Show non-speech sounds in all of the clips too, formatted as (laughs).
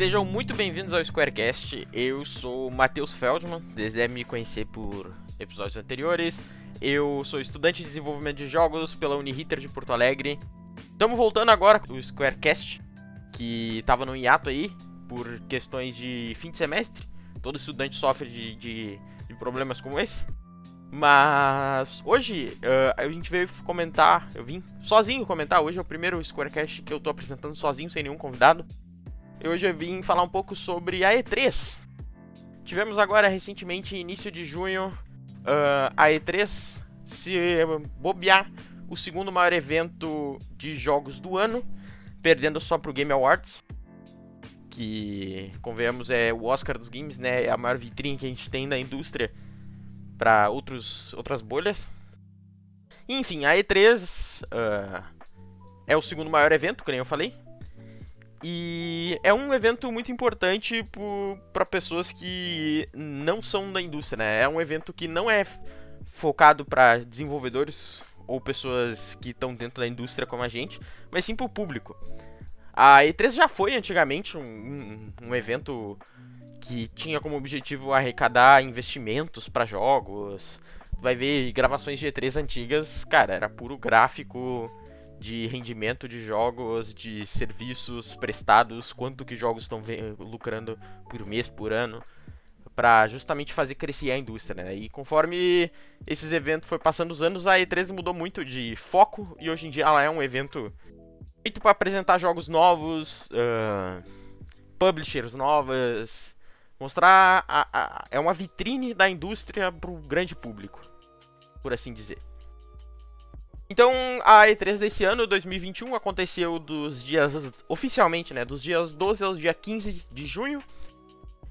Sejam muito bem-vindos ao Squarecast. Eu sou Matheus Feldman, devem me conhecer por episódios anteriores. Eu sou estudante de desenvolvimento de jogos pela Uniriter de Porto Alegre. Estamos voltando agora com o Squarecast, que estava no hiato aí por questões de fim de semestre. Todo estudante sofre de, de, de problemas como esse. Mas hoje uh, a gente veio comentar, eu vim sozinho comentar. Hoje é o primeiro Squarecast que eu tô apresentando sozinho, sem nenhum convidado. Hoje eu vim falar um pouco sobre a E3. Tivemos agora recentemente, início de junho, uh, a E3 se bobear o segundo maior evento de jogos do ano, perdendo só pro Game Awards. Que, convenhamos, é o Oscar dos games, né? É a maior vitrine que a gente tem da indústria para outras bolhas. Enfim, a E3 uh, é o segundo maior evento, como eu falei. E é um evento muito importante para pessoas que não são da indústria, né? É um evento que não é focado para desenvolvedores ou pessoas que estão dentro da indústria como a gente, mas sim para o público. A E3 já foi antigamente um, um, um evento que tinha como objetivo arrecadar investimentos para jogos. Vai ver gravações de E3 antigas, cara, era puro gráfico de rendimento de jogos, de serviços prestados, quanto que jogos estão lucrando por mês, por ano, para justamente fazer crescer a indústria, né? E conforme esses eventos foi passando os anos, a E3 mudou muito de foco e hoje em dia ela é um evento feito para apresentar jogos novos, uh, publishers novas, Mostrar a, a, é uma vitrine da indústria para o grande público, por assim dizer. Então, a E3 desse ano, 2021, aconteceu dos dias oficialmente, né, dos dias 12 aos dia 15 de junho.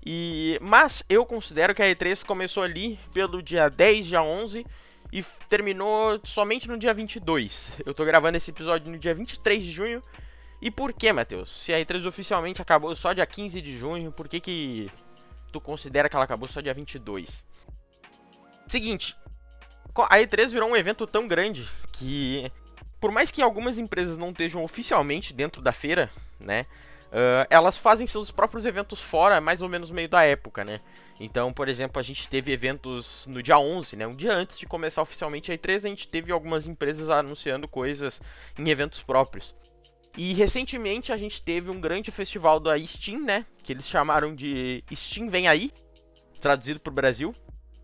E mas eu considero que a E3 começou ali pelo dia 10, dia 11 e terminou somente no dia 22. Eu tô gravando esse episódio no dia 23 de junho. E por que, Matheus? Se a E3 oficialmente acabou só dia 15 de junho, por que que tu considera que ela acabou só dia 22. Seguinte, a E3 virou um evento tão grande que, por mais que algumas empresas não estejam oficialmente dentro da feira, né, uh, elas fazem seus próprios eventos fora, mais ou menos meio da época, né. Então, por exemplo, a gente teve eventos no dia 11, né, um dia antes de começar oficialmente a E3, a gente teve algumas empresas anunciando coisas em eventos próprios. E recentemente a gente teve um grande festival da Steam, né? Que eles chamaram de Steam Vem Aí, traduzido para o Brasil.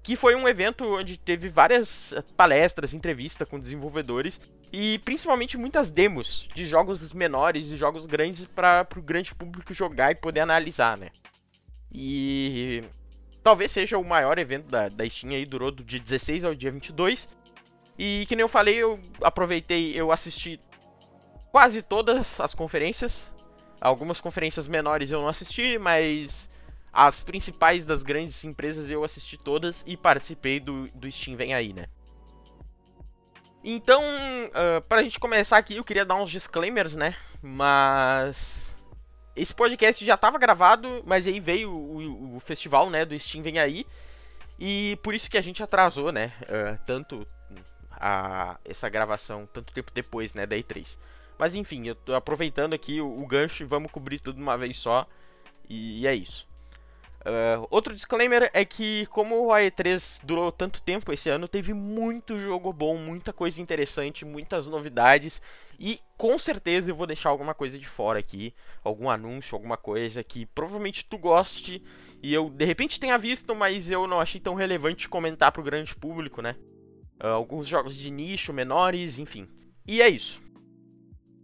Que foi um evento onde teve várias palestras, entrevistas com desenvolvedores e principalmente muitas demos de jogos menores e jogos grandes para o grande público jogar e poder analisar, né? E talvez seja o maior evento da, da Steam aí, durou do dia 16 ao dia 22. E que nem eu falei, eu aproveitei, eu assisti quase todas as conferências. Algumas conferências menores eu não assisti, mas as principais das grandes empresas eu assisti todas e participei do, do Steam Vem Aí, né? Então, uh, pra gente começar aqui, eu queria dar uns disclaimers, né? Mas. Esse podcast já estava gravado, mas aí veio o, o, festival, né? Do Steam Vem Aí. E por isso que a gente atrasou, né? Uh, tanto a, essa gravação, tanto tempo depois, né? Da E3. Mas enfim, eu tô aproveitando aqui o, o gancho e vamos cobrir tudo de uma vez só. E, e é isso. Uh, outro disclaimer é que, como a E3 durou tanto tempo esse ano, teve muito jogo bom, muita coisa interessante, muitas novidades. E com certeza eu vou deixar alguma coisa de fora aqui, algum anúncio, alguma coisa que provavelmente tu goste e eu de repente tenha visto, mas eu não achei tão relevante comentar pro grande público, né? Uh, alguns jogos de nicho menores, enfim. E é isso.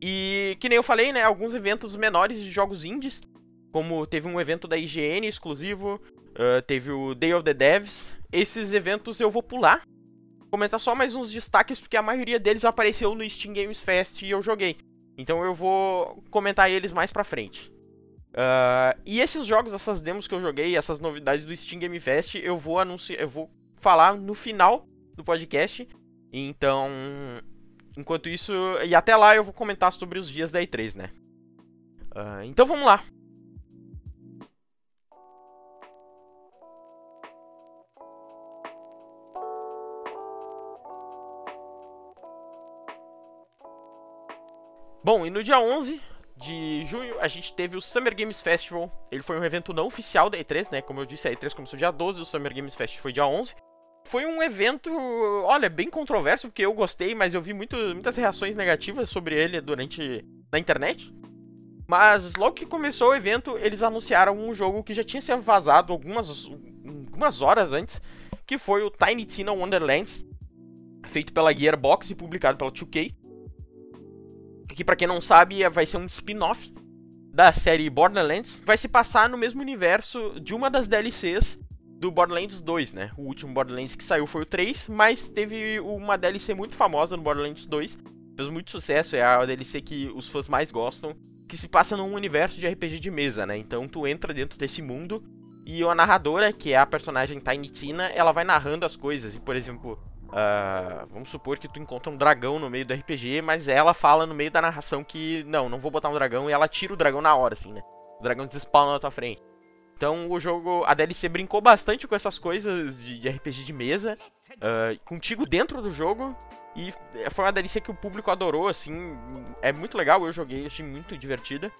E que nem eu falei, né, alguns eventos menores de jogos indies, como teve um evento da IGN exclusivo, uh, teve o Day of the Devs. Esses eventos eu vou pular. Comentar só mais uns destaques, porque a maioria deles apareceu no Steam Games Fest e eu joguei. Então eu vou comentar eles mais pra frente. Uh, e esses jogos, essas demos que eu joguei, essas novidades do Steam Game Fest, eu vou anunciar, eu vou falar no final do podcast. Então, Enquanto isso, e até lá eu vou comentar sobre os dias da E3, né? Uh, então vamos lá. Bom, e no dia 11 de junho, a gente teve o Summer Games Festival. Ele foi um evento não oficial da E3, né? Como eu disse, a E3 começou dia 12, o Summer Games Festival foi dia 11. Foi um evento, olha, bem controverso, porque eu gostei, mas eu vi muito, muitas reações negativas sobre ele durante na internet. Mas logo que começou o evento, eles anunciaram um jogo que já tinha sido vazado algumas, algumas horas antes, que foi o Tiny Tina Wonderlands, feito pela Gearbox e publicado pela 2K. Que para quem não sabe, vai ser um spin-off da série Borderlands, vai se passar no mesmo universo de uma das DLCs do Borderlands 2, né? O último Borderlands que saiu foi o 3, mas teve uma DLC muito famosa no Borderlands 2, fez muito sucesso, é a DLC que os fãs mais gostam, que se passa num universo de RPG de mesa, né? Então tu entra dentro desse mundo e a narradora, que é a personagem Tiny Tina, ela vai narrando as coisas. E, por exemplo, uh, vamos supor que tu encontra um dragão no meio do RPG, mas ela fala no meio da narração que não, não vou botar um dragão e ela tira o dragão na hora, assim, né? O dragão despawna na tua frente. Então o jogo, a DLC brincou bastante com essas coisas de, de RPG de mesa, uh, contigo dentro do jogo e foi uma delícia que o público adorou, assim. É muito legal, eu joguei, achei muito divertida.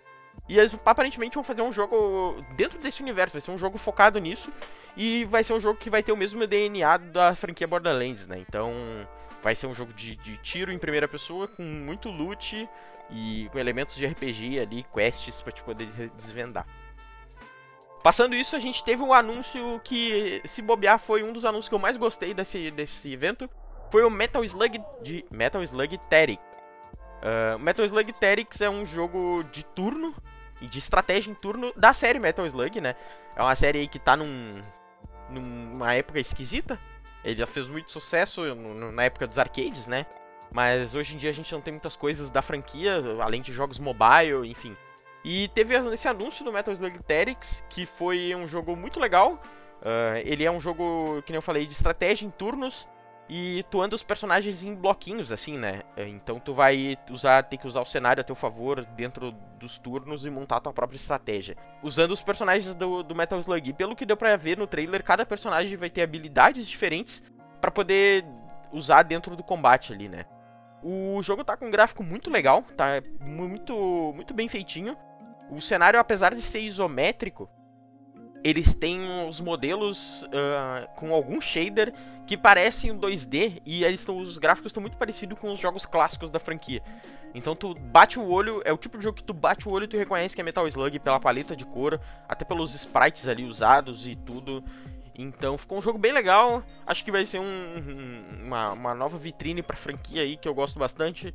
E eles aparentemente vão fazer um jogo dentro desse universo, vai ser um jogo focado nisso. E vai ser um jogo que vai ter o mesmo DNA da franquia Borderlands, né? Então vai ser um jogo de, de tiro em primeira pessoa, com muito loot e com elementos de RPG ali, quests pra te poder desvendar. Passando isso, a gente teve um anúncio que, se bobear, foi um dos anúncios que eu mais gostei desse, desse evento, foi o Metal Slug de Metal Slug Tactics. Uh, Metal Slug Tactics é um jogo de turno e de estratégia em turno da série Metal Slug, né? É uma série que tá num, numa época esquisita. Ele já fez muito sucesso no, na época dos arcades, né? Mas hoje em dia a gente não tem muitas coisas da franquia, além de jogos mobile, enfim. E teve esse anúncio do Metal Slug Tactics, que foi um jogo muito legal. Uh, ele é um jogo, que eu falei, de estratégia em turnos. E tu anda os personagens em bloquinhos, assim, né? É, então tu vai usar, ter que usar o cenário a teu favor dentro dos turnos e montar a tua própria estratégia. Usando os personagens do, do Metal Slug. Pelo que deu pra ver no trailer, cada personagem vai ter habilidades diferentes para poder usar dentro do combate ali, né? O jogo tá com um gráfico muito legal, tá muito, muito bem feitinho. O cenário, apesar de ser isométrico, eles têm os modelos uh, com algum shader que parecem 2D e eles tão, os gráficos estão muito parecidos com os jogos clássicos da franquia. Então tu bate o olho, é o tipo de jogo que tu bate o olho e tu reconhece que é Metal Slug pela paleta de cor, até pelos sprites ali usados e tudo. Então ficou um jogo bem legal. Acho que vai ser um, uma, uma, nova vitrine pra franquia aí que eu gosto bastante.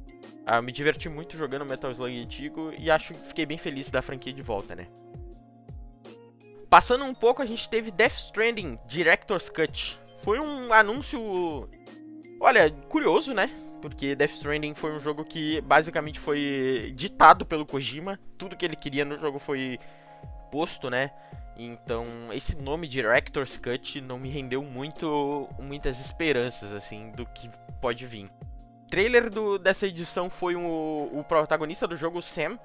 Uh, me diverti muito jogando Metal Slug antigo e acho que fiquei bem feliz da franquia de volta, né? Passando um pouco, a gente teve Death Stranding Director's Cut. Foi um anúncio, olha, curioso, né? Porque Death Stranding foi um jogo que basicamente foi ditado pelo Kojima. Tudo que ele queria no jogo foi posto, né? Então, esse nome Director's Cut não me rendeu muito muitas esperanças assim do que pode vir. O trailer do, dessa edição foi o, o protagonista do jogo Sam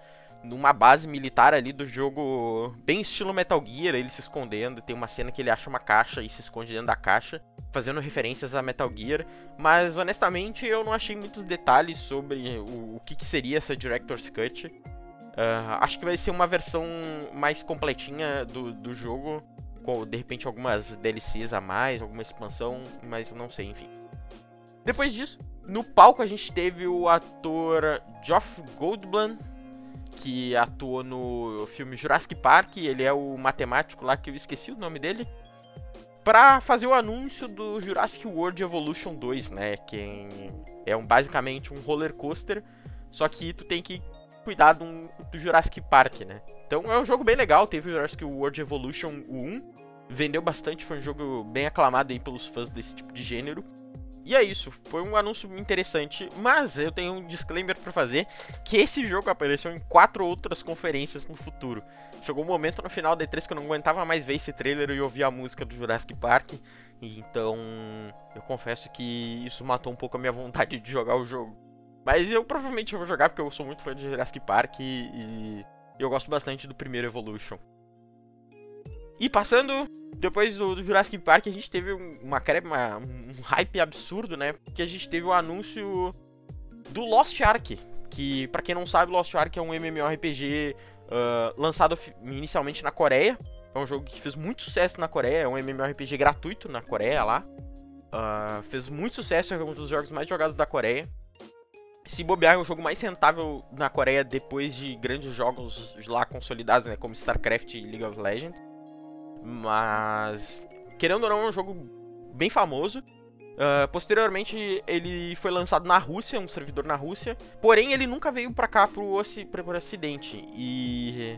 numa base militar ali do jogo, bem estilo Metal Gear, ele se escondendo. Tem uma cena que ele acha uma caixa e se esconde dentro da caixa, fazendo referências a Metal Gear. Mas honestamente eu não achei muitos detalhes sobre o, o que, que, seria essa Director's Cut. Uh, acho que vai ser uma versão mais completinha do, do jogo, com de repente algumas DLCs a mais, alguma expansão, mas não sei, enfim. Depois disso, no palco a gente teve o ator Geoff Goldblum, que atuou no filme Jurassic Park, ele é o matemático lá que eu esqueci o nome dele, para fazer o anúncio do Jurassic World Evolution 2, né, que é um, basicamente um roller coaster, só que tu tem que cuidar do, do Jurassic Park, né. Então é um jogo bem legal, teve o Jurassic World Evolution 1, vendeu bastante, foi um jogo bem aclamado aí pelos fãs desse tipo de gênero. E é isso, foi um anúncio interessante, mas eu tenho um disclaimer para fazer, que esse jogo apareceu em quatro outras conferências no futuro. Chegou um momento no final da E3 que eu não aguentava mais ver esse trailer e ouvir a música do Jurassic Park, então eu confesso que isso matou um pouco a minha vontade de jogar o jogo. Mas eu provavelmente vou jogar porque eu sou muito fã de Jurassic Park e, e eu gosto bastante do primeiro Evolution. E passando, depois do, do, Jurassic Park, a gente teve uma, uma, um hype absurdo, né? Porque a gente teve o anúncio do Lost Ark, que para quem não sabe, Lost Ark é um MMORPG uh, lançado inicialmente na Coreia. É um jogo que fez muito sucesso na Coreia, é um MMORPG gratuito na Coreia lá. Uh, fez muito sucesso, é um dos jogos mais jogados da Coreia. Se bobear, é o jogo mais rentável na Coreia depois de grandes jogos lá consolidados, né, como StarCraft e League of Legends. Mas, querendo ou não, é um jogo bem famoso. Uh, posteriormente, ele foi lançado na Rússia, um servidor na Rússia. Porém, ele nunca veio pra cá, pro, oci pro ocidente. E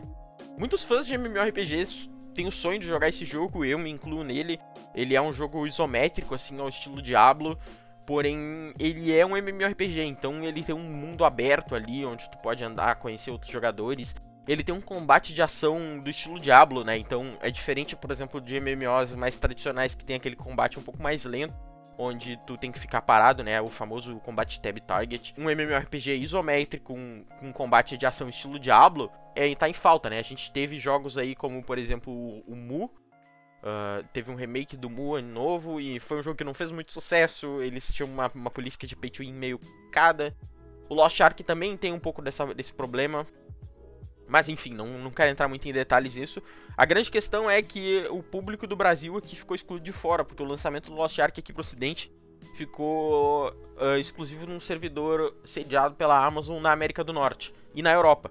muitos fãs de MMORPGs têm o sonho de jogar esse jogo, eu me incluo nele. Ele é um jogo isométrico, assim, ao estilo Diablo. Porém, ele é um MMORPG, então ele tem um mundo aberto ali, onde tu pode andar, conhecer outros jogadores. Ele tem um combate de ação do estilo Diablo, né? Então é diferente, por exemplo, de MMOs mais tradicionais que tem aquele combate um pouco mais lento, onde tu tem que ficar parado, né? O famoso combate tab target. Um MMORPG isométrico com, com combate de ação estilo Diablo é, tá em falta, né? A gente teve jogos aí como, por exemplo, o, o Mu, Uh, teve um remake do Mu novo e foi um jogo que não fez muito sucesso. Eles tinham uma, uma política de pay to win meio cada. O Lost Ark também tem um pouco dessa, desse problema. Mas enfim, não, não quero entrar muito em detalhes nisso. A grande questão é que o público do Brasil aqui ficou excluído de fora, porque o lançamento do Lost Ark aqui pro ocidente ficou uh, exclusivo num servidor sediado pela Amazon na América do Norte e na Europa.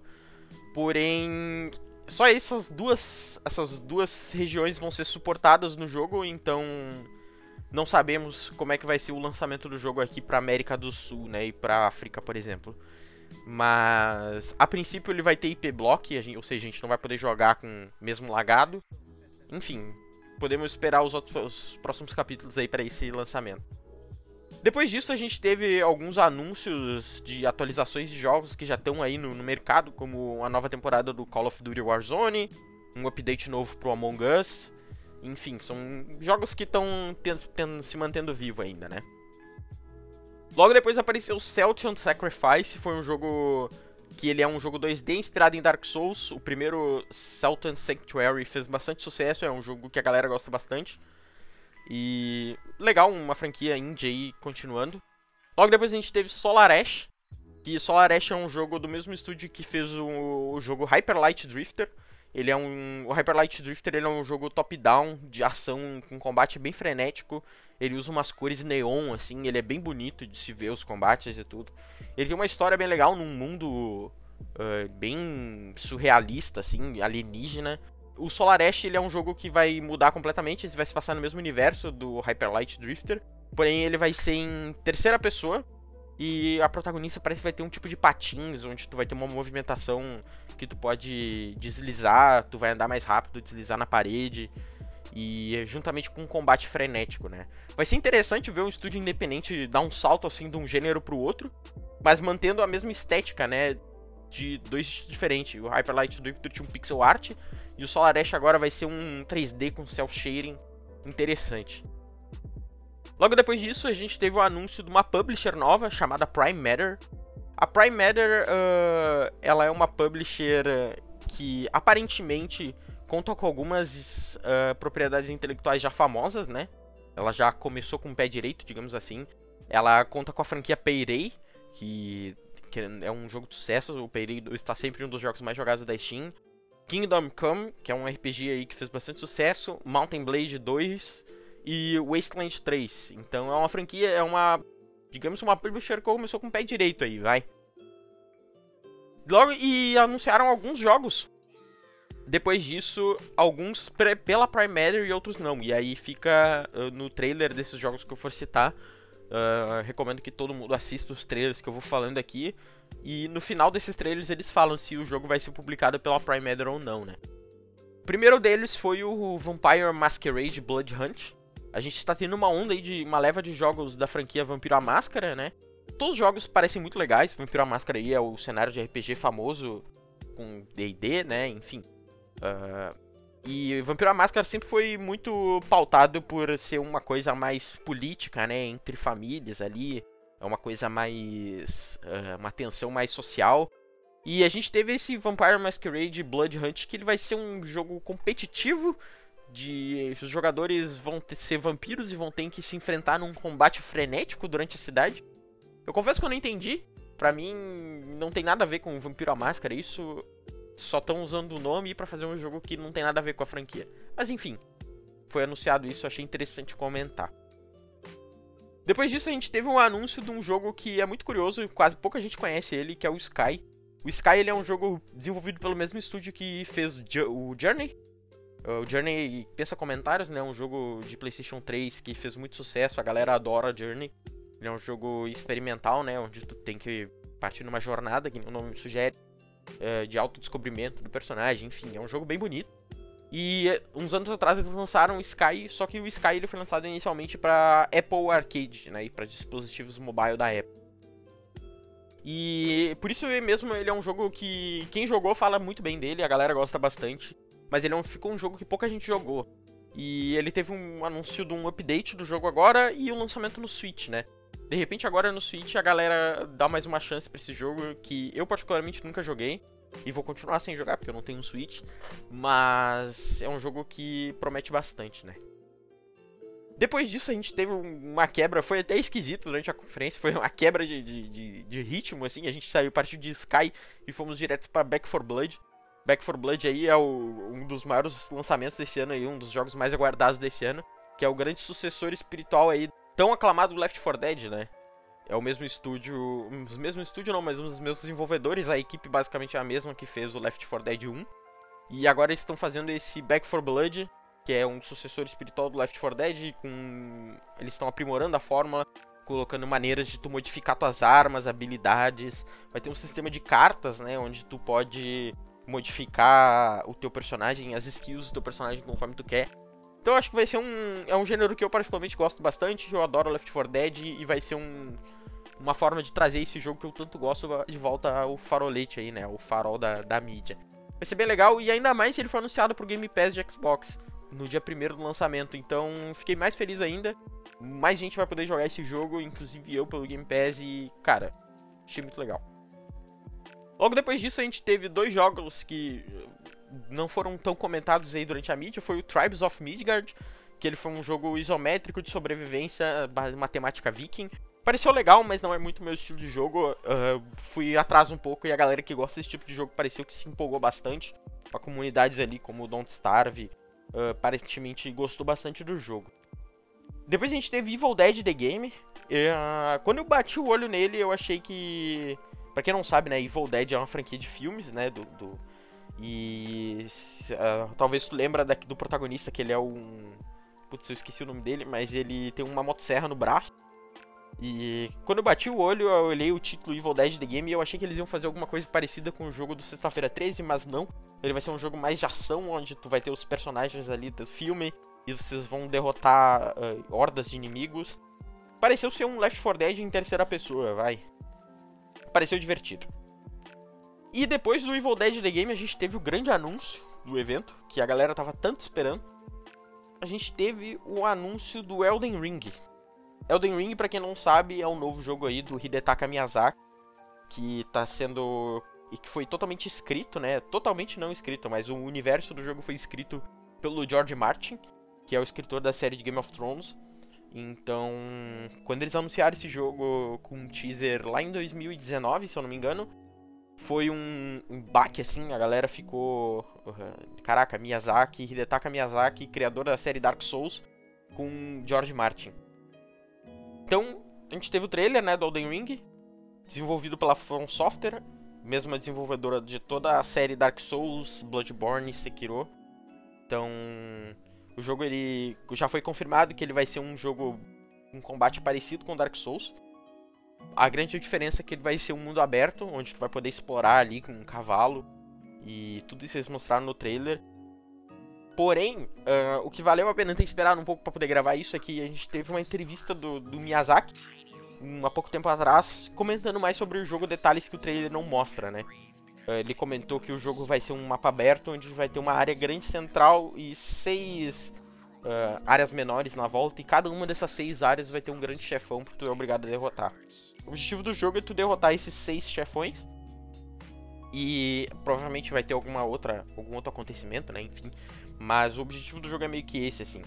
Porém, só essas duas, essas duas regiões vão ser suportadas no jogo, então não sabemos como é que vai ser o lançamento do jogo aqui para América do Sul, né, e para África, por exemplo. Mas a princípio ele vai ter IP block, ou seja, a gente não vai poder jogar com mesmo lagado. Enfim, podemos esperar os, outros, os próximos capítulos aí para esse lançamento. Depois disso, a gente teve alguns anúncios de atualizações de jogos que já estão aí no, no, mercado, como a nova temporada do Call of Duty Warzone, um update novo pro Among Us. Enfim, são jogos que estão se mantendo vivo ainda, né? Logo depois apareceu Celtion Sacrifice, foi um jogo que ele é um jogo 2D inspirado em Dark Souls. O primeiro Celton Sanctuary fez bastante sucesso, é um jogo que a galera gosta bastante. E legal, uma franquia indie aí continuando. Logo depois a gente teve Solar Ash, que Solar Ash é um jogo do mesmo estúdio que fez o, o jogo Hyper Light Drifter. Ele é um. O Hyper Light Drifter ele é um jogo top-down de ação com combate bem frenético. Ele usa umas cores neon, assim, ele é bem bonito de se ver os combates e tudo. Ele tem uma história bem legal num mundo uh, bem surrealista, assim, alienígena. O Solar Ash ele é um jogo que vai mudar completamente, ele vai se passar no mesmo universo do Hyper Light Drifter, porém ele vai ser em terceira pessoa e a protagonista parece que vai ter um tipo de patins, onde tu vai ter uma movimentação que tu pode deslizar, tu vai andar mais rápido, deslizar na parede e juntamente com um combate frenético, né? Vai ser interessante ver um estúdio independente dar um salto assim de um gênero pro outro, mas mantendo a mesma estética, né? De dois diferentes. O Hyper Light Drifter tinha um pixel art e o Solar Ash agora vai ser um 3D com cel shading interessante. Logo depois disso, a gente teve o anúncio de uma publisher nova chamada Prime Matter. A Prime Matter, uh, ela é uma publisher que aparentemente conta com algumas uh, propriedades intelectuais já famosas, né? Ela já começou com o pé direito, digamos assim. Ela conta com a franquia Payday, que, que é um jogo de sucesso. O Payday está sempre um dos jogos mais jogados da Steam. Kingdom Come, que é um RPG aí que fez bastante sucesso, Mountain Blade 2 e Wasteland 3. Então é uma franquia, é uma, digamos, uma publisher que começou com o pé direito aí, vai. Logo, e anunciaram alguns jogos. Depois disso, alguns pela Prime Matter e outros não. E aí fica uh, no trailer desses jogos que eu for citar. Uh, recomendo que todo mundo assista os trailers que eu vou falando aqui. E no final desses trailers eles falam se o jogo vai ser publicado pela Prime Matter ou não, né? O primeiro deles foi o Vampire Masquerade Blood Hunt. A gente está tendo uma onda aí de uma leva de jogos da franquia Vampiro a Máscara, né? Todos os jogos parecem muito legais. Vampiro a Máscara aí é o cenário de RPG famoso com D&D, né? Enfim. Uh, e Vampiro a Máscara sempre foi muito pautado por ser uma coisa mais política, né? Entre famílias ali é uma coisa mais. Uh, uma tensão mais social. E a gente teve esse Vampire Masquerade Blood Hunt, que ele vai ser um jogo competitivo. De os jogadores vão ter, ser vampiros e vão ter que se enfrentar num combate frenético durante a cidade. Eu confesso que eu não entendi Pra mim, não tem nada a ver com Vampiro a Máscara, isso só estão usando o nome para fazer um jogo que não tem nada a ver com a franquia. Mas enfim, foi anunciado isso, achei interessante comentar. Depois disso, a gente teve um anúncio de um jogo que é muito curioso, quase pouca gente conhece ele, que é o Sky. O Sky ele é um jogo desenvolvido pelo mesmo estúdio que fez o Journey. O Journey, pensa comentários, né? Um jogo de PlayStation 3 que fez muito sucesso, a galera adora Journey. Ele é um jogo experimental, né? Onde tu tem que partir numa jornada, que o nome sugere, é, de autodescobrimento do personagem. Enfim, é um jogo bem bonito. E eh, uns anos atrás eles lançaram o Sky, só que o Sky ele foi lançado inicialmente para Apple Arcade, né, para dispositivos mobile da Apple. E por isso mesmo ele é um jogo que quem jogou fala muito bem dele, a galera gosta bastante, mas ele é um, ficou um jogo que pouca gente jogou. E ele teve um anúncio de um update do jogo agora e o um lançamento no Switch, né? De repente agora no Switch a galera dá mais uma chance para esse jogo que eu particularmente nunca joguei. E vou continuar sem jogar, porque eu não tenho um Switch. Mas é um jogo que promete bastante, né? Depois disso a gente teve uma quebra, foi até esquisito durante a conferência, foi uma quebra de, de, de, de ritmo, assim, a gente saiu a partir de Sky e fomos direto para Back 4 Blood. Back 4 Blood aí é o, um dos maiores lançamentos desse ano aí, um dos jogos mais aguardados desse ano, que é o grande sucessor espiritual aí, tão aclamado do Left 4 Dead, né? É o mesmo estúdio. Os mesmo estúdio não, mas os mesmos desenvolvedores. A equipe basicamente é a mesma que fez o Left 4 Dead 1. E agora eles estão fazendo esse Back 4 Blood, que é um sucessor espiritual do Left 4 Dead. Com... Eles estão aprimorando a fórmula, colocando maneiras de tu modificar tuas armas, habilidades. Vai ter um sistema de cartas, né? Onde tu pode modificar o teu personagem, as skills do teu personagem conforme tu quer. Então eu acho que vai ser um. É um gênero que eu particularmente gosto bastante. Eu adoro Left 4 Dead e vai ser um. Uma forma de trazer esse jogo que eu tanto gosto de volta ao farolete aí, né? O farol da, da mídia. Vai ser bem legal e ainda mais se ele for anunciado pro Game Pass de Xbox no dia 1 do lançamento. Então fiquei mais feliz ainda. Mais gente vai poder jogar esse jogo, inclusive eu pelo Game Pass e, cara, achei muito legal. Logo depois disso a gente teve dois jogos que não foram tão comentados aí durante a mídia foi o Tribes of Midgard, que ele foi um jogo isométrico de sobrevivência, matemática viking. Pareceu legal, mas não é muito meu estilo de jogo. Uh, fui atrás um pouco e a galera que gosta desse tipo de jogo pareceu que se empolgou bastante. A comunidades ali como Don't Starve, uh, aparentemente gostou bastante do jogo. Depois a gente teve Evil Dead The Game. Uh, quando eu bati o olho nele, eu achei que. Pra quem não sabe, né, Evil Dead é uma franquia de filmes, né, do, do e uh, talvez tu lembra da, do protagonista, que ele é um. Putz, eu esqueci o nome dele, mas ele tem uma motosserra no braço. E quando eu bati o olho, eu olhei o título Evil Dead The Game e eu achei que eles iam fazer alguma coisa parecida com o jogo do Sexta-feira 13, mas não. Ele vai ser um jogo mais de ação, onde tu vai ter os personagens ali do filme e vocês vão derrotar uh, hordas de inimigos. Pareceu ser um Left 4 Dead em terceira pessoa, vai. Pareceu divertido. E depois do Evil Dead The Game, a gente teve o grande anúncio do evento, que a galera tava tanto esperando. A gente teve o anúncio do Elden Ring. Elden Ring, para quem não sabe, é um novo jogo aí do Hidetaka Miyazaki, que tá sendo e que foi totalmente escrito, né? Totalmente não escrito, mas o universo do jogo foi escrito pelo George Martin, que é o escritor da série de Game of Thrones. Então, quando eles anunciaram esse jogo com um teaser lá em 2019, se eu não me engano, foi um, um baque, assim, a galera ficou... Uh, caraca, Miyazaki, Hidetaka Miyazaki, criador da série Dark Souls, com George Martin. Então, a gente teve o trailer, né, do Elden Ring, desenvolvido pela From Software, mesma desenvolvedora de toda a série Dark Souls, Bloodborne Sekiro. Então, o jogo ele já foi confirmado que ele vai ser um jogo um combate parecido com Dark Souls. A grande diferença é que ele vai ser um mundo aberto, onde tu vai poder explorar ali com um cavalo. E tudo isso eles mostraram no trailer. Porém, uh, o que valeu a pena ter esperado um pouco para poder gravar isso é que a gente teve uma entrevista do, do Miyazaki, um, há pouco tempo atrás, comentando mais sobre o jogo, detalhes que o trailer não mostra, né? Uh, ele comentou que o jogo vai ser um mapa aberto, onde vai ter uma área grande central e seis uh, áreas menores na volta, e cada uma dessas seis áreas vai ter um grande chefão que tu é obrigado a derrotar. O objetivo do jogo é tu derrotar esses seis chefões. E provavelmente vai ter alguma outra, algum outro acontecimento, né? Enfim. Mas o objetivo do jogo é meio que esse, assim.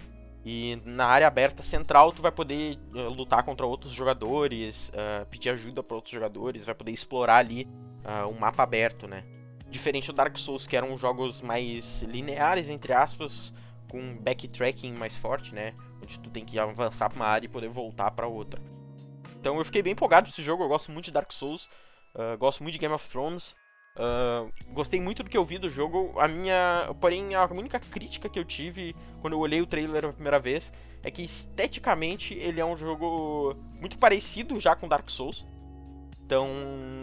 E na área aberta central tu vai poder uh, lutar contra outros jogadores, uh, pedir ajuda para outros jogadores, vai poder explorar ali uh, um mapa aberto, né? Diferente do Dark Souls, que eram jogos mais lineares, entre aspas, com backtracking mais forte, né? Onde tu tem que avançar pra uma área e poder voltar para outra. Então eu fiquei bem empolgado com esse jogo, eu gosto muito de Dark Souls, gosto muito de Game of Thrones. Uh, gostei muito do que eu vi do jogo. A minha. Porém, a única crítica que eu tive quando eu olhei o trailer a primeira vez é que esteticamente ele é um jogo muito parecido já com Dark Souls. Então,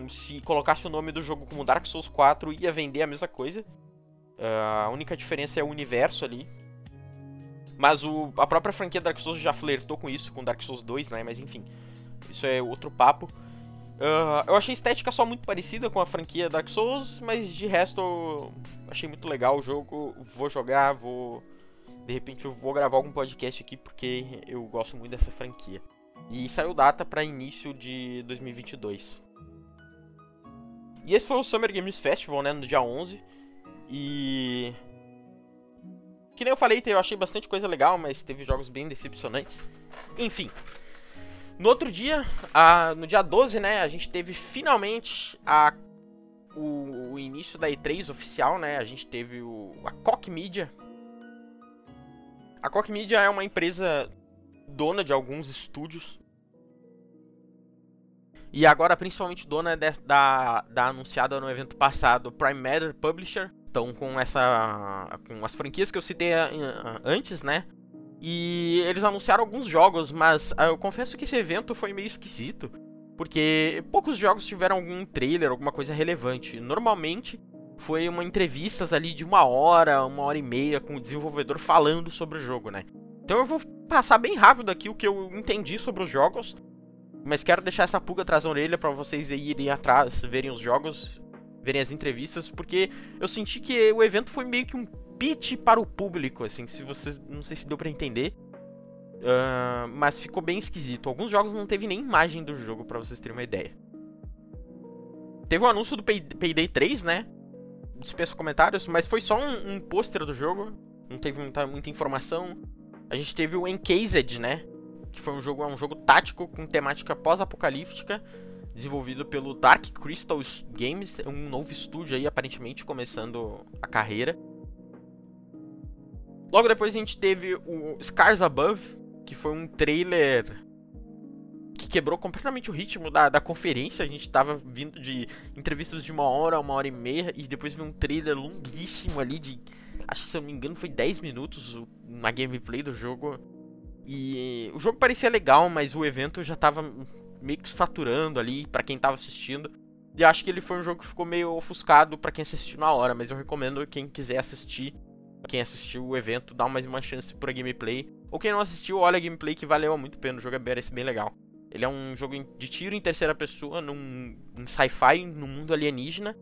se colocasse o nome do jogo como Dark Souls 4, ia vender a mesma coisa. Uh, a única diferença é o universo ali. Mas o, a própria franquia Dark Souls já flertou com isso, com Dark Souls 2, né? Mas enfim, isso é outro papo. Uh, eu achei a estética só muito parecida com a franquia Dark Souls, mas de resto achei muito legal o jogo. Vou jogar, vou. De repente eu vou gravar algum podcast aqui porque eu gosto muito dessa franquia. E saiu data para início de 2022. E esse foi o Summer Games Festival, né, no dia 11. E. Que nem eu falei, eu achei bastante coisa legal, mas teve jogos bem decepcionantes. Enfim, no outro dia, a, no dia 12, né, a gente teve finalmente a, o, o, início da E3 oficial, né? A gente teve o, a Koch Media. A Koch Media é uma empresa dona de alguns estúdios. E agora principalmente dona de, da, da anunciada no evento passado Prime Matter Publisher. Então com essa com as franquias que eu citei antes, né? E eles anunciaram alguns jogos, mas ah, eu confesso que esse evento foi meio esquisito. Porque poucos jogos tiveram algum trailer, alguma coisa relevante. Normalmente foi uma entrevistas ali de uma hora, uma hora e meia com o desenvolvedor falando sobre o jogo, né? Então eu vou passar bem rápido aqui o que eu entendi sobre os jogos. Mas quero deixar essa pulga atrás da orelha para vocês irem atrás, verem os jogos, verem as entrevistas, porque eu senti que o evento foi meio que um pitch para o público, assim, se vocês. Não sei se deu para entender. Uh, mas ficou bem esquisito. Alguns jogos não teve nem imagem do jogo, para vocês terem uma ideia. Teve o um anúncio do Pay Payday 3, né? Dispenso comentários, mas foi só um, um pôster do jogo. Não teve muita, muita informação. A gente teve o Encased, né? Que foi um jogo, é um jogo tático com temática pós-apocalíptica. Desenvolvido pelo Dark Crystal Games, um novo estúdio aí, aparentemente começando a carreira. Logo depois a gente teve o Scars Above, que foi um trailer que quebrou completamente o ritmo da, da conferência. A gente tava vindo de entrevistas de uma hora, uma hora e meia, e depois veio um trailer longuíssimo ali de. Acho que se eu não me engano foi 10 minutos na gameplay do jogo. E o jogo parecia legal, mas o evento já tava meio que saturando ali para quem tava assistindo. E acho que ele foi um jogo que ficou meio ofuscado para quem assistiu na hora, mas eu recomendo quem quiser assistir quem assistiu o evento, dá mais uma chance pra gameplay. Ou quem não assistiu, olha a gameplay que valeu muito pena. O jogo é bem legal. Ele é um jogo de tiro em terceira pessoa, num, num sci-fi, num mundo alienígena.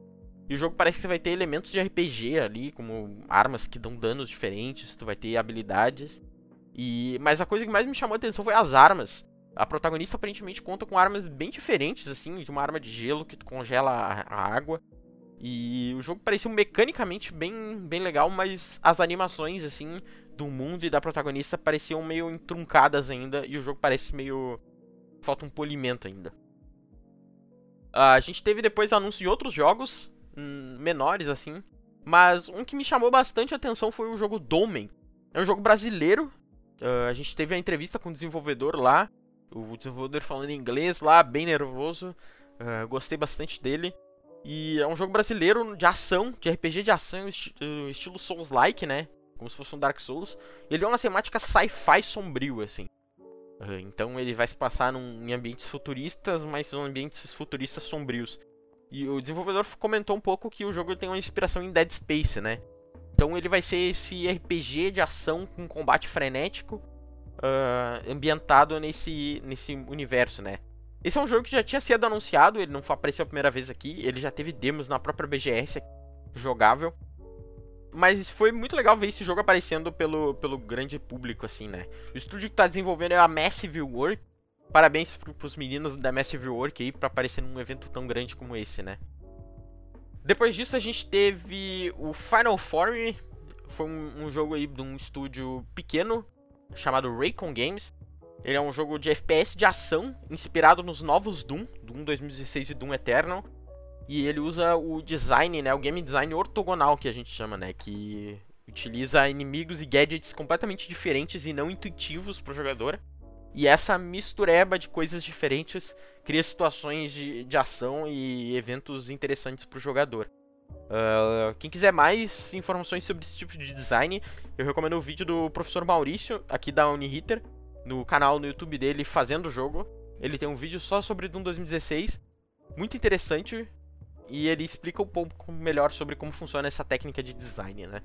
E o jogo parece que você vai ter elementos de RPG ali, como armas que dão danos diferentes, tu vai ter habilidades. E mas a coisa que mais me chamou a atenção foi as armas. A protagonista aparentemente conta com armas bem diferentes, assim, de uma arma de gelo que tu congela a água. E o jogo parecia mecanicamente bem, bem legal, mas as animações, assim, do mundo e da protagonista pareciam meio entruncadas ainda. E o jogo parece meio. Falta um polimento ainda. Uh, a gente teve depois anúncios de outros jogos, hum, menores assim. Mas um que me chamou bastante atenção foi o jogo Domen. É um jogo brasileiro. Uh, a gente teve a entrevista com o desenvolvedor lá. O desenvolvedor falando inglês lá, bem nervoso. Uh, gostei bastante dele. E é um jogo brasileiro de ação, de RPG de ação, estilo Souls-like, né? Como se fosse um Dark Souls. Ele é uma temática sci-fi sombrio, assim. Então ele vai se passar num, em ambientes futuristas, mas são ambientes futuristas sombrios. E o desenvolvedor comentou um pouco que o jogo tem uma inspiração em Dead Space, né? Então ele vai ser esse RPG de ação com combate frenético, uh, ambientado nesse, nesse universo, né? Esse é um jogo que já tinha sido anunciado, ele não apareceu a primeira vez aqui, ele já teve demos na própria BGS jogável. Mas foi muito legal ver esse jogo aparecendo pelo, pelo grande público, assim, né? O estúdio que tá desenvolvendo é a Massive Work. Parabéns pros meninos da Massive Work aí pra aparecer num evento tão grande como esse, né? Depois disso a gente teve o Final Form. Foi um, um jogo aí de um estúdio pequeno chamado Raycon Games. Ele é um jogo de FPS de ação, inspirado nos novos Doom, Doom 2016 e Doom Eternal. E ele usa o design, né, o game design ortogonal que a gente chama, né, que utiliza inimigos e gadgets completamente diferentes e não intuitivos para o jogador. E essa mistureba de coisas diferentes cria situações de, de ação e eventos interessantes para o jogador. Uh, quem quiser mais informações sobre esse tipo de design, eu recomendo o vídeo do professor Maurício, aqui da Unihitter, no canal no YouTube dele fazendo o jogo. Ele tem um vídeo só sobre Doom 2016, muito interessante, e ele explica um pouco melhor sobre como funciona essa técnica de design, né?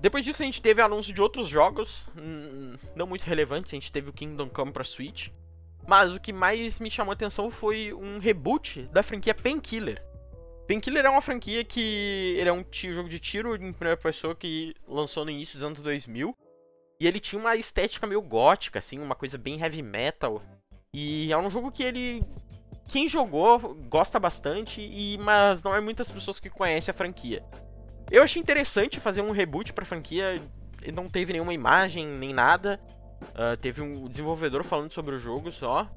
Depois disso a gente teve anúncio de outros jogos, hum, não muito relevantes, a gente teve o Kingdom Come para Switch, mas o que mais me chamou a atenção foi um reboot da franquia Painkiller. Painkiller é uma franquia que ele é um jogo de tiro em primeira pessoa que lançou no início dos anos 2000. E ele tinha uma estética meio gótica, assim, uma coisa bem heavy metal. E é um jogo que ele. Quem jogou gosta bastante, e mas não é muitas pessoas que conhecem a franquia. Eu achei interessante fazer um reboot pra franquia. Não teve nenhuma imagem, nem nada. Uh, teve um desenvolvedor falando sobre o jogo só.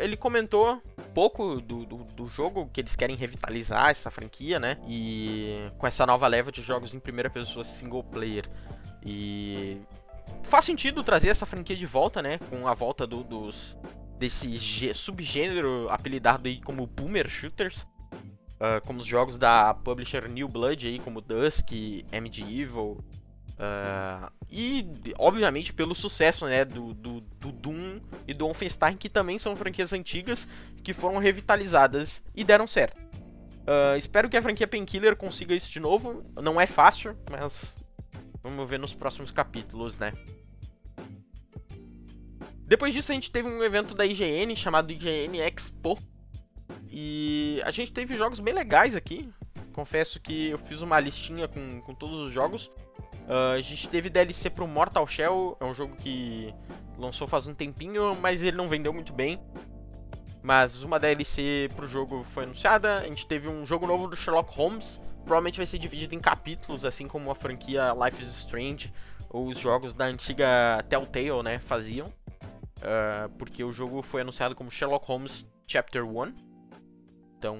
Ele comentou pouco do, do, do, jogo, que eles querem revitalizar essa franquia, né? E com essa nova leva de jogos em primeira pessoa single player. E faz sentido trazer essa franquia de volta, né? Com a volta do, dos desse subgênero apelidado aí como boomer shooters. Uh, como os jogos da publisher New Blood aí, como Dusk, MD Evil. Uh, e, obviamente, pelo sucesso né, do, do, do, Doom e do Wolfenstein, que também são franquias antigas que foram revitalizadas e deram certo. Uh, espero que a franquia Painkiller consiga isso de novo. Não é fácil, mas vamos ver nos próximos capítulos, né? Depois disso, a gente teve um evento da IGN chamado IGN Expo, e a gente teve jogos bem legais aqui. Confesso que eu fiz uma listinha com, com todos os jogos. Uh, a gente teve DLC pro Mortal Shell, é um jogo que lançou faz um tempinho, mas ele não vendeu muito bem. Mas uma DLC pro jogo foi anunciada. A gente teve um jogo novo do Sherlock Holmes. Provavelmente vai ser dividido em capítulos, assim como a franquia Life is Strange ou os jogos da antiga Telltale, né, faziam. Uh, porque o jogo foi anunciado como Sherlock Holmes Chapter 1. Então,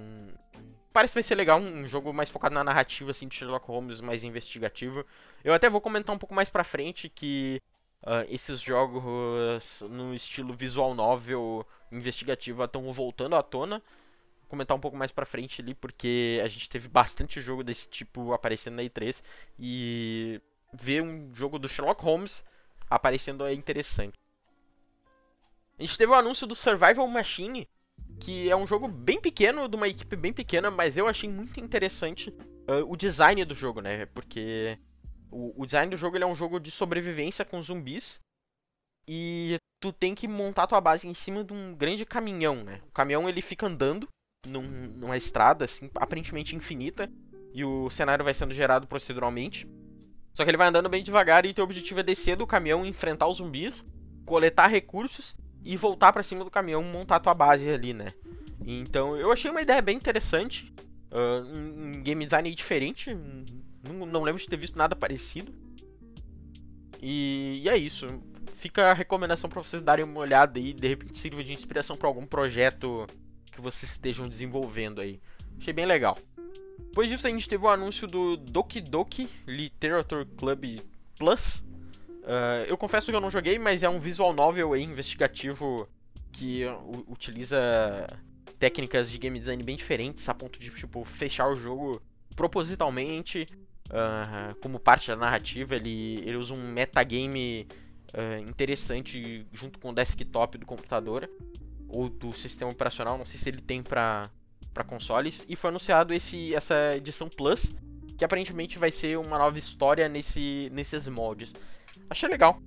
parece que vai ser legal, um jogo mais focado na narrativa, assim, de Sherlock Holmes, mais investigativo. Eu até vou comentar um pouco mais pra frente que uh, esses jogos no estilo visual novel investigativo estão voltando à tona. Vou comentar um pouco mais pra frente ali, porque a gente teve bastante jogo desse tipo aparecendo na E3. E ver um jogo do Sherlock Holmes aparecendo é interessante. A gente teve o anúncio do Survival Machine, que é um jogo bem pequeno, de uma equipe bem pequena, mas eu achei muito interessante uh, o design do jogo, né? Porque o, o, design do jogo é um jogo de sobrevivência com zumbis e tu tem que montar tua base em cima de um grande caminhão, né? O caminhão ele fica andando num, numa estrada assim, aparentemente infinita e o cenário vai sendo gerado proceduralmente. Só que ele vai andando bem devagar e teu objetivo é descer do caminhão, enfrentar os zumbis, coletar recursos e voltar para cima do caminhão, montar tua base ali, né? Então eu achei uma ideia bem interessante, uh, um, game design diferente, não, não, lembro de ter visto nada parecido. E, e é isso. Fica a recomendação para vocês darem uma olhada aí, de repente sirva de inspiração para algum projeto que vocês estejam desenvolvendo aí. Achei bem legal. Depois disso a gente teve o anúncio do Doki Doki Literature Club Plus, Uh, eu confesso que eu não joguei, mas é um visual novel investigativo que utiliza técnicas de game design bem diferentes, a ponto de tipo fechar o jogo propositalmente uh, como parte da narrativa. Ele, ele usa um metagame uh, interessante junto com o desktop do computador ou do sistema operacional. Não sei se ele tem para para consoles e foi anunciado esse essa edição Plus que aparentemente vai ser uma nova história nesse nesses moldes. Achei legal.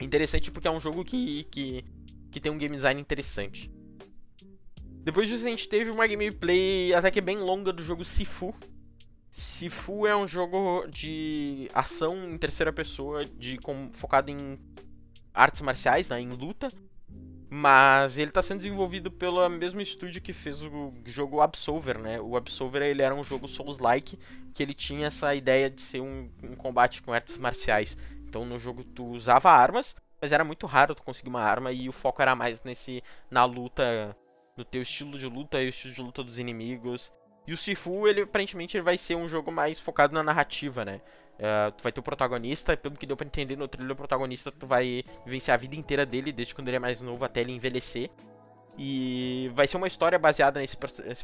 Interessante porque é um jogo que, que, que tem um game design interessante. Depois disso a gente teve uma gameplay até que bem longa do jogo Sifu. Sifu é um jogo de ação em terceira pessoa, de com, focado em artes marciais, né, em luta. Mas ele está sendo desenvolvido pelo mesmo estúdio que fez o jogo Absolver, né? O Absolver ele era um jogo Souls-like que ele tinha essa ideia de ser um, um, combate com artes marciais. Então no jogo tu usava armas, mas era muito raro tu conseguir uma arma e o foco era mais nesse na luta, no teu estilo de luta e o estilo de luta dos inimigos. E o Sifu, ele aparentemente ele vai ser um jogo mais focado na narrativa, né? Uh, tu vai ter o protagonista, pelo que deu pra entender no trailer, o protagonista tu vai vivenciar a vida inteira dele, desde quando ele é mais novo até ele envelhecer. E vai ser uma história baseada nesse,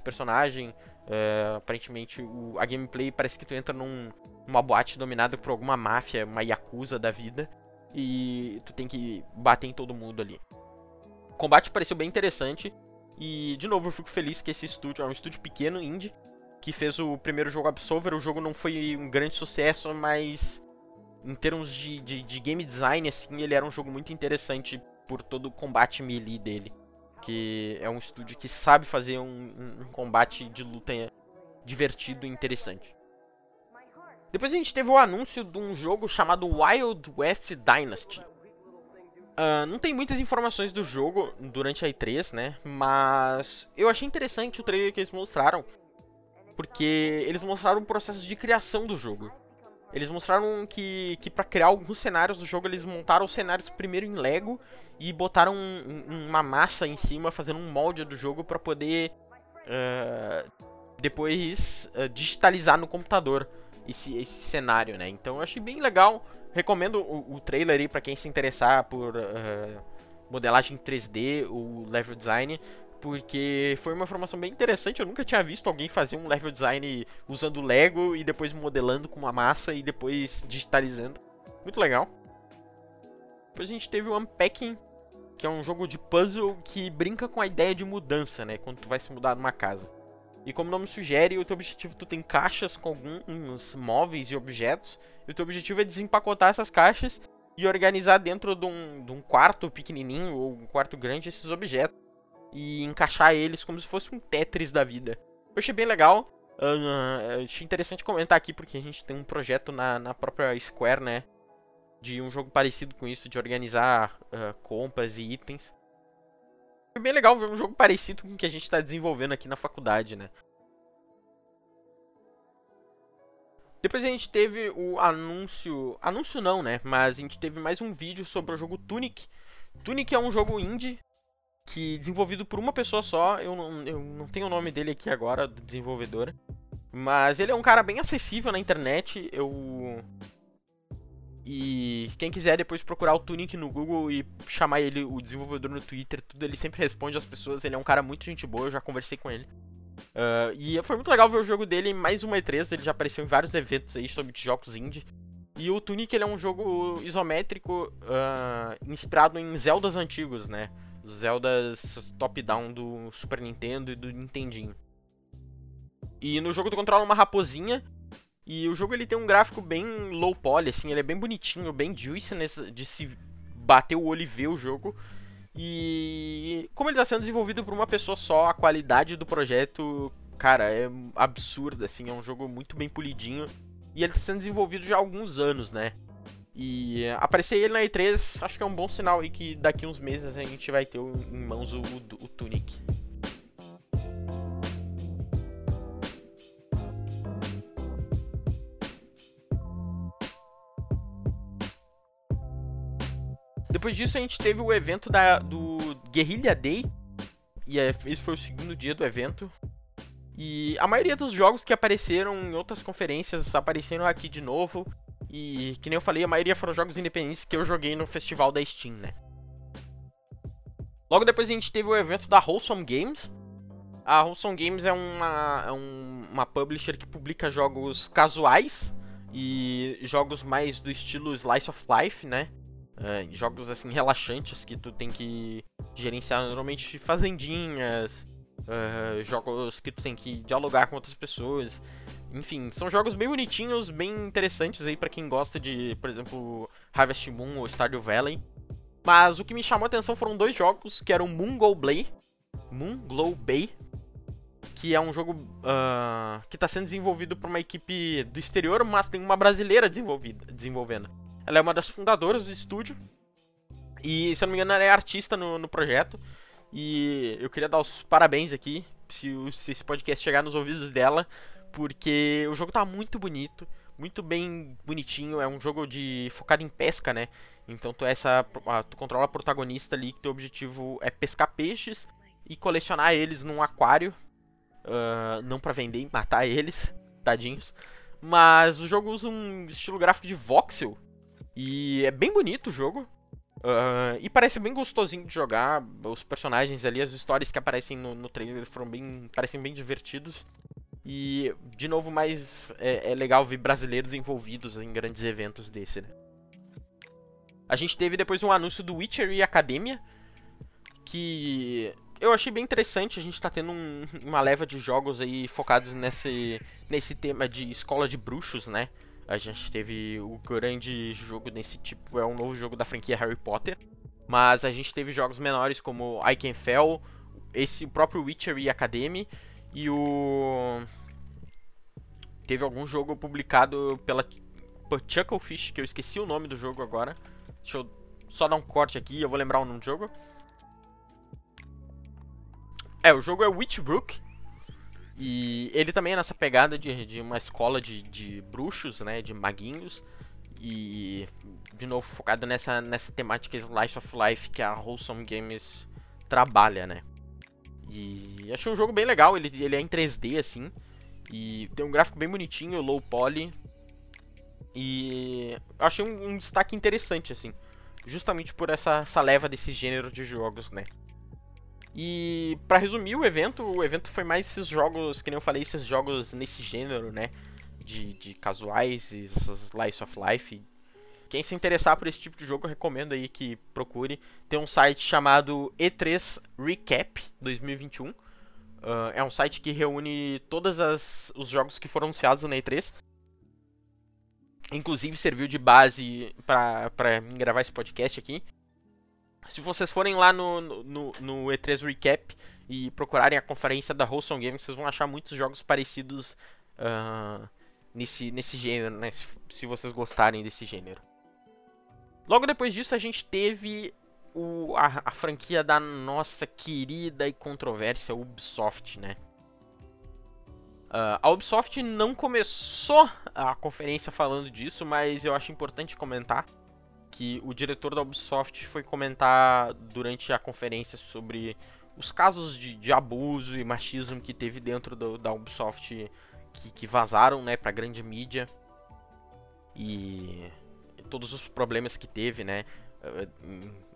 personagem. Uh, aparentemente, o, a gameplay parece que tu entra num, numa boate dominada por alguma máfia, uma yakuza da vida. E tu tem que bater em todo mundo ali. O combate pareceu bem interessante. E, de novo, eu fico feliz que esse estúdio é um estúdio pequeno, indie, que fez o primeiro jogo Absolver. O jogo não foi um grande sucesso, mas em termos de, de, de game design, assim, ele era um jogo muito interessante por todo o combate melee dele. Que é um estúdio que sabe fazer um, um, um combate de luta divertido e interessante. Depois a gente teve o anúncio de um jogo chamado Wild West Dynasty. Uh, não tem muitas informações do jogo durante a E3, né? Mas eu achei interessante o trailer que eles mostraram. Porque eles mostraram o processo de criação do jogo. Eles mostraram que, que para criar alguns cenários do jogo, eles montaram os cenários primeiro em Lego e botaram um, uma massa em cima, fazendo um molde do jogo para poder uh, depois uh, digitalizar no computador esse, esse cenário, né? Então eu achei bem legal. Recomendo o, o trailer aí para quem se interessar por uh, modelagem 3D, o level design, porque foi uma informação bem interessante. Eu nunca tinha visto alguém fazer um level design usando Lego e depois modelando com uma massa e depois digitalizando. Muito legal. Depois a gente teve o Unpacking, que é um jogo de puzzle que brinca com a ideia de mudança, né? Quando tu vai se mudar numa casa. E como o nome sugere, o teu objetivo tu tem caixas com alguns móveis e objetos. E o teu objetivo é desempacotar essas caixas e organizar dentro de um, de um quarto pequenininho ou um quarto grande esses objetos. E encaixar eles como se fosse um Tetris da vida. Eu achei bem legal. Uh, achei interessante comentar aqui porque a gente tem um projeto na, na própria Square, né? De um jogo parecido com isso, de organizar uh, compras e itens. Foi bem legal ver um jogo parecido com o que a gente está desenvolvendo aqui na faculdade, né? Depois a gente teve o anúncio. Anúncio não, né? Mas a gente teve mais um vídeo sobre o jogo Tunic. Tunic é um jogo indie que desenvolvido por uma pessoa só. Eu não, eu não tenho o nome dele aqui agora, do desenvolvedor. Mas ele é um cara bem acessível na internet. Eu e quem quiser depois procurar o Tunic no Google e chamar ele, o desenvolvedor no Twitter, tudo, ele sempre responde às pessoas. Ele é um cara muito gente boa, eu já conversei com ele. Uh, e foi muito legal ver o jogo dele em mais uma E3, ele já apareceu em vários eventos aí sobre jogos indie. E o Tunic ele é um jogo isométrico uh, inspirado em Zeldas antigos, né? Zeldas top-down do Super Nintendo e do Nintendinho. E no jogo tu controla uma raposinha e o jogo ele tem um gráfico bem low poly, assim, ele é bem bonitinho, bem juicy nesse, de se bater o olho e ver o jogo. E como ele está sendo desenvolvido por uma pessoa só, a qualidade do projeto, cara, é absurda, assim, é um jogo muito bem polidinho. E ele está sendo desenvolvido já há alguns anos, né? E aparecer ele na E3, acho que é um bom sinal aí que daqui uns meses a gente vai ter em mãos o, o, o Tunic. Depois disso a gente teve o evento da, do Guerrilla Day. E é, esse foi o segundo dia do evento. E a maioria dos jogos que apareceram em outras conferências apareceram aqui de novo. E que nem eu falei, a maioria foram jogos independentes que eu joguei no festival da Steam, né? Logo depois a gente teve o evento da Wholesome Games. A Wholesome Games é uma, é um, uma publisher que publica jogos casuais e jogos mais do estilo Slice of Life, né? Uh, jogos assim relaxantes que tu tem que gerenciar normalmente fazendinhas, uh, jogos que tu tem que dialogar com outras pessoas. Enfim, são jogos bem bonitinhos, bem interessantes aí para quem gosta de, por exemplo, Harvest Moon ou Stardew Valley. Mas o que me chamou a atenção foram dois jogos, que eram Moon Glow Bay, Moon Glow Bay, que é um jogo uh, que está sendo desenvolvido por uma equipe do exterior, mas tem uma brasileira desenvolvida, desenvolvendo. Ela é uma das fundadoras do estúdio. E, se eu não me engano, ela é artista no, no projeto. E eu queria dar os parabéns aqui, se, se esse podcast chegar nos ouvidos dela, porque o jogo tá muito bonito, muito bem bonitinho. É um jogo de focado em pesca, né? Então tu é essa, tu controla a protagonista ali que teu objetivo é pescar peixes e colecionar eles num aquário, uh, não para vender e matar eles, (laughs) tadinhos. Mas o jogo usa um estilo gráfico de voxel e é bem bonito o jogo. Uh, e parece bem gostosinho de jogar. Os personagens ali, as histórias que aparecem no, no trailer foram bem. parecem bem divertidos. E, de novo, mais é, é, legal ver brasileiros envolvidos em grandes eventos desse, né? A gente teve depois um anúncio do Witcher e Academia, que eu achei bem interessante. A gente tá tendo um, uma leva de jogos aí focados nesse, nesse tema de escola de bruxos, né? A gente teve o grande jogo nesse tipo, é um novo jogo da franquia Harry Potter. Mas a gente teve jogos menores como I Can Fell, esse o próprio Witcher e Academy e o teve algum jogo publicado pela Chucklefish, que eu esqueci o nome do jogo agora. Deixa eu só dar um corte aqui, eu vou lembrar o nome do jogo. É, o jogo é Witchbrook. E ele também é nessa pegada de, de uma escola de, de bruxos, né? De maguinhos. E, de novo, focado nessa, nessa temática Slice of Life que a Wholesome Games trabalha, né? E achei um jogo bem legal, ele, ele é em 3D, assim. E tem um gráfico bem bonitinho, low poly. E achei um, um destaque interessante, assim. Justamente por essa, essa leva desse gênero de jogos, né? E para resumir o evento, o evento foi mais esses jogos, que nem eu falei, esses jogos nesse gênero, né? De, de casuais, slice of life. Quem se interessar por esse tipo de jogo, eu recomendo aí que procure. Tem um site chamado E3 Recap 2021. Uh, é um site que reúne todos os jogos que foram anunciados na E3. Inclusive serviu de base para gravar esse podcast aqui. Se vocês forem lá no, no, no, E3 Recap e procurarem a conferência da Wholesome Games, vocês vão achar muitos jogos parecidos uh, nesse, nesse gênero, né? Se, se, vocês gostarem desse gênero. Logo depois disso, a gente teve o, a, a franquia da nossa querida e controvérsia Ubisoft, né? Uh, a Ubisoft não começou a conferência falando disso, mas eu acho importante comentar que o diretor da Ubisoft foi comentar durante a conferência sobre os casos de, de abuso e machismo que teve dentro do, da Ubisoft que, que vazaram né, para a grande mídia e todos os problemas que teve né, eh,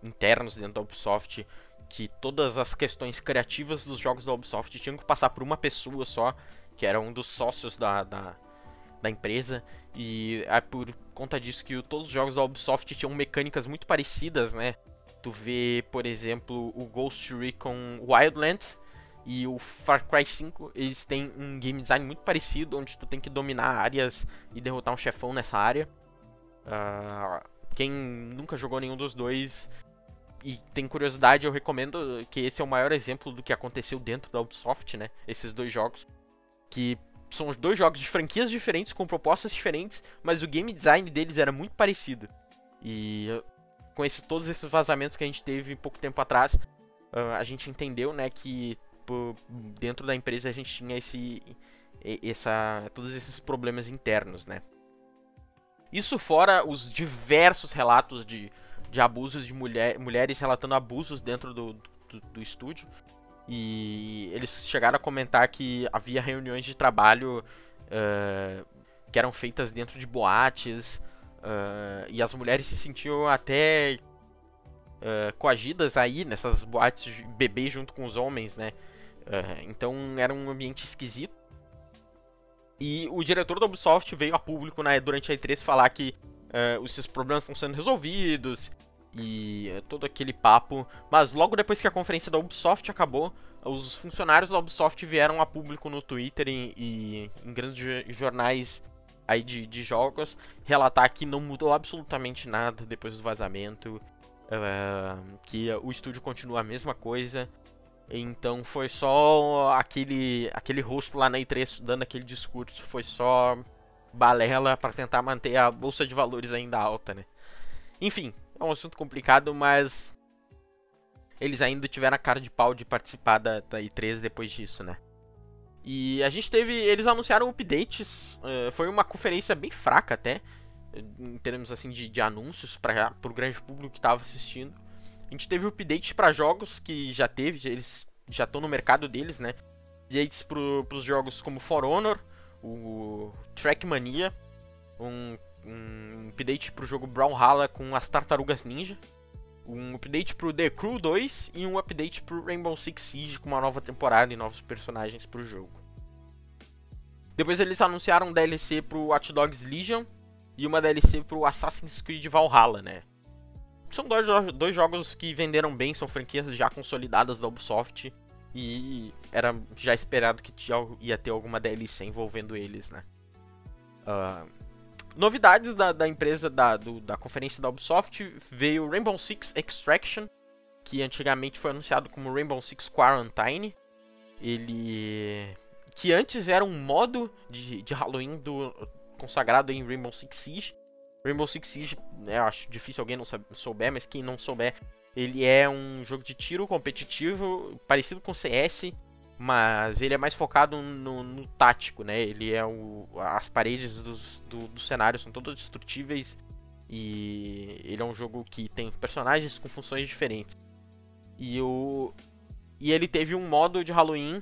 internos dentro da Ubisoft que todas as questões criativas dos jogos da Ubisoft tinham que passar por uma pessoa só, que era um dos sócios da, da, da empresa. E é por conta disso que todos os jogos da Ubisoft tinham mecânicas muito parecidas, né? Tu vê, por exemplo, o Ghost Recon Wildlands e o Far Cry 5, eles têm um game design muito parecido, onde tu tem que dominar áreas e derrotar um chefão nessa área. Uh, quem nunca jogou nenhum dos dois e tem curiosidade, eu recomendo que esse é o maior exemplo do que aconteceu dentro da Ubisoft, né? Esses dois jogos. Que são os dois jogos de franquias diferentes, com propostas diferentes, mas o game design deles era muito parecido. E com esses, todos esses vazamentos que a gente teve pouco tempo atrás, uh, a gente entendeu, né, que dentro da empresa a gente tinha esse, essa, todos esses problemas internos, né. Isso fora os diversos relatos de, de abusos de mulher, mulheres relatando abusos dentro do, do, do estúdio. E eles chegaram a comentar que havia reuniões de trabalho uh, que eram feitas dentro de boates. Uh, e as mulheres se sentiam até uh, coagidas aí nessas boates de beber junto com os homens, né? então era um ambiente esquisito. E o diretor da Ubisoft veio a público né, durante a E3 falar que uh, esses problemas estão sendo resolvidos e é todo aquele papo. Mas logo depois que a conferência da Ubisoft acabou, os funcionários da Ubisoft vieram a público no Twitter e, e em grandes jornais aí de, de, jogos relatar que não mudou absolutamente nada depois do vazamento, uh, que o estúdio continua a mesma coisa. Então foi só aquele aquele rosto lá na E3 dando aquele discurso, foi só balela para tentar manter a bolsa de valores ainda alta, né? Enfim, é um assunto complicado, mas eles ainda tiveram a cara de pau de participar da, da E3 depois disso, né? E a gente teve. Eles anunciaram updates. Uh, foi uma conferência bem fraca até. Em termos assim de, de anúncios para o grande público que estava assistindo. A gente teve updates para jogos que já teve, eles já estão no mercado deles, né? Updates para os jogos como For Honor, o Trackmania, um, um update para o jogo Brawlhalla com as Tartarugas Ninja, um update para o The Crew 2 e um update para o Rainbow Six Siege com uma nova temporada e novos personagens para o jogo. Depois eles anunciaram um DLC para o Watch Dogs Legion e uma DLC para o Assassin's Creed Valhalla, né? são dois, dois jogos que venderam bem, são franquias já consolidadas da Ubisoft. E era já esperado que ia ter alguma DLC envolvendo eles, né? Uh, novidades da, da empresa, da, do, da conferência da Ubisoft, veio Rainbow Six Extraction, que antigamente foi anunciado como Rainbow Six Quarantine. Ele. que antes era um modo de, de Halloween do, consagrado em Rainbow Six Siege. Rainbow Six Siege, né, eu acho difícil alguém não souber, mas quem não souber, ele é um jogo de tiro competitivo, parecido com CS, mas ele é mais focado no, no tático, né? Ele é o. As paredes dos, do, do cenário são todas destrutíveis. E ele é um jogo que tem personagens com funções diferentes. E o. E ele teve um modo de Halloween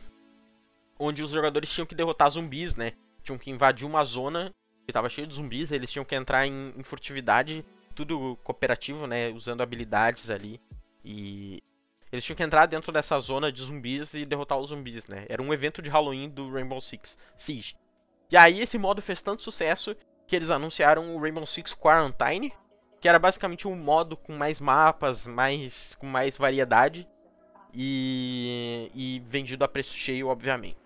onde os jogadores tinham que derrotar zumbis, né? Tinham que invadir uma zona que tava cheio de zumbis, eles tinham que entrar em, em furtividade, tudo cooperativo, né? Usando habilidades ali. E eles tinham que entrar dentro dessa zona de zumbis e derrotar os zumbis, né? Era um evento de Halloween do Rainbow Six Siege. E aí esse modo fez tanto sucesso que eles anunciaram o Rainbow Six Quarantine, que era basicamente um modo com mais mapas, mais com mais variedade e, e vendido a preço cheio, obviamente.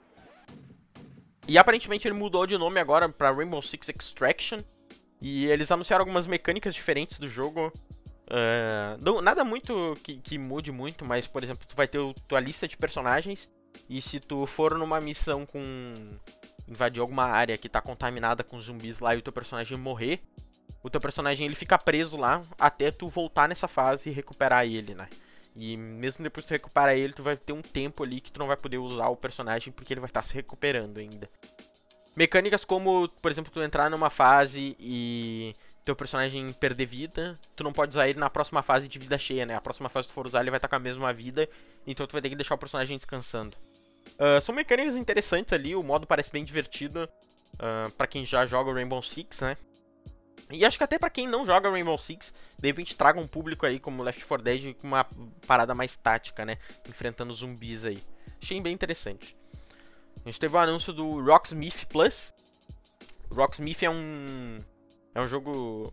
E aparentemente ele mudou de nome agora para Rainbow Six Extraction. E eles anunciaram algumas mecânicas diferentes do jogo. Uh, não, nada muito que, que, mude muito, mas por exemplo, tu vai ter o, tua lista de personagens. E se tu for numa missão com. invadir alguma área que tá contaminada com zumbis lá e o teu personagem morrer, o teu personagem ele fica preso lá até tu voltar nessa fase e recuperar ele, né? E mesmo depois que tu recuperar ele, tu vai ter um tempo ali que tu não vai poder usar o personagem porque ele vai estar se recuperando ainda. Mecânicas como, por exemplo, tu entrar numa fase e teu personagem perder vida, tu não pode usar ele na próxima fase de vida cheia, né? A próxima fase que tu for usar ele vai estar com a mesma vida, então tu vai ter que deixar o personagem descansando. Uh, são mecânicas interessantes ali, o modo parece bem divertido uh, para quem já joga Rainbow Six, né? E acho que até para quem não joga Rainbow Six, de repente traga um público aí como Left 4 Dead com uma parada mais tática, né? Enfrentando zumbis aí. Achei bem interessante. A gente teve o anúncio do Rocksmith Plus. Rocksmith é um é um jogo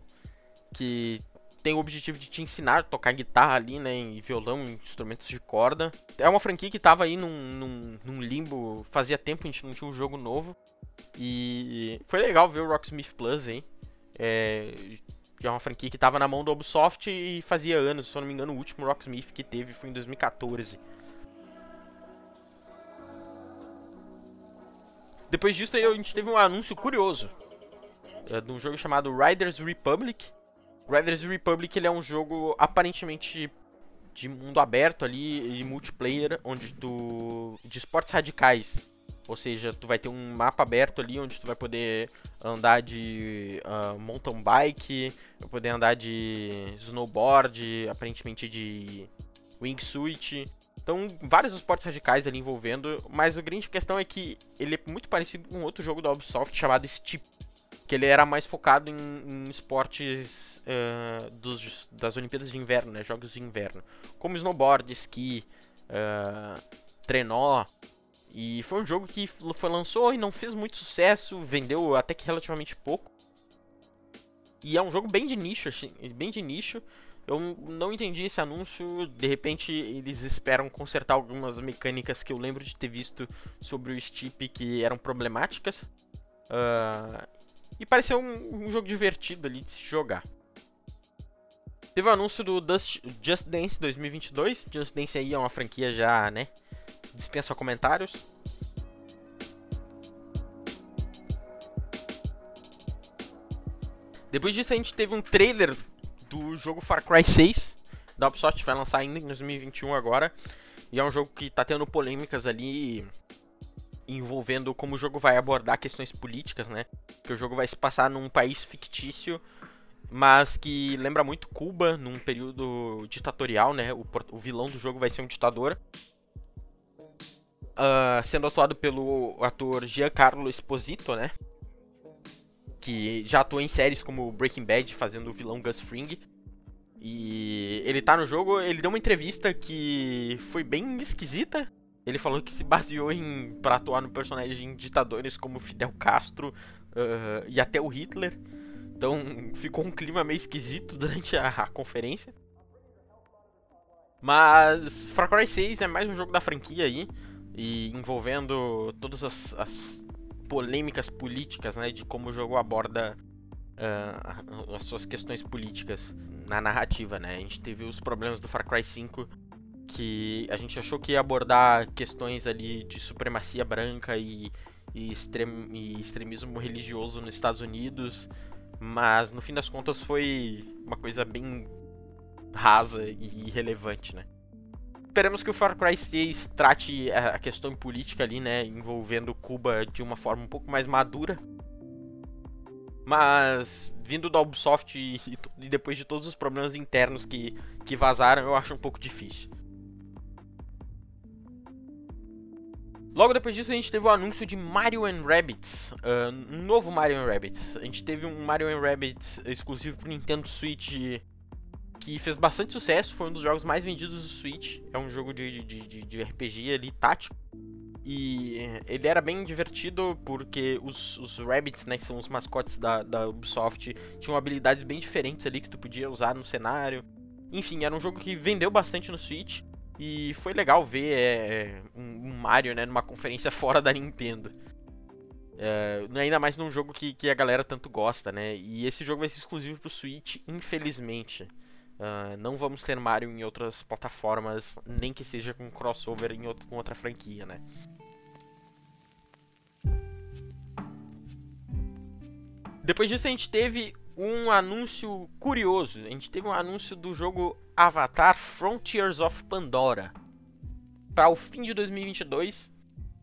que tem o objetivo de te ensinar a tocar guitarra ali, né, e violão, instrumentos de corda. É uma franquia que tava aí num, num, num limbo, fazia tempo que a gente não tinha um jogo novo. E foi legal ver o Rocksmith Plus aí. É, é uma franquia que estava na mão do Ubisoft e fazia anos, se eu não me engano, o último Rocksmith que teve foi em 2014. Depois disso aí a gente teve um anúncio curioso é, de um jogo chamado Riders Republic. Riders Republic ele é um jogo aparentemente de mundo aberto ali e multiplayer, onde tu de esportes radicais. Ou seja, tu vai ter um mapa aberto ali onde tu vai poder andar de uh, mountain bike, vai poder andar de snowboard, aparentemente de wingsuit. Então, vários esportes radicais ali envolvendo, mas a grande questão é que ele é muito parecido com outro jogo da Ubisoft chamado Steep, que ele era mais focado em, em esportes uh, dos, das Olimpíadas de Inverno, né, jogos de inverno, como snowboard, esqui, uh, trenó, e foi um jogo que foi lançou e não fez muito sucesso, vendeu até que relativamente pouco. E é um jogo bem de nicho, bem de nicho. Eu não entendi esse anúncio. De repente eles esperam consertar algumas mecânicas que eu lembro de ter visto sobre o Steep que eram problemáticas. Uh, e pareceu um, um, jogo divertido ali de se jogar. Teve o anúncio do Just Dance 2022. Just Dance aí é uma franquia já, né? dispensa comentários. Depois disso a gente teve um trailer do jogo Far Cry 6 da Ubisoft, vai lançar ainda em 2021 agora. E é um jogo que tá tendo polêmicas ali envolvendo como o jogo vai abordar questões políticas, né? Que o jogo vai se passar num país fictício, mas que lembra muito Cuba num período ditatorial, né? O, o vilão do jogo vai ser um ditador. Uh, sendo atuado pelo ator Giancarlo Esposito, né? Que já atuou em séries como Breaking Bad, fazendo o vilão Gus Fring. E ele tá no jogo, ele deu uma entrevista que foi bem esquisita. Ele falou que se baseou em para atuar no personagem ditadores como Fidel Castro uh, e até o Hitler. Então ficou um clima meio esquisito durante a, a conferência. Mas Far Cry 6 é mais um jogo da franquia aí. E envolvendo todas as, as polêmicas políticas, né? De como o jogo aborda uh, as suas questões políticas na narrativa, né? A gente teve os problemas do Far Cry 5 que a gente achou que ia abordar questões ali de supremacia branca e, e, extrem, e extremismo religioso nos Estados Unidos, mas no fim das contas foi uma coisa bem rasa e irrelevante, né? Esperamos que o Far Cry 6 trate a questão política ali, né, envolvendo Cuba de uma forma um pouco mais madura. Mas vindo da Ubisoft e, e, depois de todos os problemas internos que, que vazaram, eu acho um pouco difícil. Logo depois disso a gente teve o anúncio de Mario and uh, um novo Mario and. A gente teve um Mario and Rabbids exclusivo para Nintendo Switch que fez bastante sucesso, foi um dos jogos mais vendidos do Switch. É um jogo de, de, de, de RPG ali tático. E ele era bem divertido porque os, os Rabbits, né, que são os mascotes da, da Ubisoft, tinham habilidades bem diferentes ali que tu podia usar no cenário. Enfim, era um jogo que vendeu bastante no Switch e foi legal ver é, um, um, Mario né, numa conferência (laughs) fora da Nintendo. É, ainda mais num jogo que, que a galera tanto gosta, né? E esse jogo vai ser exclusivo pro Switch, infelizmente. Uh, não vamos ter Mario em outras plataformas, nem que seja com crossover em outro, com outra franquia, né? Depois disso a gente teve um anúncio curioso. A gente teve um anúncio do jogo Avatar Frontiers of Pandora para o fim de 2022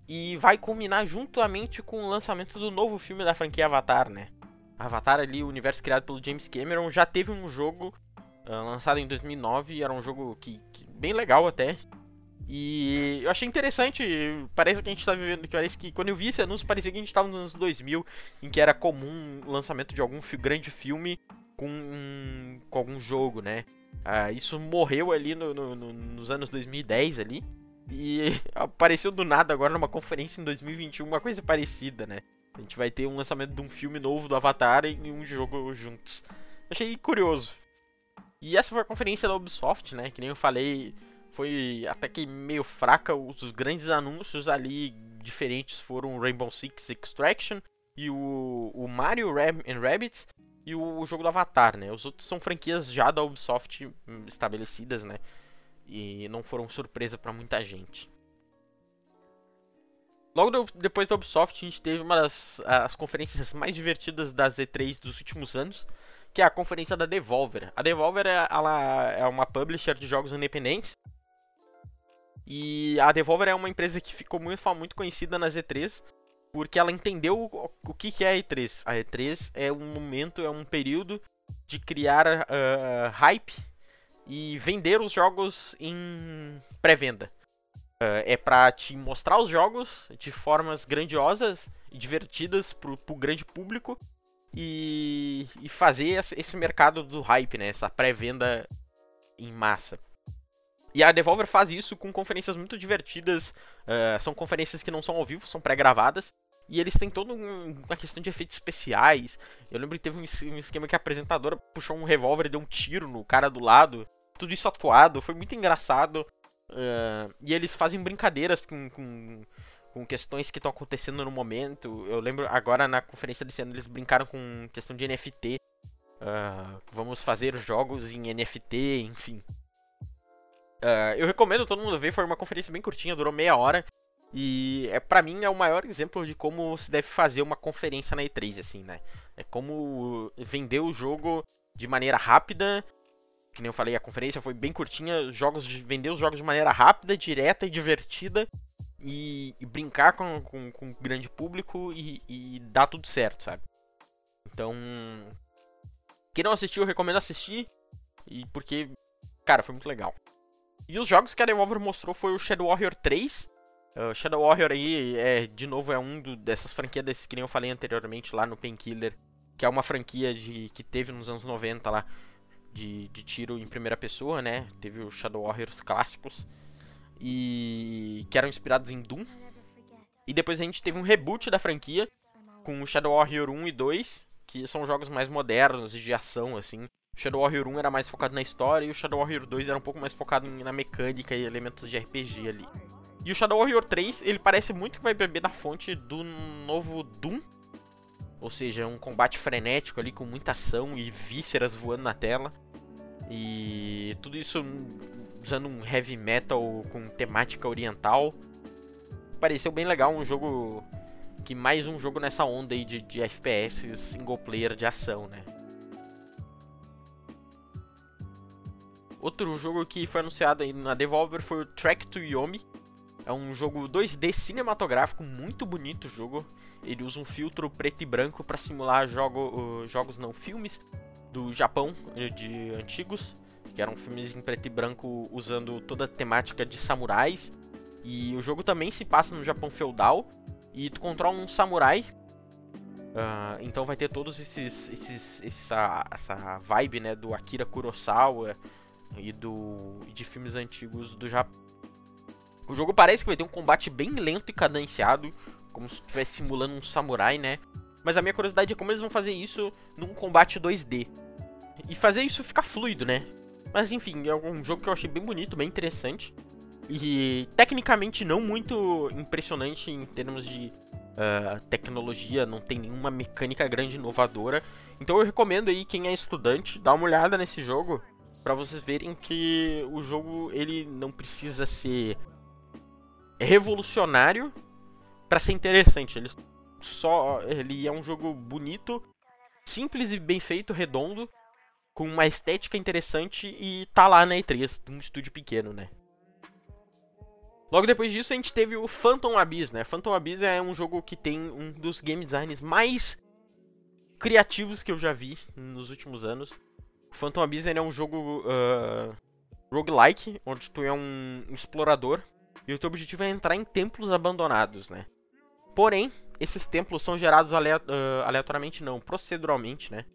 e vai culminar juntamente com o lançamento do novo filme da franquia Avatar, né? Avatar ali, o universo criado pelo James Cameron, já teve um jogo uh, lançado em 2009, era um jogo que, que bem legal até, e eu achei interessante, parece que a gente tá vivendo, parece que quando eu vi esse anúncio parecia que a gente tava nos anos 2000, em que era comum o lançamento de algum grande filme com, com algum jogo, né? Ah, isso morreu ali no, no, no, nos anos 2010 ali, e (laughs) apareceu do nada agora numa conferência em 2021, uma coisa parecida, né? A gente vai ter um lançamento de um filme novo do Avatar e um jogo juntos. Achei curioso. E essa foi a conferência da Ubisoft, né? Que nem eu falei, foi até que meio fraca. Os grandes anúncios ali diferentes foram Rainbow Six Extraction e o, o Mario Rab and e o, o, jogo do Avatar, né? Os outros são franquias já da Ubisoft estabelecidas, né? E não foram surpresa para muita gente. Logo do, depois da Ubisoft, a gente teve uma das as conferências mais divertidas das E3 dos últimos anos, que é a conferência da Devolver. A Devolver é, ela é uma publisher de jogos independentes e a Devolver é uma empresa que ficou muito, muito conhecida nas E3 porque ela entendeu o, o que, é a E3. A E3 é um momento, é um período de criar uh, hype e vender os jogos em pré-venda. Uh, é para te mostrar os jogos de formas grandiosas e divertidas pro, pro grande público e, e fazer esse mercado do hype, né? Essa pré-venda em massa. E a Devolver faz isso com conferências muito divertidas. Uh, são conferências que não são ao vivo, são pré-gravadas. E eles têm toda um, uma questão de efeitos especiais. Eu lembro que teve um, esquema que a apresentadora puxou um revólver e deu um tiro no cara do lado. Tudo isso atuado, foi muito engraçado. Uh, e eles fazem brincadeiras com, com, com questões que estão acontecendo no momento. Eu lembro agora na conferência desse ano eles brincaram com questão de NFT. Uh, ah, vamos fazer jogos em NFT, enfim. Uh, eu recomendo todo mundo ver, foi uma conferência bem curtinha, durou meia hora. E é para mim é o maior exemplo de como se deve fazer uma conferência na E3, assim, né? É como vender o jogo de maneira rápida que nem eu falei, a conferência foi bem curtinha, jogos de vender os jogos de maneira rápida, direta e divertida e, e brincar com, com, com, o grande público e, e dar tudo certo, sabe? Então, quem não assistiu, eu recomendo assistir e porque, cara, foi muito legal. E os jogos que a Devolver mostrou foi o Shadow Warrior 3. Uh, Shadow Warrior aí, é, de novo, é um do, dessas franquias que nem eu falei anteriormente lá no Painkiller, que é uma franquia de, que teve nos anos 90 lá, de, de tiro em primeira pessoa, né? Teve os Shadow Warriors clássicos, e que eram inspirados em Doom. E depois a gente teve um reboot da franquia, com o Shadow Warrior 1 e 2, que são jogos mais modernos e de ação, assim. Shadow Warrior 1 era mais focado na história e o Shadow Warrior 2 era um pouco mais focado na mecânica e elementos de RPG ali. E o Shadow Warrior 3, ele parece muito que vai beber da fonte do novo Doom. Ou seja, um combate frenético ali com muita ação e vísceras voando na tela. E tudo isso usando um heavy metal com temática oriental. Pareceu bem legal, um jogo que mais um jogo nessa onda aí de, de FPS single player de ação, né? Outro jogo que foi anunciado aí na Devolver foi o Track to Yomi. É um jogo 2D cinematográfico, muito bonito o jogo. Ele usa um filtro preto e branco para simular jogo, jogos, não, filmes do Japão eh, de antigos, que eram filmes em preto e branco usando toda a temática de samurais. E o jogo também se passa no Japão feudal e tu controla um samurai. Uh, então vai ter todos esses, esses essa, essa vibe né do Akira Kurosawa e do de filmes antigos do Japão. O jogo parece que vai ter um combate bem lento e cadenciado, como se estivesse simulando um samurai, né? Mas a minha curiosidade é como eles vão fazer isso num combate 2D. E fazer isso ficar fluido, né? Mas enfim, é um jogo que eu achei bem bonito, bem interessante. E tecnicamente não muito impressionante em termos de uh, tecnologia, não tem nenhuma mecânica grande inovadora. Então eu recomendo aí quem é estudante, dá uma olhada nesse jogo para vocês verem que o jogo ele não precisa ser revolucionário para ser interessante. Ele só ele é um jogo bonito, simples e bem feito, redondo, com uma estética interessante e tá lá na E3, um estúdio pequeno, né? Logo depois disso a gente teve o Phantom Abyss, né? Phantom Abyss é um jogo que tem um dos game designs mais criativos que eu já vi nos últimos anos. Phantom Abyss é um jogo uh, roguelike, onde tu é um explorador e o teu objetivo é entrar em templos abandonados, né? Porém, esses templos são gerados uh, aleatoriamente, não, proceduralmente, né?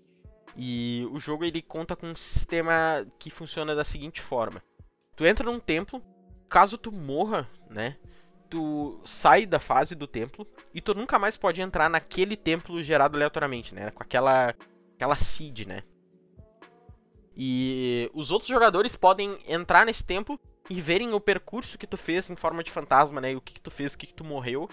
E o jogo ele conta com um sistema que funciona da seguinte forma: tu entra num templo, caso tu morra, né? Tu sai da fase do templo e tu nunca mais pode entrar naquele templo gerado aleatoriamente, né? Com aquela aquela seed, né? E os outros jogadores podem entrar nesse templo e verem o percurso que tu fez em forma de fantasma, né? O que, que tu fez, o que, que tu morreu.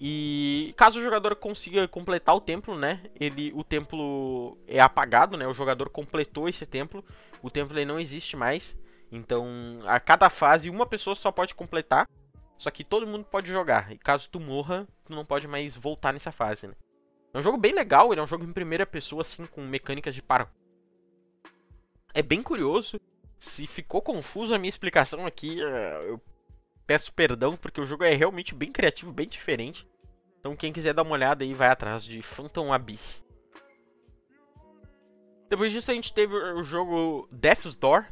E caso o jogador consiga completar o templo, né? Ele, o templo é apagado, né? O jogador completou esse templo, o templo ele não existe mais. Então, a cada fase uma pessoa só pode completar, só que todo mundo pode jogar. E caso tu morra, tu não pode mais voltar nessa fase, né? É um jogo bem legal, ele é um jogo em primeira pessoa assim com mecânicas de parkour é bem curioso. Se ficou confuso a minha explicação aqui, é, eu peço perdão, porque o jogo é realmente bem criativo, bem diferente. Então quem quiser dar uma olhada aí, vai atrás de Phantom Abyss. Depois disso a gente teve o jogo Death's Door.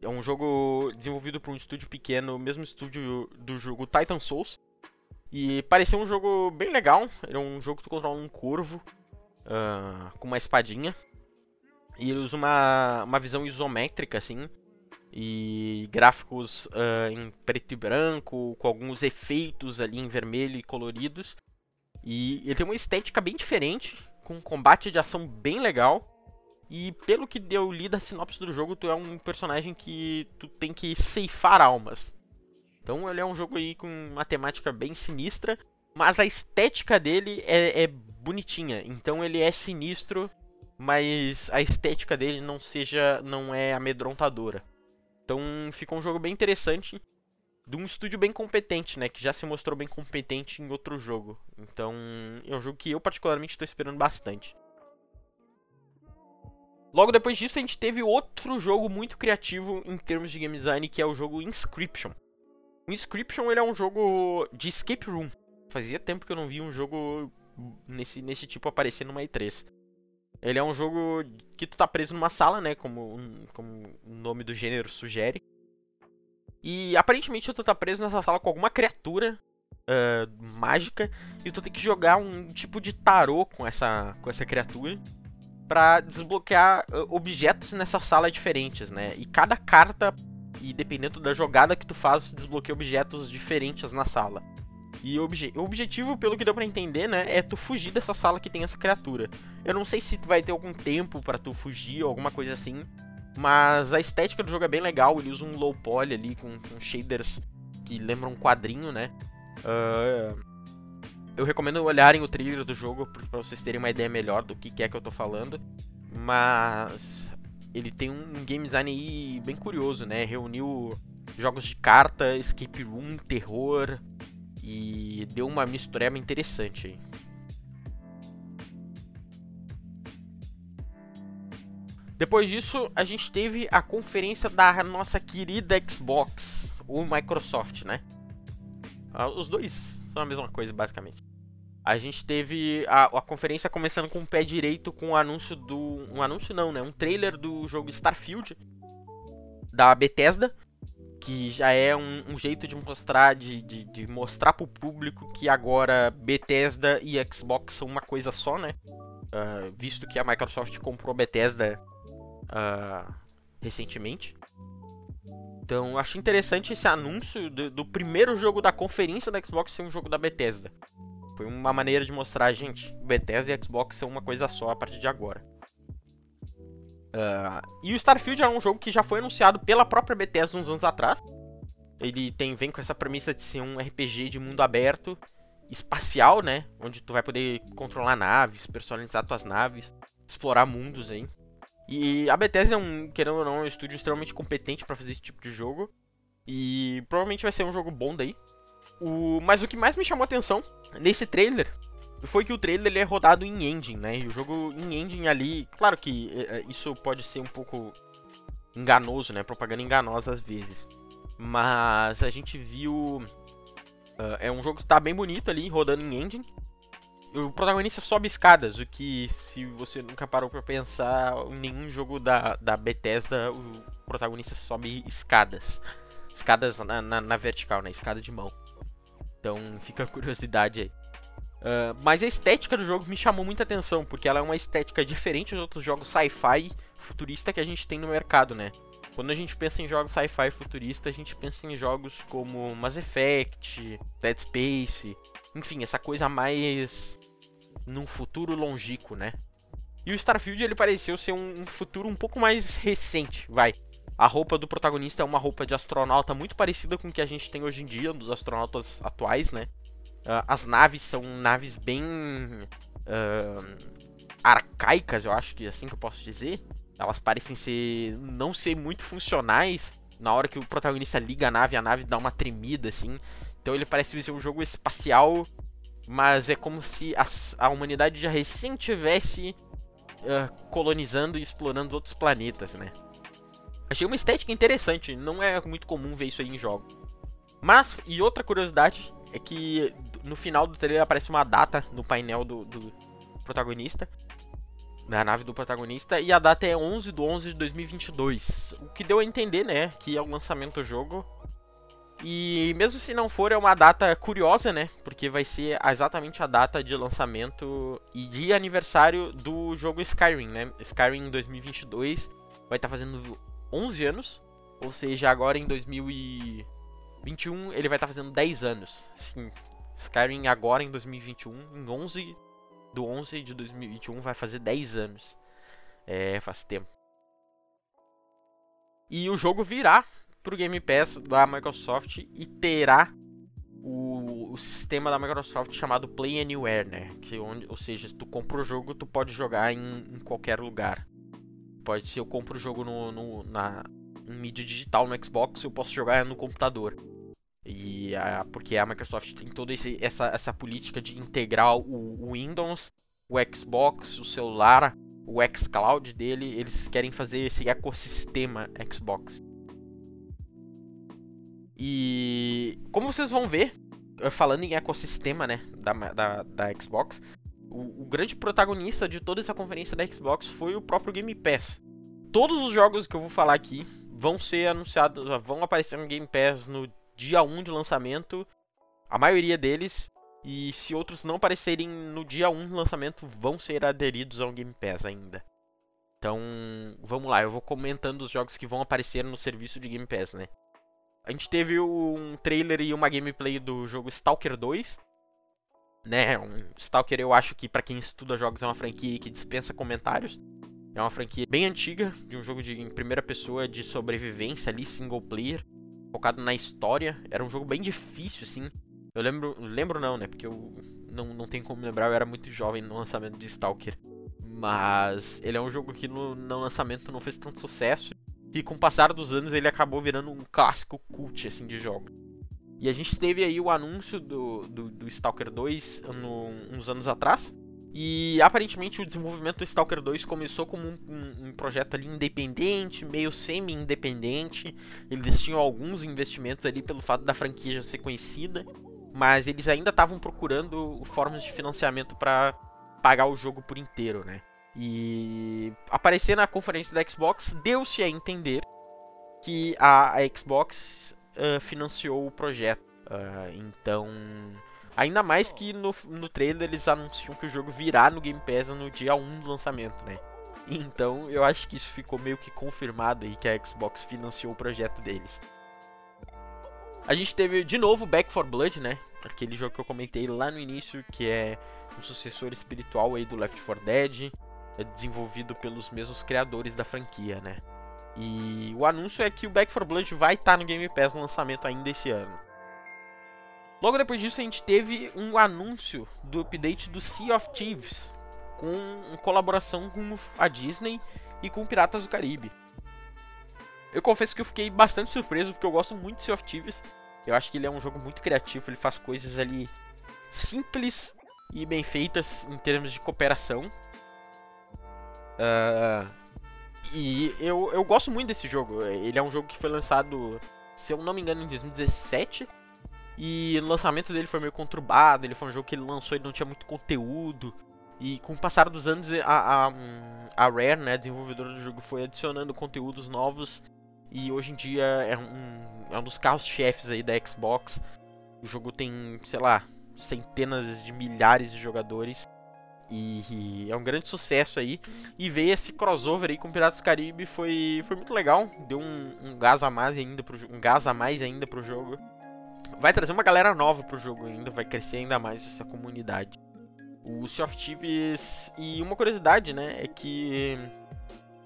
É um jogo desenvolvido por um estúdio pequeno, mesmo estúdio do jogo Titan Souls. E parecia um jogo bem legal. Era um jogo que tu controla um corvo uh, com uma espadinha. E ele usa uma, uma visão isométrica, assim. E gráficos uh, em preto e branco, com alguns efeitos ali em vermelho e coloridos. E ele tem uma estética bem diferente, com um combate de ação bem legal. E pelo que eu li da sinopse do jogo, tu é um personagem que tu tem que ceifar almas. Então ele é um jogo aí com uma temática bem sinistra, mas a estética dele é, é bonitinha. Então ele é sinistro mas a estética dele não seja não é amedrontadora. Então ficou um jogo bem interessante de um estúdio bem competente, né, que já se mostrou bem competente em outro jogo. Então, é um jogo que eu particularmente estou esperando bastante. Logo depois disso, a gente teve outro jogo muito criativo em termos de game design, que é o jogo Inscription. O Inscription ele é um jogo de escape room. Fazia tempo que eu não vi um jogo nesse, nesse tipo aparecer numa E3. Ele é um jogo que tu tá preso numa sala, né? Como, como o nome do gênero sugere. E aparentemente tu tá preso nessa sala com alguma criatura uh, mágica. E tu tem que jogar um tipo de tarô com essa, com essa criatura. Pra desbloquear uh, objetos nessa sala diferentes, né? E cada carta, e dependendo da jogada que tu faz, desbloqueia objetos diferentes na sala. E obje o objetivo, pelo que deu pra entender, né, é tu fugir dessa sala que tem essa criatura. Eu não sei se vai ter algum tempo para tu fugir ou alguma coisa assim, mas a estética do jogo é bem legal. Ele usa um low poly ali com, com shaders que lembram um quadrinho, né? Uh, eu recomendo olharem o trailer do jogo para vocês terem uma ideia melhor do que é que eu tô falando. Mas ele tem um game design aí bem curioso, né? Reuniu jogos de carta, escape room, terror, e deu uma mistureba interessante aí. Depois disso, a gente teve a conferência da nossa querida Xbox, ou Microsoft, né? Ah, os dois são a mesma coisa, basicamente. A gente teve a, a, conferência começando com o pé direito com o anúncio do. Um anúncio não, né? Um trailer do jogo Starfield da Bethesda que já é um, um jeito de mostrar, de, de, de mostrar público que agora Bethesda e Xbox são uma coisa só, né? Uh, visto que a Microsoft comprou Bethesda uh, recentemente. Então, achei interessante esse anúncio do, do, primeiro jogo da conferência da Xbox ser um jogo da Bethesda. Foi uma maneira de mostrar, gente, Bethesda e Xbox são uma coisa só a partir de agora. Uh, e o Starfield é um jogo que já foi anunciado pela própria Bethesda uns anos atrás. Ele tem, vem com essa premissa de ser um RPG de mundo aberto, espacial, né? Onde tu vai poder controlar naves, personalizar tuas naves, explorar mundos aí. E a Bethesda é um, querendo ou não, é um estúdio extremamente competente para fazer esse tipo de jogo. E provavelmente vai ser um jogo bom daí. O, mas o que mais me chamou a atenção nesse trailer foi que o trailer ele é rodado em engine, né? E o jogo em engine ali, claro que é, isso pode ser um pouco enganoso, né? Propaganda enganosa às vezes. Mas a gente viu. Uh, é um jogo que tá bem bonito ali, rodando em engine. O protagonista sobe escadas, o que, se você nunca parou pra pensar, em nenhum jogo da, da Bethesda o protagonista sobe escadas. Escadas na, na, na vertical, né? Escada de mão. Então fica a curiosidade aí. Uh, mas a estética do jogo me chamou muita atenção, porque ela é uma estética diferente dos outros jogos sci-fi futurista que a gente tem no mercado, né? Quando a gente pensa em jogos sci-fi futurista, a gente pensa em jogos como Mass Effect, Dead Space, enfim, essa coisa mais num futuro longínquo, né? E o Starfield ele pareceu ser um, futuro um pouco mais recente, vai. A roupa do protagonista é uma roupa de astronauta muito parecida com o que a gente tem hoje em dia, dos astronautas atuais, né? Uh, as naves são naves bem uh, arcaicas, eu acho que é assim que eu posso dizer. Elas parecem ser não ser muito funcionais. Na hora que o protagonista liga a nave, a nave dá uma tremida assim. Então ele parece ser um jogo espacial, mas é como se a, a humanidade já recém tivesse uh, colonizando e explorando outros planetas, né? Achei uma estética interessante, não é muito comum ver isso aí em jogos. Mas, e outra curiosidade, é que no final do trailer aparece uma data no painel do, do protagonista, na nave do protagonista, e a data é 11 de 11 de 2022. O que deu a entender, né, que é o lançamento do jogo. E mesmo se não for, é uma data curiosa, né, porque vai ser exatamente a data de lançamento e de aniversário do jogo Skyrim, né. Skyrim em 2022 vai estar tá fazendo 11 anos, ou seja, agora em 2021 ele vai estar tá fazendo 10 anos. Sim, Skyrim agora em 2021, em 11 do 11 de 2021 vai fazer 10 anos. É, faz tempo. E o jogo virá pro Game Pass da Microsoft e terá o, o sistema da Microsoft chamado Play Anywhere, né? Que onde, ou seja, se tu compra o jogo, tu pode jogar em, em qualquer lugar. Pode ser eu compro o jogo no, no na em mídia digital no Xbox, eu posso jogar no computador. E a, porque a Microsoft tem toda esse, essa, essa política de integrar o, o, Windows, o Xbox, o celular o xCloud dele, eles querem fazer esse ecossistema Xbox. E como vocês vão ver, falando em ecossistema, né, da, da, da Xbox, o, o, grande protagonista de toda essa conferência da Xbox foi o próprio Game Pass. Todos os jogos que eu vou falar aqui vão ser anunciados, vão aparecer no Game Pass no dia 1 de lançamento, a maioria deles, e se outros não aparecerem no dia 1 de lançamento, vão ser aderidos ao Game Pass ainda. Então, vamos lá, eu vou comentando os jogos que vão aparecer no serviço de Game Pass, né? A gente teve um trailer e uma gameplay do jogo Stalker 2. Né, um Stalker eu acho que para quem estuda jogos é uma franquia que dispensa comentários. É uma franquia bem antiga, de um jogo de primeira pessoa de sobrevivência ali, single player, focado na história. Era um jogo bem difícil, assim. Eu lembro, lembro não, né, porque eu não, não tenho como lembrar, eu era muito jovem no lançamento de Stalker. Mas ele é um jogo que no, no lançamento não fez tanto sucesso. E com o passar dos anos ele acabou virando um clássico cult assim, de jogos. E a gente teve aí o anúncio do, do, do Stalker 2 no, uns anos atrás. E aparentemente o desenvolvimento do Stalker 2 começou como um, um, um projeto ali independente, meio semi-independente. Eles tinham alguns investimentos ali pelo fato da franquia já ser conhecida, mas eles ainda estavam procurando formas de financiamento para pagar o jogo por inteiro, né? E aparecer na conferência da Xbox deu-se a entender que a, a Xbox uh, financiou o projeto. Uh, então, ainda mais que no, no trailer eles anunciam que o jogo virá no Game Pass no dia 1 do lançamento, né? Então, eu acho que isso ficou meio que confirmado aí que a Xbox financiou o projeto deles. A gente teve de novo Back 4 Blood, né? Aquele jogo que eu comentei lá no início, que é um sucessor espiritual aí do Left 4 Dead é desenvolvido pelos mesmos criadores da franquia, né? E o anúncio é que o Back 4 Blood vai estar tá no Game Pass no lançamento ainda esse ano. Logo depois disso a gente teve um anúncio do update do Sea of Thieves com colaboração com a Disney e com Piratas do Caribe. Eu confesso que eu fiquei bastante surpreso porque eu gosto muito de Sea of Thieves. Eu acho que ele é um jogo muito criativo, ele faz coisas ali simples e bem feitas em termos de cooperação. Uh, e eu, eu gosto muito desse jogo. Ele é um jogo que foi lançado, se eu não me engano, em 2017. E o lançamento dele foi meio conturbado. Ele foi um jogo que ele lançou e não tinha muito conteúdo. E com o passar dos anos, a, a, a Rare, né, desenvolvedora do jogo, foi adicionando conteúdos novos. E hoje em dia é um, é um dos carros-chefes aí da Xbox. O jogo tem, sei lá, centenas de milhares de jogadores. E, é um grande sucesso aí. E ver esse crossover aí com Piratas do Caribe foi, foi muito legal. Deu um, um gás a mais ainda pro um gás a mais ainda pro jogo. Vai trazer uma galera nova pro jogo ainda, vai crescer ainda mais essa comunidade. O Sea of Thieves e uma curiosidade, né, é que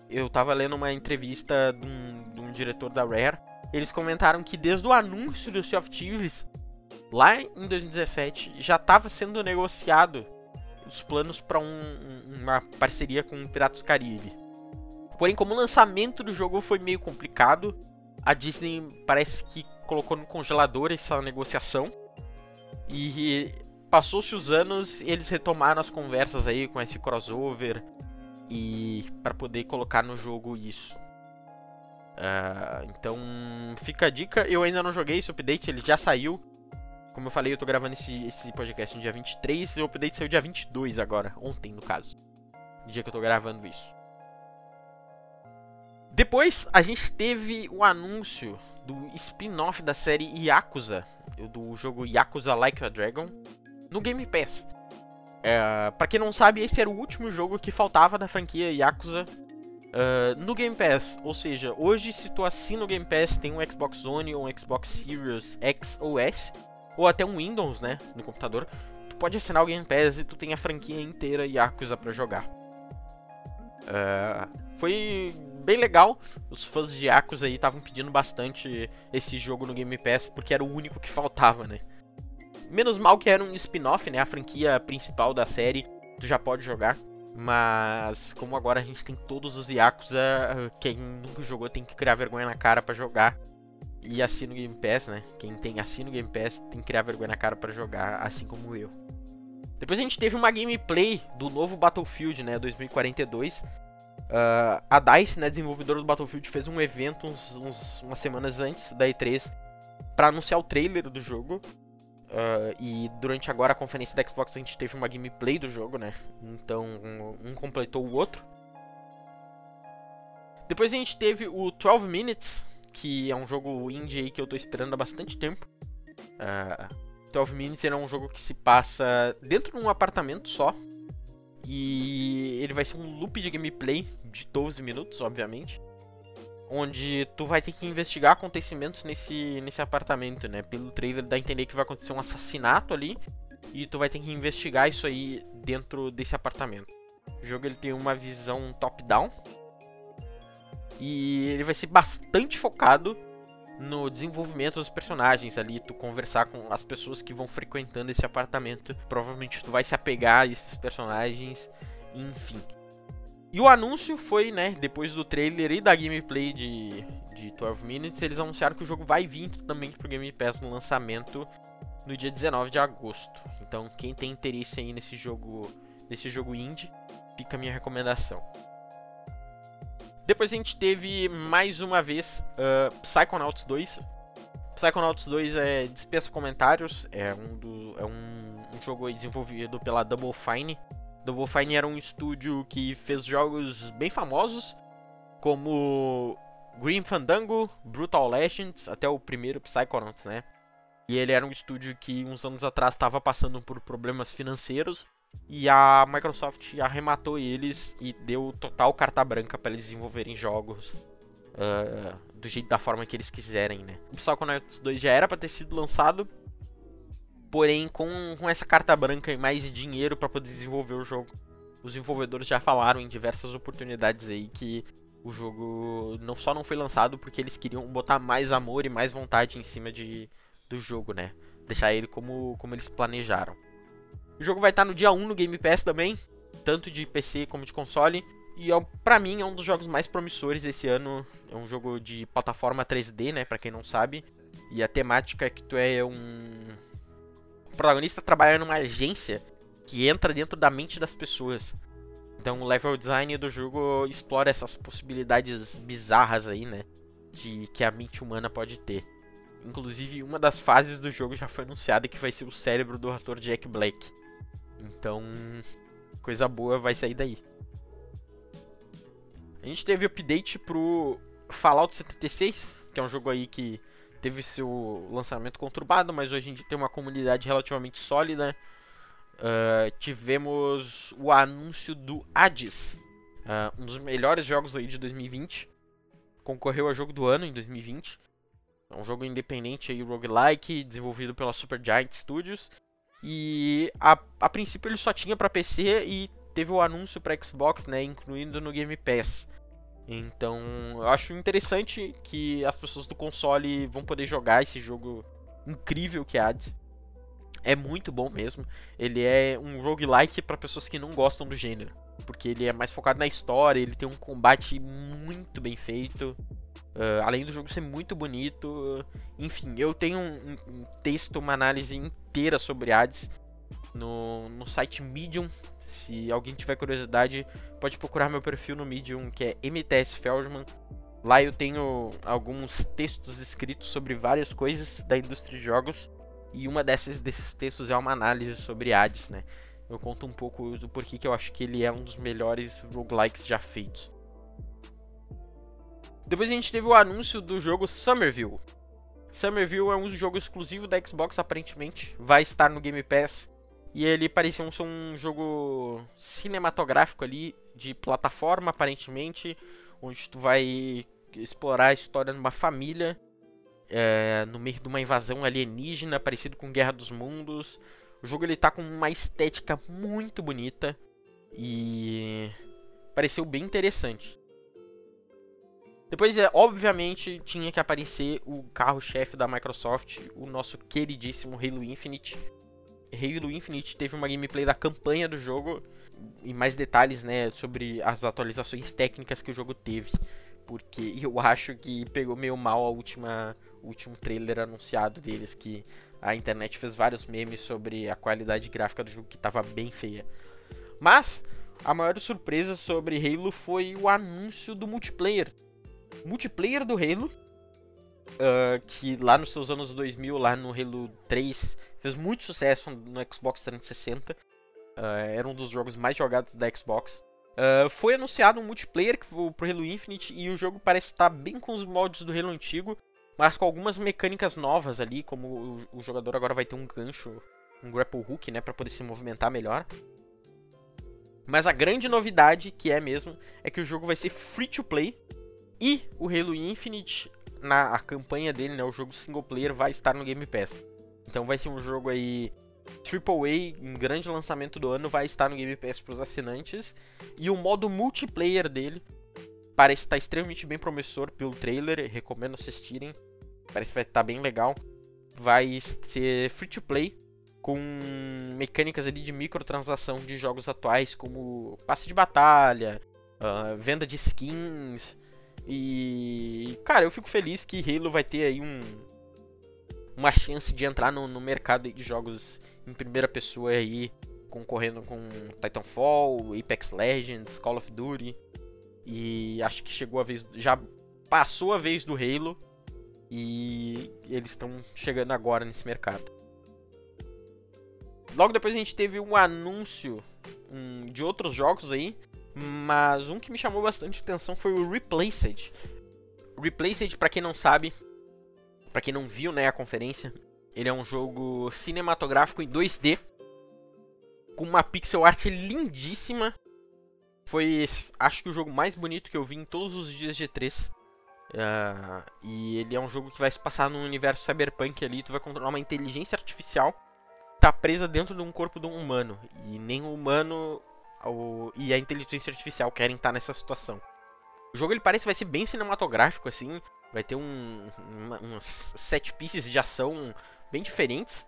eu tava lendo uma entrevista de um, de um diretor da Rare. Eles comentaram que desde o anúncio do Sea of Thieves, lá em 2017, já estava sendo negociado os planos para um, uma parceria com Piratas Caribe. Porém, como o lançamento do jogo foi meio complicado, a Disney parece que colocou no congelador essa negociação. E passou-se os anos, eles retomaram as conversas aí com esse crossover e para poder colocar no jogo isso. Uh, então fica a dica, eu ainda não joguei esse update, ele já saiu. Como eu falei, eu tô gravando esse, esse podcast no dia 23 e o update saiu dia 22 agora, ontem no caso. No dia que eu tô gravando isso. Depois a gente teve o anúncio do spin-off da série Yakuza, do jogo Yakuza Like a Dragon, no Game Pass. É, pra quem não sabe, esse era o último jogo que faltava da franquia Yakuza uh, no Game Pass. Ou seja, hoje se tu assina o Game Pass, tem um Xbox One um Xbox Series X ou S, ou até um Windows, né, no computador, tu pode assinar o Game Pass e tu tem a franquia inteira Yakuza para jogar. Uh, foi bem legal, os fãs de Yakuza aí estavam pedindo bastante esse jogo no Game Pass, porque era o único que faltava, né. Menos mal que era um spin-off, né, a franquia principal da série, tu já pode jogar. Mas como agora a gente tem todos os Yakuza, quem nunca jogou tem que criar vergonha na cara para jogar e assina o Game Pass, né? Quem tem assina o Game Pass tem que criar vergonha na cara para jogar, assim como eu. Depois a gente teve uma gameplay do novo Battlefield, né, 2042. Uh, a DICE, né, desenvolvedora do Battlefield, fez um evento uns, uns, umas semanas antes da E3 para anunciar o trailer do jogo. Uh, e durante agora a conferência da Xbox a gente teve uma gameplay do jogo, né? Então um, um completou o outro. Depois a gente teve o 12 Minutes, que é um jogo indie que eu tô esperando há bastante tempo. Uh, 12 Minutes é um jogo que se passa dentro de um apartamento só. E ele vai ser um loop de gameplay de 12 minutos, obviamente. Onde tu vai ter que investigar acontecimentos nesse, nesse apartamento, né? Pelo trailer dá a entender que vai acontecer um assassinato ali. E tu vai ter que investigar isso aí dentro desse apartamento. O jogo ele tem uma visão top-down. E ele vai ser bastante focado no desenvolvimento dos personagens ali, tu conversar com as pessoas que vão frequentando esse apartamento. Provavelmente tu vai se apegar a esses personagens, enfim. E o anúncio foi, né, depois do trailer e da gameplay de, de 12 Minutes, eles anunciaram que o jogo vai vir também pro Game Pass no lançamento no dia 19 de agosto. Então, quem tem interesse aí nesse jogo, nesse jogo indie, fica a minha recomendação. Depois a gente teve mais uma vez uh, Psychonauts 2. Psychonauts 2 é dispensa comentários, é um, do, é um, um jogo desenvolvido pela Double Fine. Double Fine era um estúdio que fez jogos bem famosos, como Green Fandango, Brutal Legends, até o primeiro Psychonauts, né? E ele era um estúdio que uns anos atrás estava passando por problemas financeiros e a Microsoft arrematou eles e deu total carta branca para eles desenvolverem jogos uh, do jeito da forma que eles quiserem, né? O Psychonauts 2 já era para ter sido lançado, porém com, com essa carta branca e mais dinheiro para poder desenvolver o jogo, os desenvolvedores já falaram em diversas oportunidades aí que o jogo não só não foi lançado porque eles queriam botar mais amor e mais vontade em cima de, do jogo, né? Deixar ele como, como eles planejaram. O jogo vai estar no dia 1 no Game Pass também, tanto de PC como de console. E é, pra mim é um dos jogos mais promissores desse ano. É um jogo de plataforma 3D, né? Pra quem não sabe. E a temática é que tu é um. O protagonista trabalha numa agência que entra dentro da mente das pessoas. Então o level design do jogo explora essas possibilidades bizarras aí, né? De que a mente humana pode ter. Inclusive, uma das fases do jogo já foi anunciada que vai ser o cérebro do ator Jack Black. Então, coisa boa vai sair daí. A gente teve update pro Fallout 76, que é um jogo aí que teve seu lançamento conturbado, mas hoje em dia tem uma comunidade relativamente sólida. Uh, tivemos o anúncio do Hades, uh, um dos melhores jogos aí de 2020. Concorreu a jogo do ano em 2020. É um jogo independente aí, roguelike, desenvolvido pela Supergiant Studios. E a, a princípio ele só tinha para PC e teve o anúncio para Xbox, né, incluindo no Game Pass. Então, eu acho interessante que as pessoas do console vão poder jogar esse jogo incrível que é Hades. É muito bom mesmo. Ele é um roguelike para pessoas que não gostam do gênero, porque ele é mais focado na história, ele tem um combate muito bem feito. Uh, além do jogo ser muito bonito, enfim, eu tenho um, um, texto, uma análise inteira sobre Hades no, no site Medium. Se alguém tiver curiosidade, pode procurar meu perfil no Medium, que é MTS Feldman. Lá eu tenho alguns textos escritos sobre várias coisas da indústria de jogos. E uma dessas, desses textos é uma análise sobre Hades, né? Eu conto um pouco do porquê que eu acho que ele é um dos melhores roguelikes já feitos. Depois a gente teve o anúncio do jogo Somerville. Somerville é um jogo exclusivo da Xbox, aparentemente. Vai estar no Game Pass. E ele parecia um, um jogo cinematográfico ali, de plataforma, aparentemente. Onde tu vai explorar a história de uma família é, no meio de uma invasão alienígena, parecido com Guerra dos Mundos. O jogo ele tá com uma estética muito bonita e pareceu bem interessante. Depois, é, obviamente, tinha que aparecer o carro-chefe da Microsoft, o nosso queridíssimo Halo Infinite. Halo Infinite teve uma gameplay da campanha do jogo e mais detalhes, né, sobre as atualizações técnicas que o jogo teve, porque (laughs) eu acho que pegou meio mal a última último trailer anunciado deles, que a internet fez vários memes sobre a qualidade gráfica do jogo que estava bem feia. Mas a maior surpresa sobre Halo foi o anúncio do multiplayer. Multiplayer do Halo, uh, que lá nos seus anos 2000, lá no Halo 3, fez muito sucesso no Xbox 360. Uh, era um dos jogos mais jogados da Xbox. Uh, foi anunciado um multiplayer pro Halo Infinite e o jogo parece estar bem com os moldes do Halo antigo, mas com algumas mecânicas novas ali, como o, o jogador agora vai ter um gancho, um grapple hook, né, para poder se movimentar melhor. Mas a grande novidade, que é mesmo, é que o jogo vai ser free to play e o Halo Infinite, na a campanha dele, né, o jogo single player vai estar no Game Pass. Então vai ser um jogo aí AAA, um grande lançamento do ano, vai estar no Game Pass para os assinantes. E o modo multiplayer dele parece estar extremamente bem promissor pelo trailer, recomendo assistirem. Parece que vai estar bem legal. Vai ser free to play, com mecânicas ali de microtransação de jogos atuais, como passe de batalha, uh, venda de skins. E, cara, eu fico feliz que Halo vai ter aí um, uma chance de entrar no, no mercado de jogos em primeira pessoa aí, concorrendo com Titanfall, Apex Legends, Call of Duty. E acho que chegou a vez. Já passou a vez do Halo. E eles estão chegando agora nesse mercado. Logo depois a gente teve um anúncio um, de outros jogos aí. Mas um que me chamou bastante atenção foi o Replaced. Replaced, para quem não sabe, para quem não viu né, a conferência, ele é um jogo cinematográfico em 2D, com uma pixel art lindíssima. Foi, acho que o jogo mais bonito que eu vi em todos os dias de 3 Uh, ah, e ele é um jogo que vai se passar num universo cyberpunk ali. Tu vai controlar uma inteligência artificial tá presa dentro de um corpo de um humano. E nem o humano o, e a inteligência artificial querem estar nessa situação. O jogo ele parece vai ser bem cinematográfico, assim. Vai ter um, uma, umas set pieces de ação bem diferentes.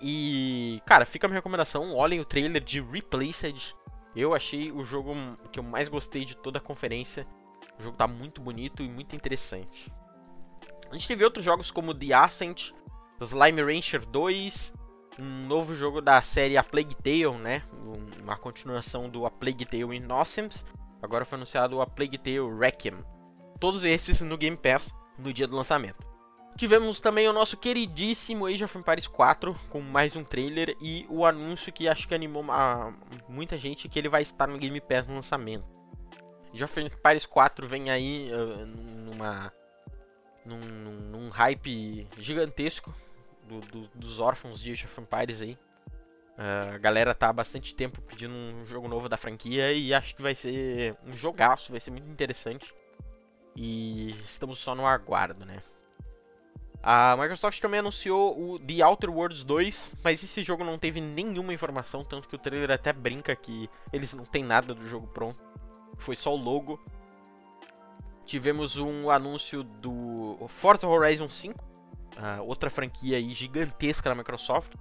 E, cara, fica a minha recomendação. Olhem o trailer de Replaced. Eu achei o jogo que eu mais gostei de toda a conferência. O jogo tá muito bonito e muito interessante. A gente teve outros jogos como The Ascent, Slime Rancher 2, um novo jogo da série A Plague Tale, né? Uma continuação do A Plague Tale Innocence. Agora foi anunciado A Plague Tale Requiem. Todos esses no Game Pass no dia do lançamento. Tivemos também o nosso queridíssimo Age of Empires 4 com mais um trailer e o anúncio que acho que animou muita gente que ele vai estar no Game Pass no lançamento. Age of Empires 4 vem aí uh, numa num, num, hype gigantesco do, do, dos órfãos de Age of Empires aí. Uh, a galera tá há bastante tempo pedindo um jogo novo da franquia e acho que vai ser um jogaço, vai ser muito interessante. E estamos só no aguardo, né? A Microsoft também anunciou o The Outer Worlds 2, mas esse jogo não teve nenhuma informação, tanto que o trailer até brinca que eles não têm nada do jogo pronto. Foi só o logo. Tivemos um anúncio do Forza Horizon 5, outra franquia aí gigantesca da Microsoft.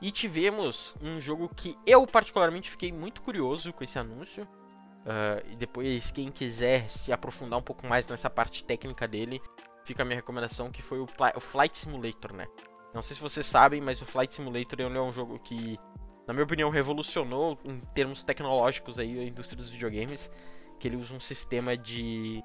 E tivemos um jogo que eu particularmente fiquei muito curioso com esse anúncio. Uh, e depois, quem quiser se aprofundar um pouco mais nessa parte técnica dele, fica a minha recomendação que foi o, o Flight Simulator, né? Não sei se vocês sabem, mas o Flight Simulator é um jogo que, na minha opinião, revolucionou em termos tecnológicos aí a indústria dos videogames, que ele usa um sistema de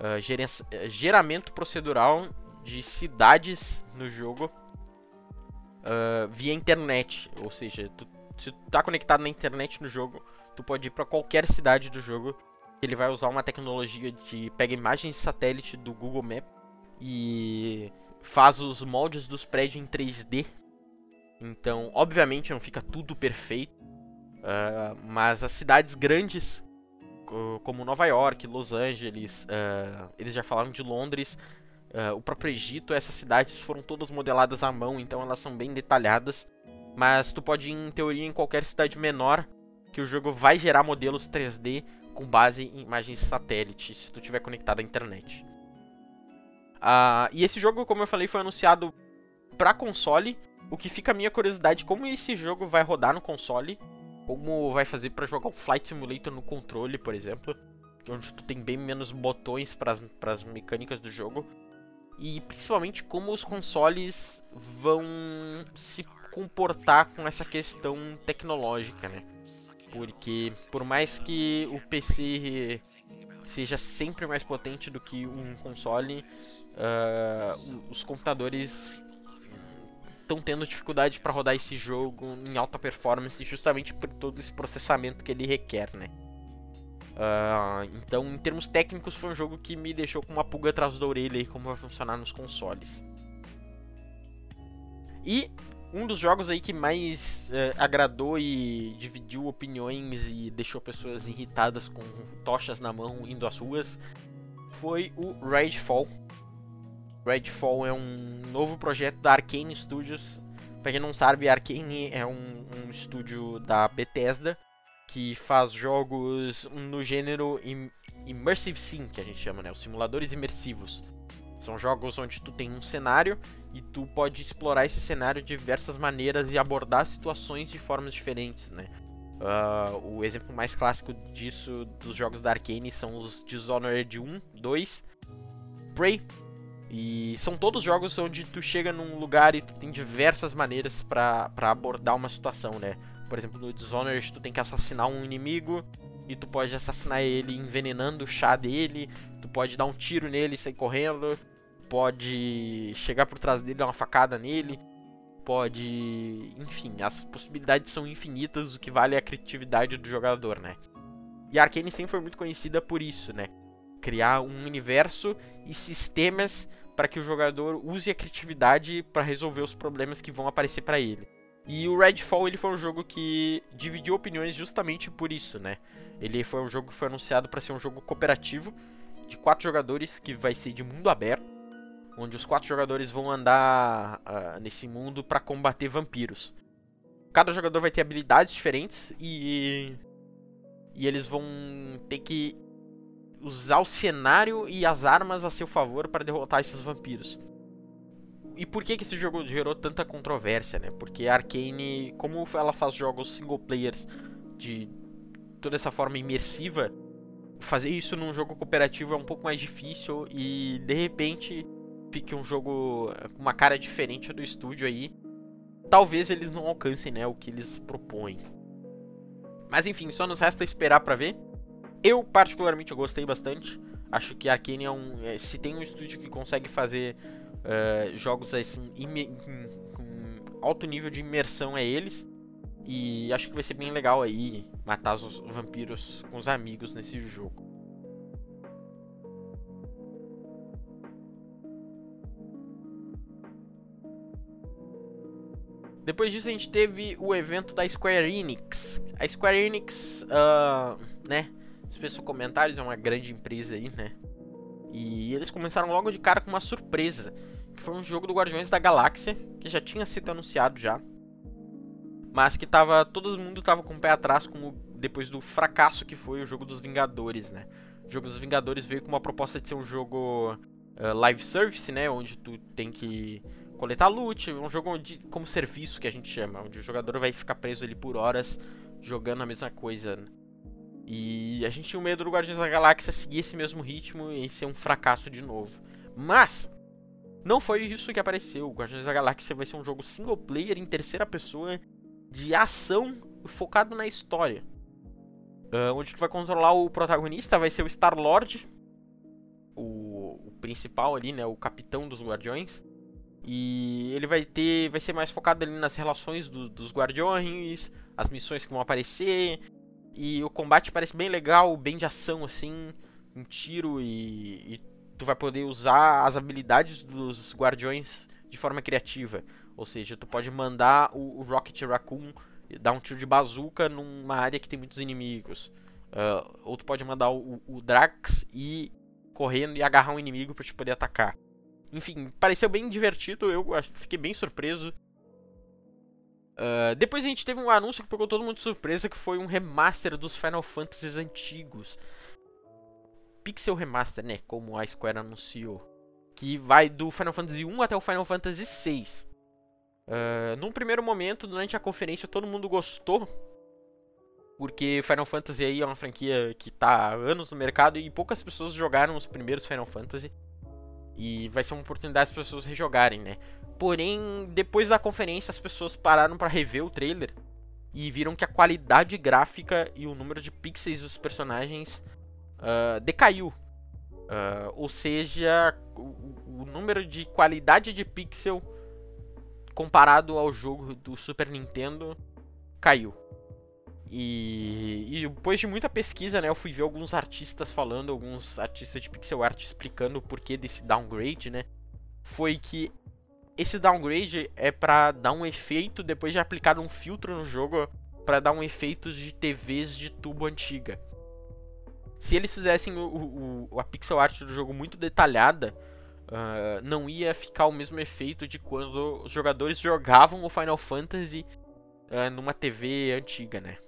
uh, geramento procedural de cidades no jogo uh, via internet, ou seja, tu, se tu tá conectado na internet no jogo, tu pode ir para qualquer cidade do jogo. Ele vai usar uma tecnologia de pega imagens de satélite do Google Maps e faz os moldes dos prédios em 3D. Então, obviamente não fica tudo perfeito, uh, mas as cidades grandes como Nova York, Los Angeles, uh, eles já falaram de Londres, uh, o próprio Egito, essas cidades foram todas modeladas à mão, então elas são bem detalhadas. Mas tu pode ir, em teoria, em qualquer cidade menor que o jogo vai gerar modelos 3D com base em imagens satélite, se tu tiver conectado à internet. Uh, e esse jogo, como eu falei, foi anunciado para console, o que fica a minha curiosidade como esse jogo vai rodar no console, como vai fazer para jogar um Flight Simulator no controle, por exemplo, onde tu tem bem menos botões para as mecânicas do jogo. E principalmente como os consoles vão se comportar com essa questão tecnológica, né? Porque por mais que o PC seja sempre mais potente do que um console, uh, os computadores estão tendo dificuldade para rodar esse jogo em alta performance justamente por todo esse processamento que ele requer, né? Uh, então, em termos técnicos, foi um jogo que me deixou com uma pulga atrás da orelha e como vai funcionar nos consoles. E um dos jogos aí que mais uh, agradou e dividiu opiniões e deixou pessoas irritadas com tochas na mão indo às ruas foi o Redfall. Redfall é um novo projeto da Arkane Studios. Pra quem não sabe, Arkane é um, um estúdio da Bethesda que faz jogos no gênero im Immersive Sim, que a gente chama, né? Os simuladores imersivos. São jogos onde tu tem um cenário e tu pode explorar esse cenário de diversas maneiras e abordar situações de formas diferentes, né? Uh, o exemplo mais clássico disso dos jogos da Arkane são os Dishonored 1, 2, Prey. E são todos jogos onde tu chega num lugar e tu tem diversas maneiras para abordar uma situação, né? Por exemplo, no Dishonored tu tem que assassinar um inimigo e tu pode assassinar ele envenenando o chá dele, tu pode dar um tiro nele e sair correndo, pode chegar por trás dele dar uma facada nele, pode, enfim, as possibilidades são infinitas, o que vale é a criatividade do jogador, né? E a Arkane sempre foi muito conhecida por isso, né? Criar um universo e sistemas para que o jogador use a criatividade para resolver os problemas que vão aparecer para ele. E o Redfall ele foi um jogo que dividiu opiniões justamente por isso, né? Ele foi um jogo que foi anunciado para ser um jogo cooperativo de quatro jogadores que vai ser de mundo aberto, onde os quatro jogadores vão andar uh, nesse mundo para combater vampiros. Cada jogador vai ter habilidades diferentes e e eles vão ter que usar o cenário e as armas a seu favor para derrotar esses vampiros e por que, que esse jogo gerou tanta controvérsia, né? Porque a Arkane, como ela faz jogos single players de toda essa forma imersiva, fazer isso num jogo cooperativo é um pouco mais difícil e de repente fique um jogo com uma cara diferente do estúdio aí. Talvez eles não alcancem, né, o que eles propõem. Mas enfim, só nos resta esperar para ver. Eu particularmente gostei bastante. Acho que a Arkane é um, é, se tem um estúdio que consegue fazer uh, jogos assim com alto nível de imersão é eles. E acho que vai ser bem legal aí matar os vampiros com os amigos nesse jogo. Depois disso a gente teve o evento da Square Enix. A Square Enix, uh, né? Se comentários, é uma grande empresa aí, né? E eles começaram logo de cara com uma surpresa, que foi um jogo do Guardiões da Galáxia, que já tinha sido anunciado já, mas que tava todo mundo tava com o pé atrás com o, depois do fracasso que foi o jogo dos Vingadores, né? O jogo dos Vingadores veio com uma proposta de ser um jogo uh, live service, né, onde tu tem que coletar loot, um jogo de, como serviço que a gente chama, onde o jogador vai ficar preso ali por horas jogando a mesma coisa. Né? E a gente tinha o medo do Guardiões da Galáxia seguir esse mesmo ritmo e ser um fracasso de novo. Mas não foi isso que apareceu. Guardiões da Galáxia vai ser um jogo single player em terceira pessoa de ação focado na história. Uh, onde tu vai controlar o protagonista vai ser o Star Lord, o, o, principal ali, né, o capitão dos Guardiões. E ele vai ter, vai ser mais focado ali nas relações do, dos Guardiões, as missões que vão aparecer, e o combate parece bem legal, bem de ação, assim, um tiro e, e tu vai poder usar as habilidades dos guardiões de forma criativa. Ou seja, tu pode mandar o, o Rocket Raccoon dar um tiro de bazuca numa área que tem muitos inimigos. Uh, ou tu pode mandar o, o Drax ir correndo e agarrar um inimigo para te poder atacar. Enfim, pareceu bem divertido, eu fiquei bem surpreso. Uh, depois a gente teve um anúncio que pegou todo mundo de surpresa, que foi um remaster dos Final Fantasies antigos. Pixel Remaster, né? Como a Square anunciou. Que vai do Final Fantasy 1 até o Final Fantasy 6. Uh, num primeiro momento, durante a conferência, todo mundo gostou. Porque Final Fantasy aí é uma franquia que está há anos no mercado e poucas pessoas jogaram os primeiros Final Fantasy. E vai ser uma oportunidade as pessoas rejogarem, né? Porém, depois da conferência, as pessoas pararam para rever o trailer e viram que a qualidade gráfica e o número de pixels dos personagens uh, decaiu. Uh, ou seja, o, o, número de qualidade de pixel comparado ao jogo do Super Nintendo caiu. E, e, depois de muita pesquisa, né, eu fui ver alguns artistas falando, alguns artistas de pixel art explicando o porquê desse downgrade, né? Foi que esse downgrade é para dar um efeito depois de aplicado um filtro no jogo para dar um efeito de TVs de tubo antiga. Se eles fizessem o, o, a pixel art do jogo muito detalhada, uh, não ia ficar o mesmo efeito de quando os jogadores jogavam o Final Fantasy uh, numa TV antiga, né?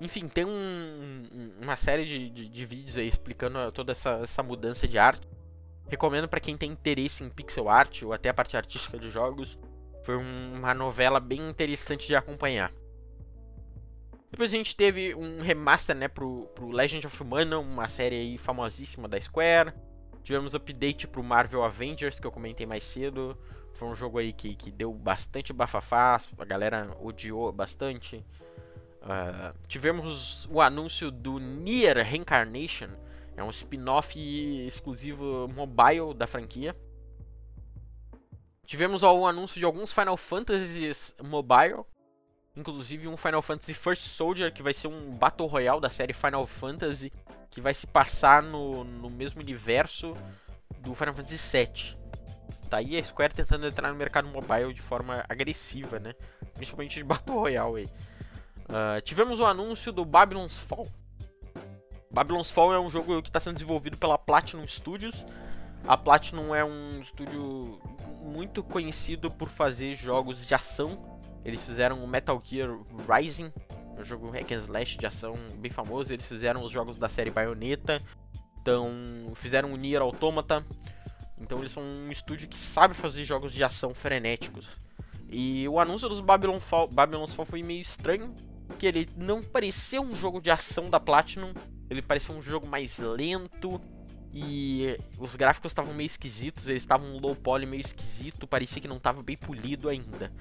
Enfim, tem um, uma série de, de, de, vídeos aí explicando toda essa, essa mudança de arte. Recomendo para quem tem interesse em pixel art ou até a parte artística de jogos. Foi uma novela bem interessante de acompanhar. Depois a gente teve um remaster, né, pro, pro Legend of Mana, uma série aí famosíssima da Square. Tivemos update pro Marvel Avengers, que eu comentei mais cedo. Foi um jogo aí que, que deu bastante bafafá, a galera odiou bastante. Uh, tivemos o anúncio do Nier Reincarnation, é um spin-off exclusivo mobile da franquia. Tivemos o anúncio de alguns Final Fantasies mobile, inclusive um Final Fantasy First Soldier, que vai ser um Battle Royale da série Final Fantasy, que vai se passar no, no mesmo universo do Final Fantasy VII. Tá aí a Square tentando entrar no mercado mobile de forma agressiva, né? Principalmente de Battle Royale. Uh, tivemos o anúncio do Babylon's Fall. Babylon's Fall é um jogo que está sendo desenvolvido pela Platinum Studios. A Platinum é um estúdio muito conhecido por fazer jogos de ação eles fizeram o Metal Gear Rising, um jogo hack and slash de ação bem famoso. Eles fizeram os jogos da série Bayonetta. Então, fizeram o Nier Automata. Então, eles são um estúdio que sabe fazer jogos de ação frenéticos. E o anúncio dos Babylon Fall, Babylon's Fall foi meio estranho, porque ele não parecia um jogo de ação da Platinum, ele parecia um jogo mais lento e os gráficos estavam meio esquisitos, eles estavam low poly meio esquisito, parecia que não estava bem polido ainda.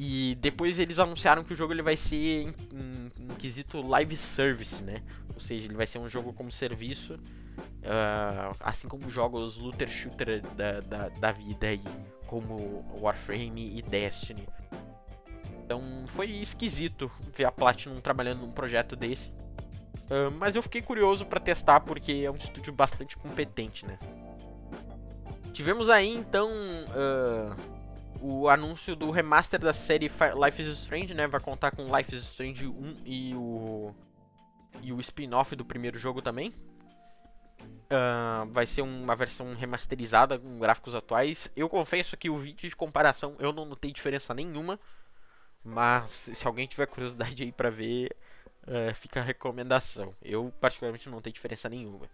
E depois eles anunciaram que o jogo ele vai ser em, em, em quesito live service, né? Ou seja, ele vai ser um jogo como serviço, uh, assim como jogos looter shooter da, da, da vida aí, como Warframe e Destiny. Então foi esquisito ver a Platinum trabalhando num projeto desse. Uh, mas eu fiquei curioso para testar porque é um estúdio bastante competente, né? Tivemos aí então uh, o anúncio do remaster da série Life is Strange, né? Vai contar com Life is Strange 1 e o e o spin-off do primeiro jogo também. Uh, vai ser uma versão remasterizada com gráficos atuais. Eu confesso que o vídeo de comparação eu não notei diferença nenhuma. Mas se alguém tiver curiosidade aí pra ver, uh, fica a recomendação. Eu particularmente não notei diferença nenhuma.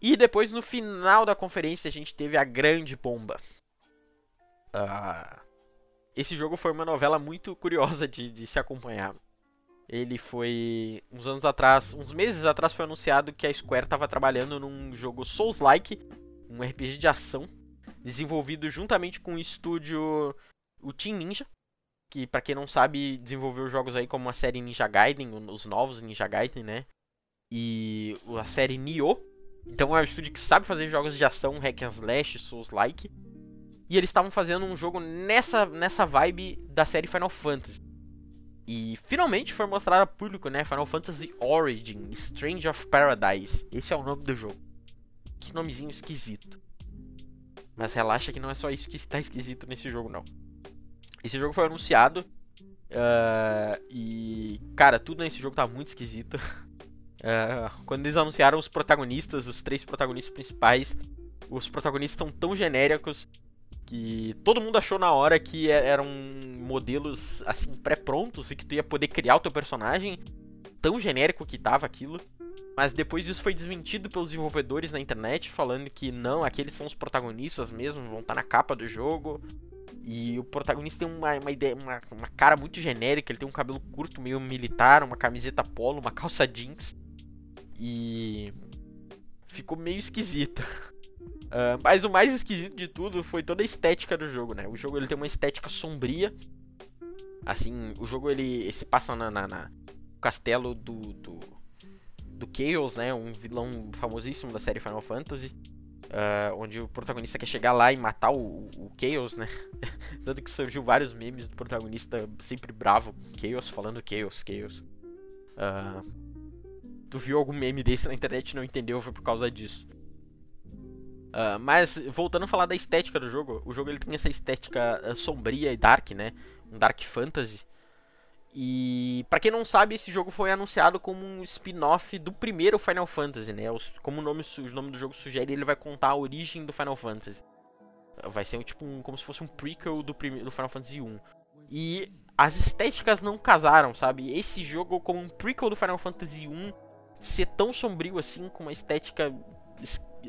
E depois no final da conferência a gente teve a grande bomba. Uh, esse jogo foi uma novela muito curiosa de, de se acompanhar. Ele foi uns anos atrás, uns meses atrás foi anunciado que a Square estava trabalhando num jogo Souls-like, um RPG de ação, desenvolvido juntamente com o estúdio o Team Ninja, que para quem não sabe, desenvolveu jogos aí como a série Ninja Gaiden, os novos Ninja Gaiden, né? E a série Nioh. Então é um estúdio que sabe fazer jogos de ação, hack and slash, Souls-like. E eles estavam fazendo um jogo nessa, nessa vibe da série Final Fantasy. E finalmente foi mostrado a público, né? Final Fantasy Origin, Strange of Paradise. Esse é o nome do jogo. Que nomezinho esquisito. Mas relaxa que não é só isso que está esquisito nesse jogo, não. Esse jogo foi anunciado. Uh, e, cara, tudo nesse jogo tá muito esquisito. Uh, (laughs) quando eles anunciaram os protagonistas, os três protagonistas principais, os protagonistas são tão genéricos que todo mundo achou na hora que é, eram modelos assim pré-prontos e que tu ia poder criar o teu personagem, tão genérico que tava aquilo. Mas depois isso foi desmentido pelos desenvolvedores na internet, falando que não, aqueles são os protagonistas mesmo, vão estar tá na capa do jogo. E o protagonista tem uma, uma ideia, uma, uma cara muito genérica, ele tem um cabelo curto, meio militar, uma camiseta polo, uma calça jeans. E ficou meio esquisito. (laughs) Uh, mas o mais esquisito de tudo foi toda a estética do jogo, né? O jogo ele tem uma estética sombria. Assim, o jogo ele, se passa na, na, na castelo do, do, do Chaos, né? Um vilão famosíssimo da série Final Fantasy. Uh, onde o protagonista quer chegar lá e matar o, o Chaos, né? (laughs) Tanto que surgiu vários memes do protagonista sempre bravo Chaos, falando Chaos, Chaos. Uh, tu viu algum meme desse na internet e não entendeu, foi por causa disso. Uh, mas, voltando a falar da estética do jogo, o jogo ele tem essa estética uh, sombria e dark, né? Um dark fantasy. E, para quem não sabe, esse jogo foi anunciado como um spin-off do primeiro Final Fantasy, né? Os, como o nome, o nome do jogo sugere, ele vai contar a origem do Final Fantasy. Vai ser tipo um, como se fosse um prequel do, do Final Fantasy 1. E as estéticas não casaram, sabe? Esse jogo, como um prequel do Final Fantasy 1, ser tão sombrio assim, com uma estética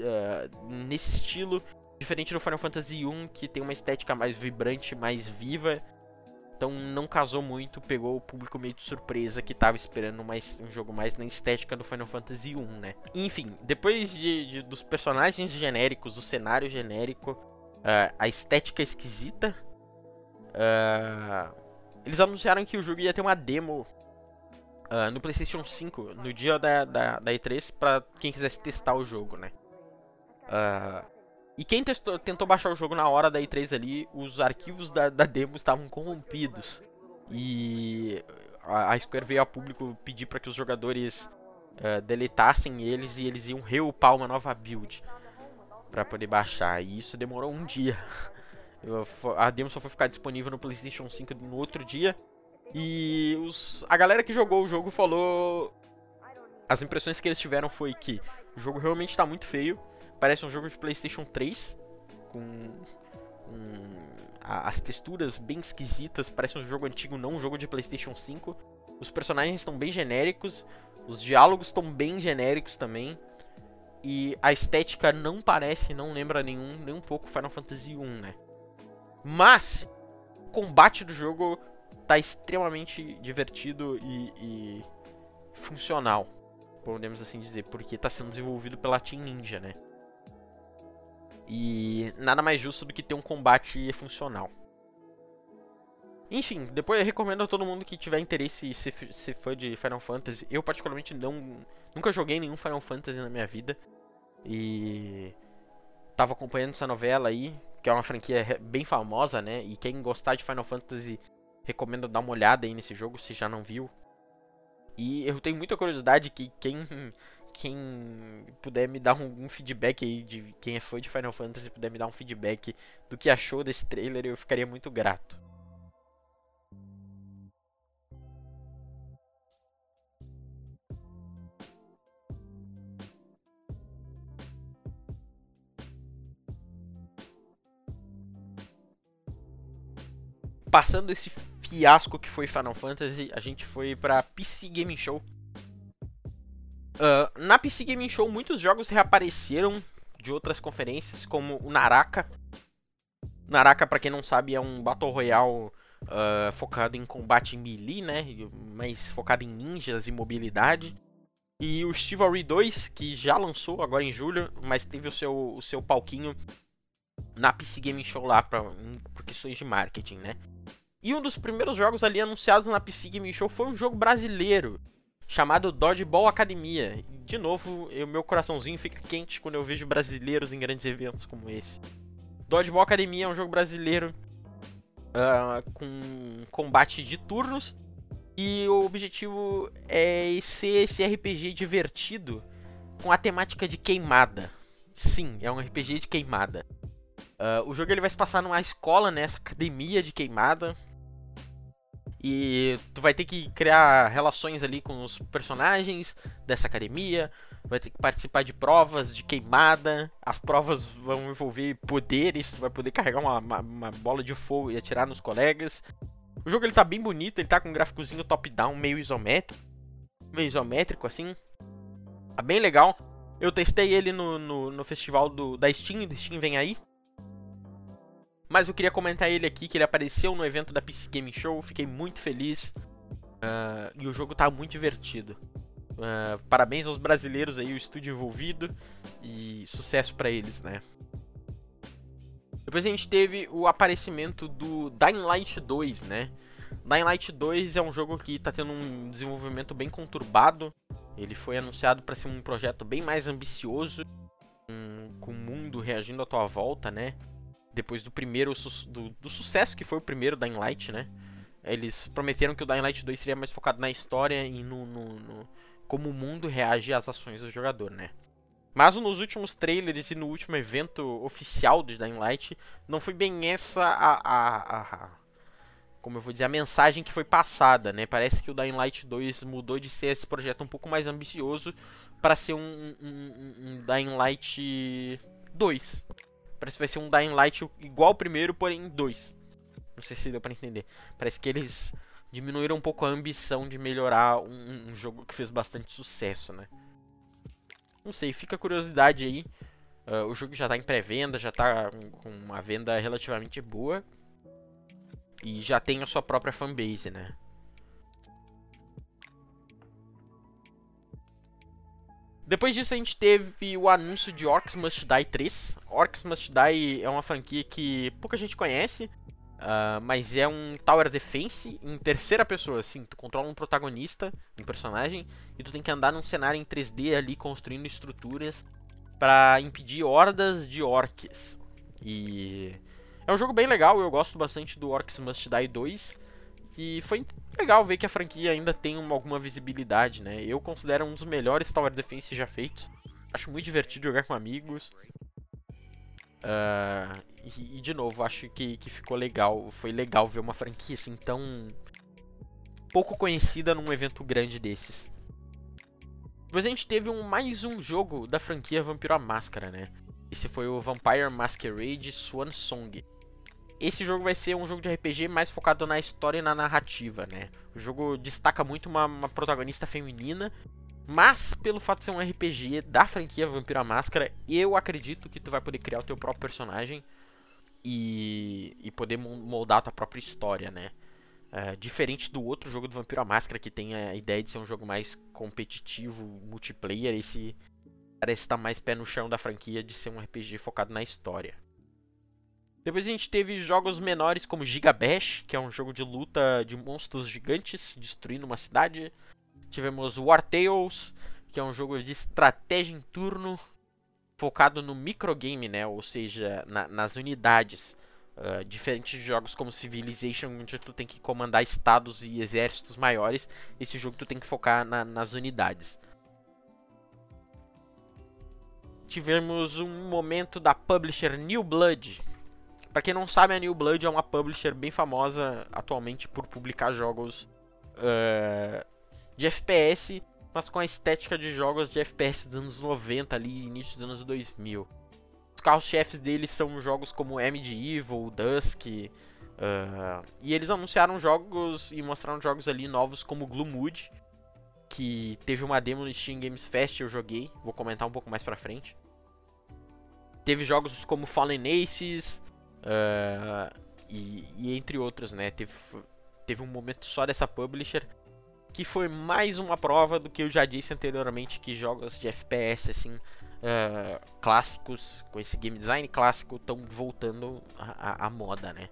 uh, nesse estilo, diferente do Final Fantasy 1, que tem uma estética mais vibrante, mais viva. Então não casou muito, pegou o público meio de surpresa que tava esperando mais, um jogo mais na estética do Final Fantasy 1, né? Enfim, depois de, de dos personagens genéricos, o cenário genérico, uh, a estética esquisita, uh, eles anunciaram que o jogo ia ter uma demo uh, no PlayStation 5 no dia da, da, da E3 para quem quisesse testar o jogo, né? Uh, e quem testou, tentou baixar o jogo na hora da E3 ali, os arquivos da, da demo estavam corrompidos. E a, a Square veio a público pedir para que os jogadores uh, deletassem eles e eles iam reupar uma nova build para poder baixar. E isso demorou um dia. (laughs) a demo só foi ficar disponível no PlayStation 5 no outro dia. E os, a galera que jogou o jogo falou. As impressões que eles tiveram foi que o jogo realmente está muito feio Parece um jogo de PlayStation 3 com um, as texturas bem esquisitas, parece um jogo antigo, não um jogo de PlayStation 5. Os personagens estão bem genéricos, os diálogos estão bem genéricos também. E a estética não parece, não lembra nenhum, nem um pouco Final Fantasy 1, né? Mas o combate do jogo tá extremamente divertido e, e funcional, podemos assim dizer, porque está sendo desenvolvido pela Team Ninja, né? E nada mais justo do que ter um combate funcional. Enfim, depois eu recomendo a todo mundo que tiver interesse ser, ser fã de Final Fantasy. Eu particularmente não nunca joguei nenhum Final Fantasy na minha vida. E tava acompanhando essa novela aí, que é uma franquia bem famosa, né? E quem gostar de Final Fantasy, recomendo dar uma olhada aí nesse jogo se já não viu. E eu tenho muita curiosidade que quem quem puder me dar um, um, feedback aí de quem é fã de Final Fantasy puder me dar um feedback do que achou desse trailer, eu ficaria muito grato. Passando esse fiasco que foi Final Fantasy, a gente foi pra PC Gaming Show Uh, na PC Gaming Show, muitos jogos reapareceram de outras conferências, como o Naraka. Naraka, para quem não sabe, é um Battle Royale uh, focado em combate melee, né? Mas focado em ninjas e mobilidade. E o Chivalry 2, que já lançou agora em julho, mas teve o seu, o seu palquinho na PC Gaming Show lá pra, por questões de marketing, né? E um dos primeiros jogos ali anunciados na PC Gaming Show foi um jogo brasileiro chamado Dodgeball Academia. De novo, o meu coraçãozinho fica quente quando eu vejo brasileiros em grandes eventos como esse. Dodgeball Academia é um jogo brasileiro uh, com combate de turnos e o objetivo é ser esse RPG divertido com a temática de queimada. Sim, é um RPG de queimada. Uh, o jogo ele vai se passar numa escola, nessa né, academia de queimada, e tu vai ter que criar relações ali com os personagens dessa academia, vai ter que participar de provas de queimada. As provas vão envolver poderes, tu vai poder carregar uma, uma, uma bola de fogo e atirar nos colegas. O jogo ele tá bem bonito, ele tá com um gráficozinho top-down, meio isométrico, meio isométrico assim. Tá bem legal. Eu testei ele no, no, no festival do, da Steam, da Steam vem aí. Mas eu queria comentar ele aqui, que ele apareceu no evento da PC Game Show, fiquei muito feliz. Uh, e o jogo tá muito divertido. Uh, parabéns aos brasileiros aí, o estúdio envolvido. E sucesso para eles, né? Depois a gente teve o aparecimento do Dying Light 2, né? Dying Light 2 é um jogo que está tendo um desenvolvimento bem conturbado. Ele foi anunciado para ser um projeto bem mais ambicioso, com o mundo reagindo à tua volta, né? Depois do primeiro do, do sucesso que foi o primeiro Dying Light, né? Eles prometeram que o Dying Light 2 seria mais focado na história e no, no, no como o mundo reage às ações do jogador, né? Mas nos últimos trailers e no último evento oficial de Dying Light, não foi bem essa a, a, a, como eu vou dizer, a mensagem que foi passada, né? Parece que o Dying Light 2 mudou de ser esse projeto um pouco mais ambicioso para ser um, um, um, Dying Light 2. Parece que vai ser um Dying Light igual ao primeiro, porém 2. Não sei se deu para entender. Parece que eles diminuíram um pouco a ambição de melhorar um, um jogo que fez bastante sucesso, né? Não sei, fica a curiosidade aí. Uh, o jogo já está em pré-venda, já está com uma venda relativamente boa. E já tem a sua própria fanbase, né? Depois disso a gente teve o anúncio de Orcs Must Die 3. Orcs Must Die é uma franquia que pouca gente conhece. Uh, mas é um Tower Defense em terceira pessoa, assim, tu controla um protagonista, um personagem, e tu tem que andar num cenário em 3D ali, construindo estruturas para impedir hordas de orcs. E é um jogo bem legal, eu gosto bastante do Orcs Must Die 2. E foi legal ver que a franquia ainda tem uma, alguma visibilidade, né? Eu considero um dos melhores Tower Defense já feitos. Acho muito divertido jogar com amigos. Uh, e, e, de novo, acho que, que ficou legal. Foi legal ver uma franquia assim tão pouco conhecida num evento grande desses. Depois a gente teve um, mais um jogo da franquia Vampiro a Máscara, né? Esse foi o Vampire Masquerade Swan Song. Esse jogo vai ser um jogo de RPG mais focado na história e na narrativa, né? O jogo destaca muito uma, uma protagonista feminina mas, pelo fato de ser um RPG da franquia Vampiro à Máscara, eu acredito que tu vai poder criar o teu próprio personagem e, e poder moldar a tua própria história, né? É, diferente do outro jogo do Vampiro à Máscara, que tem a ideia de ser um jogo mais competitivo, multiplayer, esse parece estar mais pé no chão da franquia de ser um RPG focado na história. Depois a gente teve jogos menores como Giga Bash, que é um jogo de luta de monstros gigantes destruindo uma cidade. Tivemos War Tales, que é um jogo de estratégia em turno focado no microgame, né? Ou seja, na, nas unidades. Uh, diferente de jogos como Civilization, onde tu tem que comandar estados e exércitos maiores, esse jogo tu tem que focar na, nas unidades. Tivemos um momento da publisher New Blood. Para quem não sabe, a New Blood é uma publisher bem famosa atualmente por publicar jogos uh, de FPS, mas com a estética de jogos de FPS dos anos 90 ali, início dos anos 2000. Os carros-chefes deles são jogos como Medieval, Dusk, uh, e eles anunciaram jogos e mostraram jogos ali novos como Gloomwood, que teve uma demo no Steam Games Fest eu joguei, vou comentar um pouco mais pra frente. Teve jogos como Fallen Aces, uh, e, e, entre outros, né? Teve, teve um momento só dessa publisher que foi mais uma prova do que eu já disse anteriormente que jogos de FPS assim uh, clássicos com esse game design clássico estão voltando à moda, né?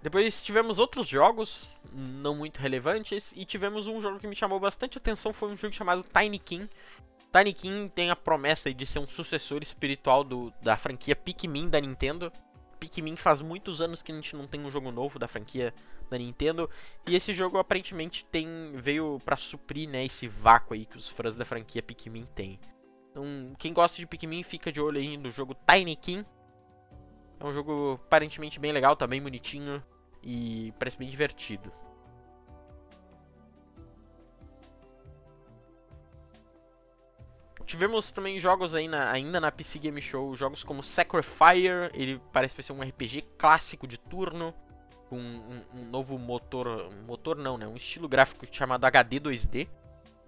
Depois tivemos outros jogos não muito relevantes e tivemos um jogo que me chamou bastante atenção, foi um jogo chamado Tiny King. Tiny King tem a promessa de ser um sucessor espiritual do, da franquia Pikmin da Nintendo. Pikmin faz muitos anos que a gente não tem um jogo novo da franquia da Nintendo e esse jogo aparentemente tem veio para suprir né, esse vácuo aí que os fãs da franquia Pikmin têm. Então, quem gosta de Pikmin fica de olho aí no jogo Tiny King. É um jogo aparentemente bem legal, tá bonitinho e parece bem divertido. Tivemos também jogos aí na, ainda na PC Game Show, jogos como Sacrifier, ele parece ser um RPG clássico de turno, com um, um, novo motor, motor não, né, um estilo gráfico chamado HD 2D,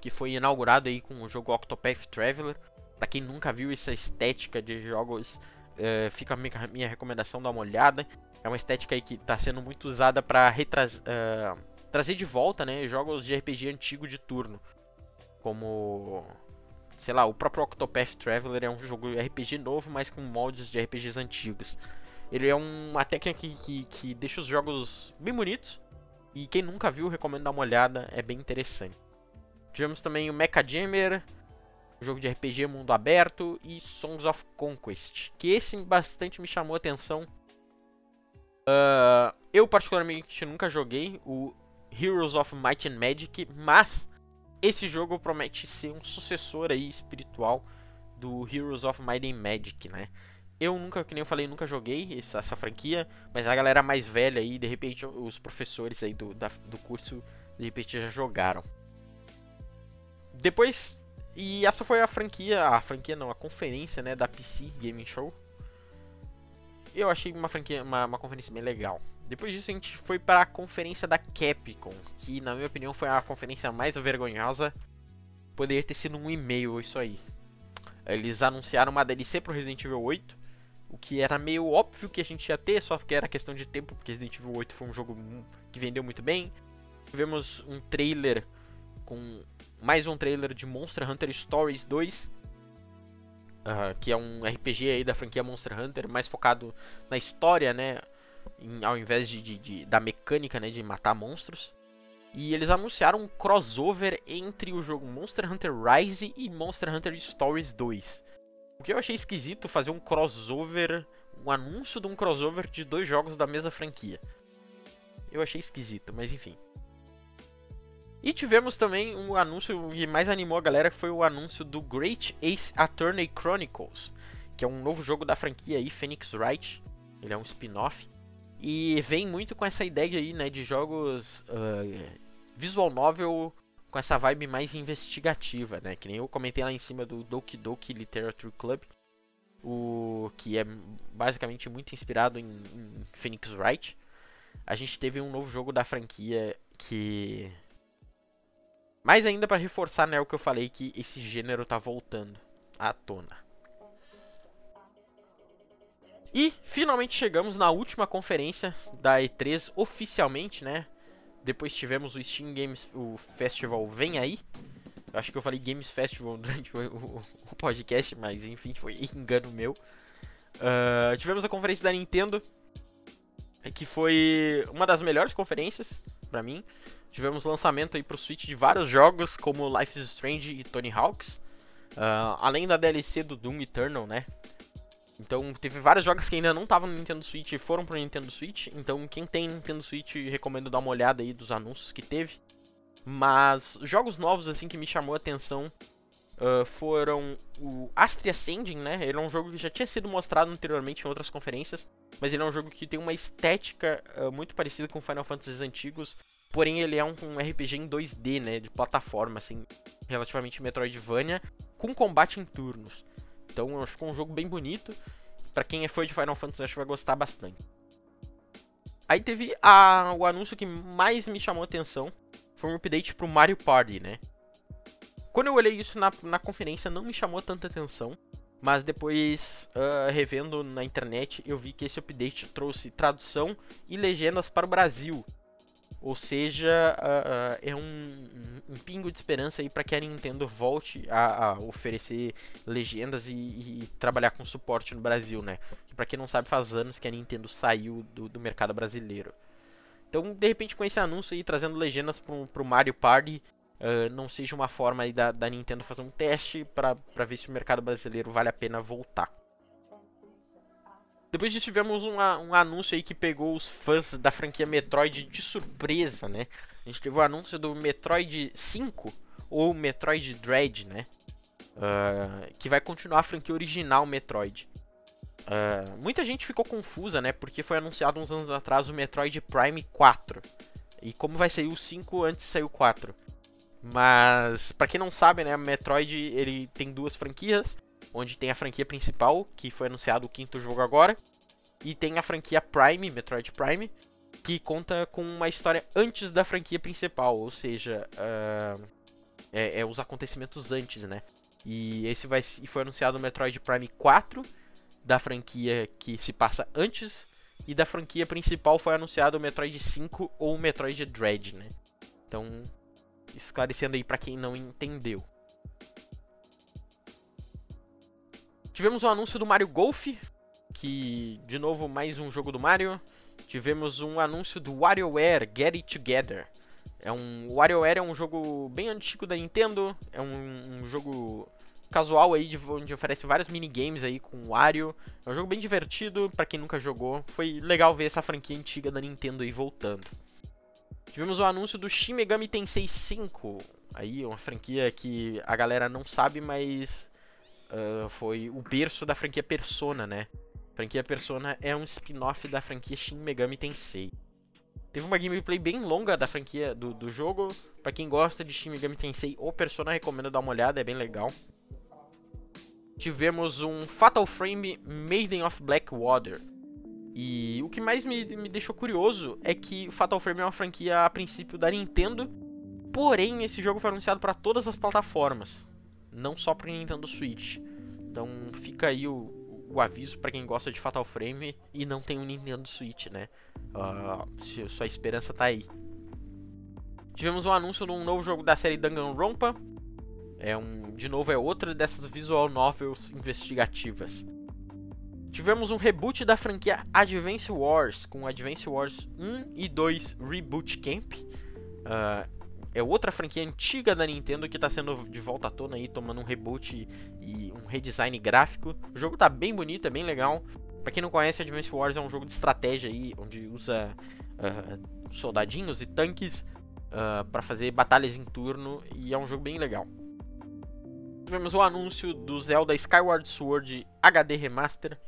que foi inaugurado aí com o jogo Octopath Traveler. Para quem nunca viu essa estética de jogos, uh, fica a minha, minha, recomendação dar uma olhada. É uma estética aí que está sendo muito usada para uh, trazer de volta, né, jogos de RPG antigo de turno, como sei lá, o próprio Octopath Traveler é um jogo RPG novo, mas com moldes de RPGs antigos. Ele é uma técnica que, que, que deixa os jogos bem bonitos. E quem nunca viu, recomendo dar uma olhada, é bem interessante. Tivemos também o Mecha Jammer, jogo de RPG mundo aberto, e Songs of Conquest, que esse bastante me chamou a atenção. Uh, eu particularmente nunca joguei o Heroes of Might and Magic, mas esse jogo promete ser um sucessor aí espiritual do Heroes of Might and Magic, né? Eu nunca, que nem eu falei, nunca joguei essa, essa franquia, mas a galera mais velha aí, de repente os professores aí do, da, do curso, de repente já jogaram. Depois, e essa foi a franquia, a franquia não, a conferência, né, da PC Gaming Show. Eu achei uma franquia, uma, uma conferência bem legal. Depois disso a gente foi para a conferência da Capcom, que na minha opinião foi a conferência mais vergonhosa. Poderia ter sido um e-mail isso aí. Eles anunciaram uma DLC pro Resident Evil 8, o que era meio óbvio que a gente ia ter, só que era questão de tempo, porque Resident Evil 8 foi um jogo que vendeu muito bem. Tivemos um trailer com mais um trailer de Monster Hunter Stories 2, uh, que é um RPG aí da franquia Monster Hunter, mais focado na história, né? Em, ao invés de, de, de, da mecânica, né? De matar monstros. E eles anunciaram um crossover entre o jogo Monster Hunter Rise e Monster Hunter Stories 2. O que eu achei esquisito fazer um crossover, um anúncio de um crossover de dois jogos da mesma franquia. Eu achei esquisito, mas enfim. E tivemos também um anúncio que mais animou a galera, que foi o anúncio do Great Ace Attorney Chronicles, que é um novo jogo da franquia aí, Phoenix Wright. Ele é um spin-off. E vem muito com essa ideia aí, né, de jogos uh, visual novel com essa vibe mais investigativa, né? Que nem eu comentei lá em cima do Doki Doki Literature Club, o que é basicamente muito inspirado em, em Phoenix Wright. A gente teve um novo jogo da franquia que mais ainda para reforçar, né, o que eu falei que esse gênero tá voltando à tona. E finalmente chegamos na última conferência da E3 oficialmente, né? Depois tivemos o Steam Games o Festival Vem aí. Eu acho que eu falei Games Festival (laughs) durante o, o, o podcast, mas enfim, foi (laughs) engano meu. Uh, tivemos a conferência da Nintendo, que foi uma das melhores conferências para mim. Tivemos lançamento aí pro Switch de vários jogos, como Life is Strange e Tony Hawk's. Uh, além da DLC do Doom Eternal, né? Então teve vários jogos que ainda não estavam no Nintendo Switch e foram pro Nintendo Switch. Então quem tem Nintendo Switch recomendo dar uma olhada aí dos anúncios que teve. Mas jogos novos assim que me chamou a atenção uh, foram o Astria Ascending, né? Ele é um jogo que já tinha sido mostrado anteriormente em outras conferências, mas ele é um jogo que tem uma estética uh, muito parecida com Final Fantasy antigos. Porém, ele é um, um, RPG em 2D, né? De plataforma, assim, relativamente Metroidvania, com combate em turnos. Então, acho que é um jogo bem bonito. Para quem é fã de Final Fantasy, acho que vai gostar bastante. Aí teve a, o anúncio que mais me chamou a atenção. Foi um update pro Mario Party, né? Quando eu olhei isso na, na conferência, não me chamou tanta atenção. Mas depois, uh, revendo na internet, eu vi que esse update trouxe tradução e legendas para o Brasil. Ou seja, uh, uh, é um, um, pingo de esperança aí para que a Nintendo volte a, a oferecer legendas e, e, trabalhar com suporte no Brasil, né? Para quem não sabe, faz anos que a Nintendo saiu do, do mercado brasileiro. Então, de repente, com esse anúncio aí trazendo legendas pro, pro Mario Party, uh, não seja uma forma aí da, da Nintendo fazer um teste para ver se o mercado brasileiro vale a pena voltar. Depois disso tivemos um anúncio aí que pegou os fãs da franquia Metroid de surpresa, né? A gente teve o anúncio do Metroid 5, ou Metroid Dread, né? Uh, que vai continuar a franquia original Metroid. Uh, muita gente ficou confusa, né? Porque foi anunciado uns anos atrás o Metroid Prime 4. E como vai sair o 5 antes de sair o 4. Mas, para quem não sabe, né? Metroid ele tem duas franquias onde tem a franquia principal, que foi anunciado o quinto jogo agora, e tem a franquia Prime, Metroid Prime, que conta com uma história antes da franquia principal, ou seja, uh, é, é, os acontecimentos antes, né? E esse vai foi anunciado o Metroid Prime 4 da franquia que se passa antes e da franquia principal foi anunciado o Metroid 5 ou o Metroid Dread, né? Então, esclarecendo aí para quem não entendeu. Tivemos um anúncio do Mario Golf, que de novo mais um jogo do Mario. Tivemos um anúncio do WarioWare Get It Together. É um WarioWare é um jogo bem antigo da Nintendo, é um, um jogo casual aí de, onde oferece vários minigames aí com Wario. É um jogo bem divertido para quem nunca jogou. Foi legal ver essa franquia antiga da Nintendo aí voltando. Tivemos o anúncio do Shin Megami Tensei 5. Aí uma franquia que a galera não sabe, mas uh, foi o berço da franquia Persona, né? A franquia Persona é um spin-off da franquia Shin Megami Tensei. Teve uma gameplay bem longa da franquia do, do jogo. Para quem gosta de Shin Megami Tensei ou Persona, recomendo dar uma olhada, é bem legal. Tivemos um Fatal Frame Maiden of Blackwater. E o que mais me, me deixou curioso é que o Fatal Frame é uma franquia a princípio da Nintendo, porém esse jogo foi anunciado para todas as plataformas, não só para Nintendo Switch. Então fica aí o, o aviso para quem gosta de Fatal Frame e não tem um Nintendo Switch, né? Uh, sua esperança tá aí. Tivemos um anúncio de um novo jogo da série Danganronpa, é um, de novo, é outra dessas visual novels investigativas. Tivemos um reboot da franquia Advance Wars, com Advance Wars 1 e 2 Reboot Camp. Uh, é outra franquia antiga da Nintendo que está sendo de volta à tona aí, tomando um reboot e um redesign gráfico. O jogo tá bem bonito, é bem legal. Para quem não conhece, Advance Wars é um jogo de estratégia aí, onde usa uh, soldadinhos e tanques uh, para fazer batalhas em turno e é um jogo bem legal. Tivemos o anúncio do Zelda Skyward Sword HD Remaster.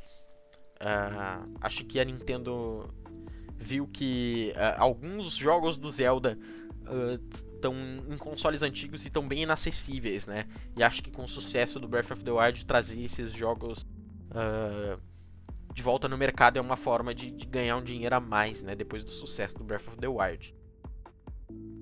Uh, acho que a Nintendo viu que uh, alguns jogos do Zelda estão uh, em consoles antigos e estão bem inacessíveis, né? E acho que com o sucesso do Breath of the Wild trazer esses jogos de volta no mercado é uma forma de, de, ganhar um dinheiro a mais, né? Depois do sucesso do Breath of the Wild.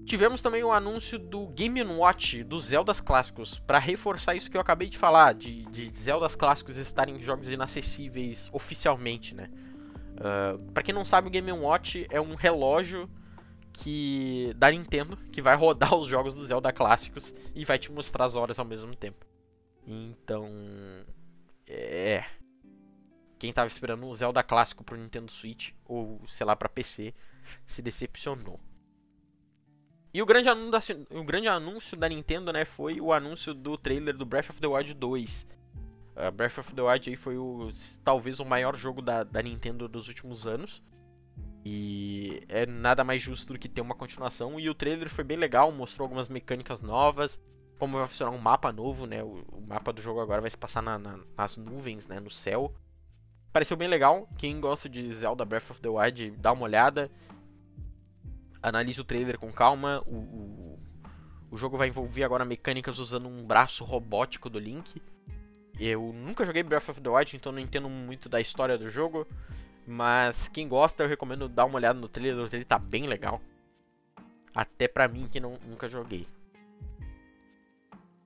Tivemos também o anúncio do Game Watch dos Zeldas clássicos, para reforçar isso que eu acabei de falar, de, de Zeldas clássicos estarem em jogos inacessíveis oficialmente, né? Uh, para quem não sabe, o Game Watch é um relógio que da Nintendo que vai rodar os jogos do Zelda clássicos e vai te mostrar as horas ao mesmo tempo. Então, é. Quem tava esperando um Zelda clássico pro Nintendo Switch ou sei lá para PC se decepcionou. E o grande, anúncio, o grande anúncio da Nintendo, né, foi o anúncio do trailer do Breath of the Wild 2. Uh, Breath of the Wild aí foi o, talvez o maior jogo da, da Nintendo dos últimos anos. E é nada mais justo do que ter uma continuação. E o trailer foi bem legal, mostrou algumas mecânicas novas, como vai funcionar um mapa novo, né? O, o mapa do jogo agora vai se passar na, na, nas nuvens, né? No céu. Pareceu bem legal. Quem gosta de Zelda Breath of the Wild, dá uma olhada analise o trailer com calma. O, o, o, jogo vai envolver agora mecânicas usando um braço robótico do Link. Eu nunca joguei Breath of the Wild, então não entendo muito da história do jogo. Mas quem gosta, eu recomendo dar uma olhada no trailer. O trailer tá bem legal. Até pra mim que não, nunca joguei.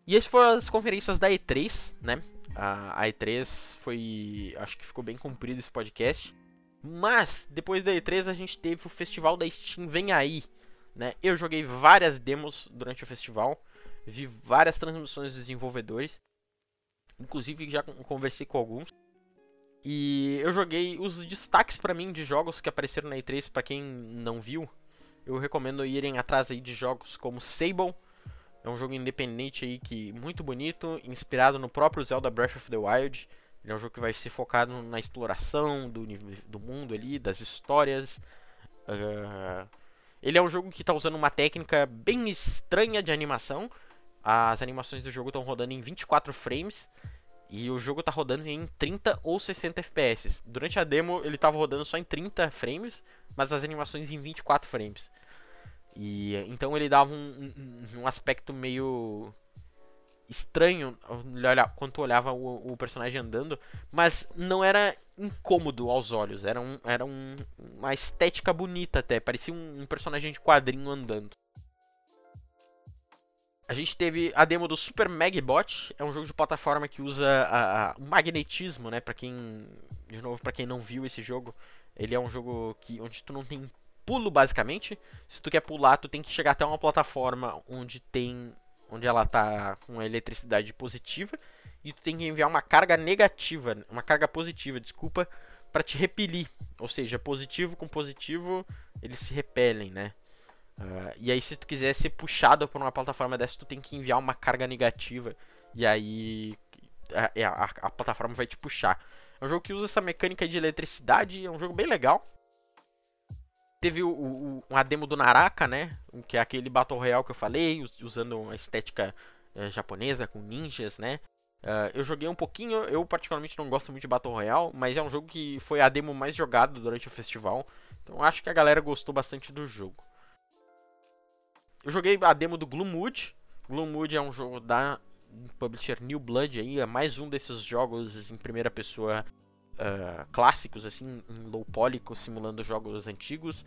E essas foram as conferências da E3, né? A, a E3 foi. Acho que ficou bem comprido esse podcast. Mas, depois da E3, a gente teve o festival da Steam Vem Aí. Né? Eu joguei várias demos durante o festival, vi várias transmissões dos desenvolvedores, inclusive já conversei com alguns. E eu joguei os destaques para mim de jogos que apareceram na E3, para quem não viu. Eu recomendo irem atrás aí de jogos como Sable, é um jogo independente aí que muito bonito, inspirado no próprio Zelda Breath of the Wild. Ele é um jogo que vai ser focado na exploração do, do mundo ali, das histórias. Uh, ele é um jogo que está usando uma técnica bem estranha de animação. As animações do jogo estão rodando em 24 frames. E o jogo está rodando em 30 ou 60 FPS. Durante a demo ele estava rodando só em 30 frames, mas as animações em 24 frames. E então ele dava um, um, um aspecto meio estranho quando tu olhava o, o, personagem andando, mas não era incômodo aos olhos, era, um, era um, uma estética bonita até, parecia um, um, personagem de quadrinho andando. A gente teve a demo do Super Megbot, é um jogo de plataforma que usa o magnetismo, né, para quem de novo para quem não viu esse jogo, ele é um jogo que onde tu não tem pulo basicamente. Se tu quer pular, tu tem que chegar até uma plataforma onde tem onde ela está com eletricidade positiva e tu tem que enviar uma carga negativa, uma carga positiva, desculpa, para te repelir. Ou seja, positivo com positivo, eles se repelem, né? Uh, e aí se tu quiser ser puxado por uma plataforma dessa, tu tem que enviar uma carga negativa. E aí a, é, a, a, plataforma vai te puxar. É um jogo que usa essa mecânica de eletricidade, é um jogo bem legal. Teve o, o, a demo do Naraka, né? Que é aquele Battle Royale que eu falei, usando uma estética uh, japonesa com ninjas, né? Uh, eu joguei um pouquinho, eu particularmente não gosto muito de Battle Royale, mas é um jogo que foi a demo mais jogada durante o festival. Então acho que a galera gostou bastante do jogo. Eu joguei a demo do Gloomwood. Gloomwood é um jogo da publisher New Blood aí, é mais um desses jogos em primeira pessoa uh, clássicos, assim, em low poly, simulando jogos antigos.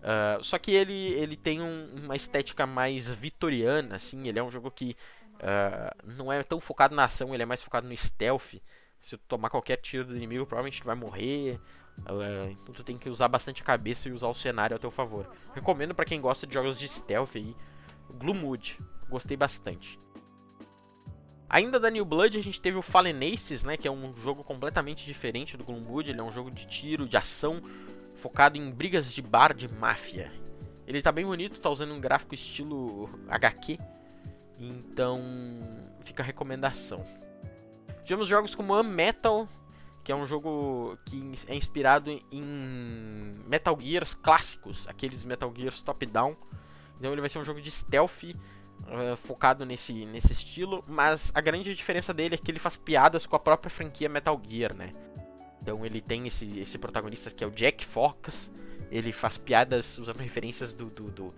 Uh, só que ele, ele tem um, uma estética mais vitoriana, assim, ele é um jogo que uh, não é tão focado na ação, ele é mais focado no stealth. Se tu tomar qualquer tiro do inimigo, provavelmente tu vai morrer. Então tu tem que usar bastante a cabeça e usar o cenário a teu favor. Recomendo para quem gosta de jogos de stealth aí. Gloomwood, gostei bastante. Ainda da New Blood a gente teve o Fallen Aces, né, que é um jogo completamente diferente do Gloomwood, ele é um jogo de tiro, de ação, focado em brigas de bar de máfia. Ele tá bem bonito, tá usando um gráfico estilo HQ, então fica a recomendação. Tivemos jogos como Unmetal, que é um jogo que é inspirado em Metal Gears clássicos, aqueles Metal Gears top-down. Então ele vai ser um jogo de stealth uh, focado nesse, nesse estilo, mas a grande diferença dele é que ele faz piadas com a própria franquia Metal Gear, né? Então ele tem esse, esse protagonista que é o Jack Fox, ele faz piadas usando referências do, do, do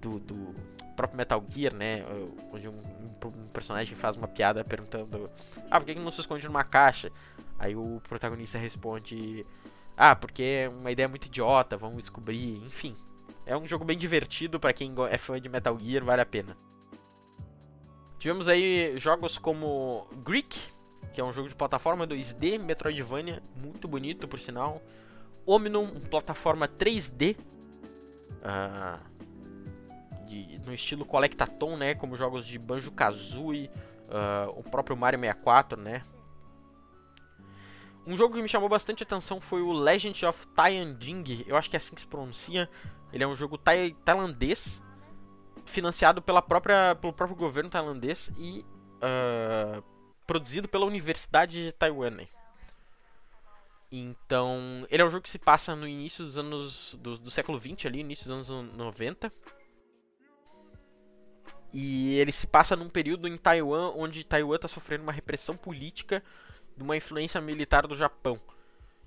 do, do, próprio Metal Gear, né? Onde um, um, personagem faz uma piada perguntando: Ah, por que não se esconde numa caixa? Aí o protagonista responde: Ah, porque é uma ideia muito idiota, vamos descobrir. Enfim, é um jogo bem divertido para quem é fã de Metal Gear, vale a pena. Tivemos aí jogos como Greek, que é um jogo de plataforma 2D, Metroidvania, muito bonito por sinal. Omnium, plataforma 3D. Uh, de, no estilo Collectathon, né? Como jogos de Banjo-Kazooie, uh, o próprio Mario 64, né? Um jogo que me chamou bastante atenção foi o Legend of Tianjing, eu acho que é assim que se pronuncia. Ele é um jogo tai tailandês, financiado pela própria, pelo próprio governo tailandês e uh, produzido pela Universidade de Taiwan. Então, ele é um jogo que se passa no início dos anos do, do século 20 ali, início dos anos 90. E ele se passa num período em Taiwan onde Taiwan está sofrendo uma repressão política de uma influência militar do Japão.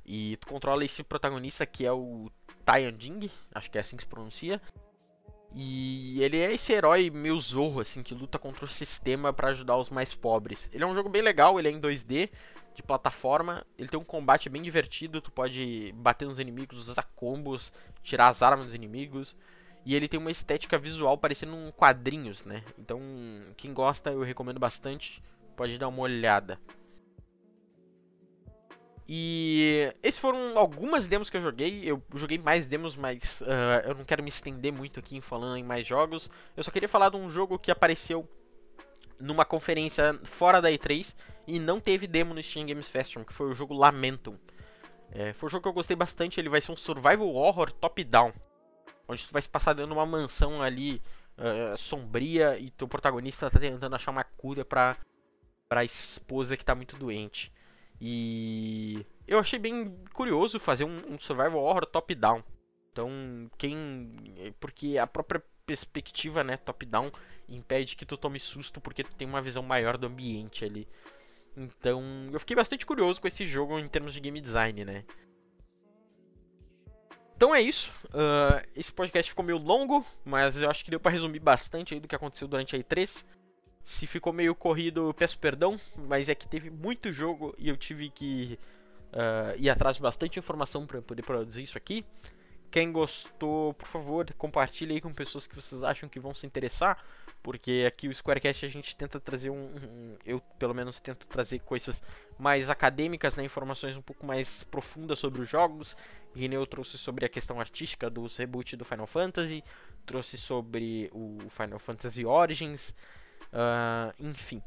E tu controla esse protagonista que é o Taiyang, acho que é assim que se pronuncia. E ele é esse herói meio zorro, assim, que luta contra o sistema para ajudar os mais pobres. Ele é um jogo bem legal, ele é em 2D, de plataforma. Ele tem um combate bem divertido, tu pode bater nos inimigos, usar combos, tirar as armas dos inimigos. E ele tem uma estética visual parecendo um quadrinhos, né? Então, quem gosta, eu recomendo bastante. Pode dar uma olhada. E esses foram algumas demos que eu joguei. Eu joguei mais demos, mas uh, eu não quero me estender muito aqui em falando em mais jogos. Eu só queria falar de um jogo que apareceu numa conferência fora da E3 e não teve demo no Steam Games Festival, que foi o jogo Lamentum. É, foi um jogo que eu gostei bastante. Ele vai ser um survival horror top-down onde tu vai se passar dentro de uma mansão ali uh, sombria e teu protagonista tá tentando achar uma cura pra, pra esposa que tá muito doente. E eu achei bem curioso fazer um, um survival horror top-down. Então, quem. Porque a própria perspectiva, né, top-down, impede que tu tome susto porque tu tem uma visão maior do ambiente ali. Então, eu fiquei bastante curioso com esse jogo em termos de game design, né? Então é isso. Uh, esse podcast ficou meio longo, mas eu acho que deu para resumir bastante aí do que aconteceu durante a E3. Se ficou meio corrido, eu peço perdão, mas é que teve muito jogo e eu tive que uh, ir atrás de bastante informação para poder produzir isso aqui. Quem gostou, por favor, compartilhe aí com pessoas que vocês acham que vão se interessar, porque aqui o Squarecast a gente tenta trazer um, um eu pelo menos tento trazer coisas mais acadêmicas, né, informações um pouco mais profundas sobre os jogos. Rineu trouxe sobre a questão artística dos reboot do Final Fantasy, trouxe sobre o Final Fantasy Origins, uh, enfim.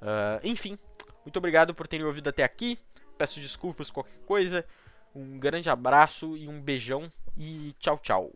Uh, enfim, muito obrigado por terem ouvido até aqui. Peço desculpas qualquer coisa. Um grande abraço e um beijão e tchau, tchau.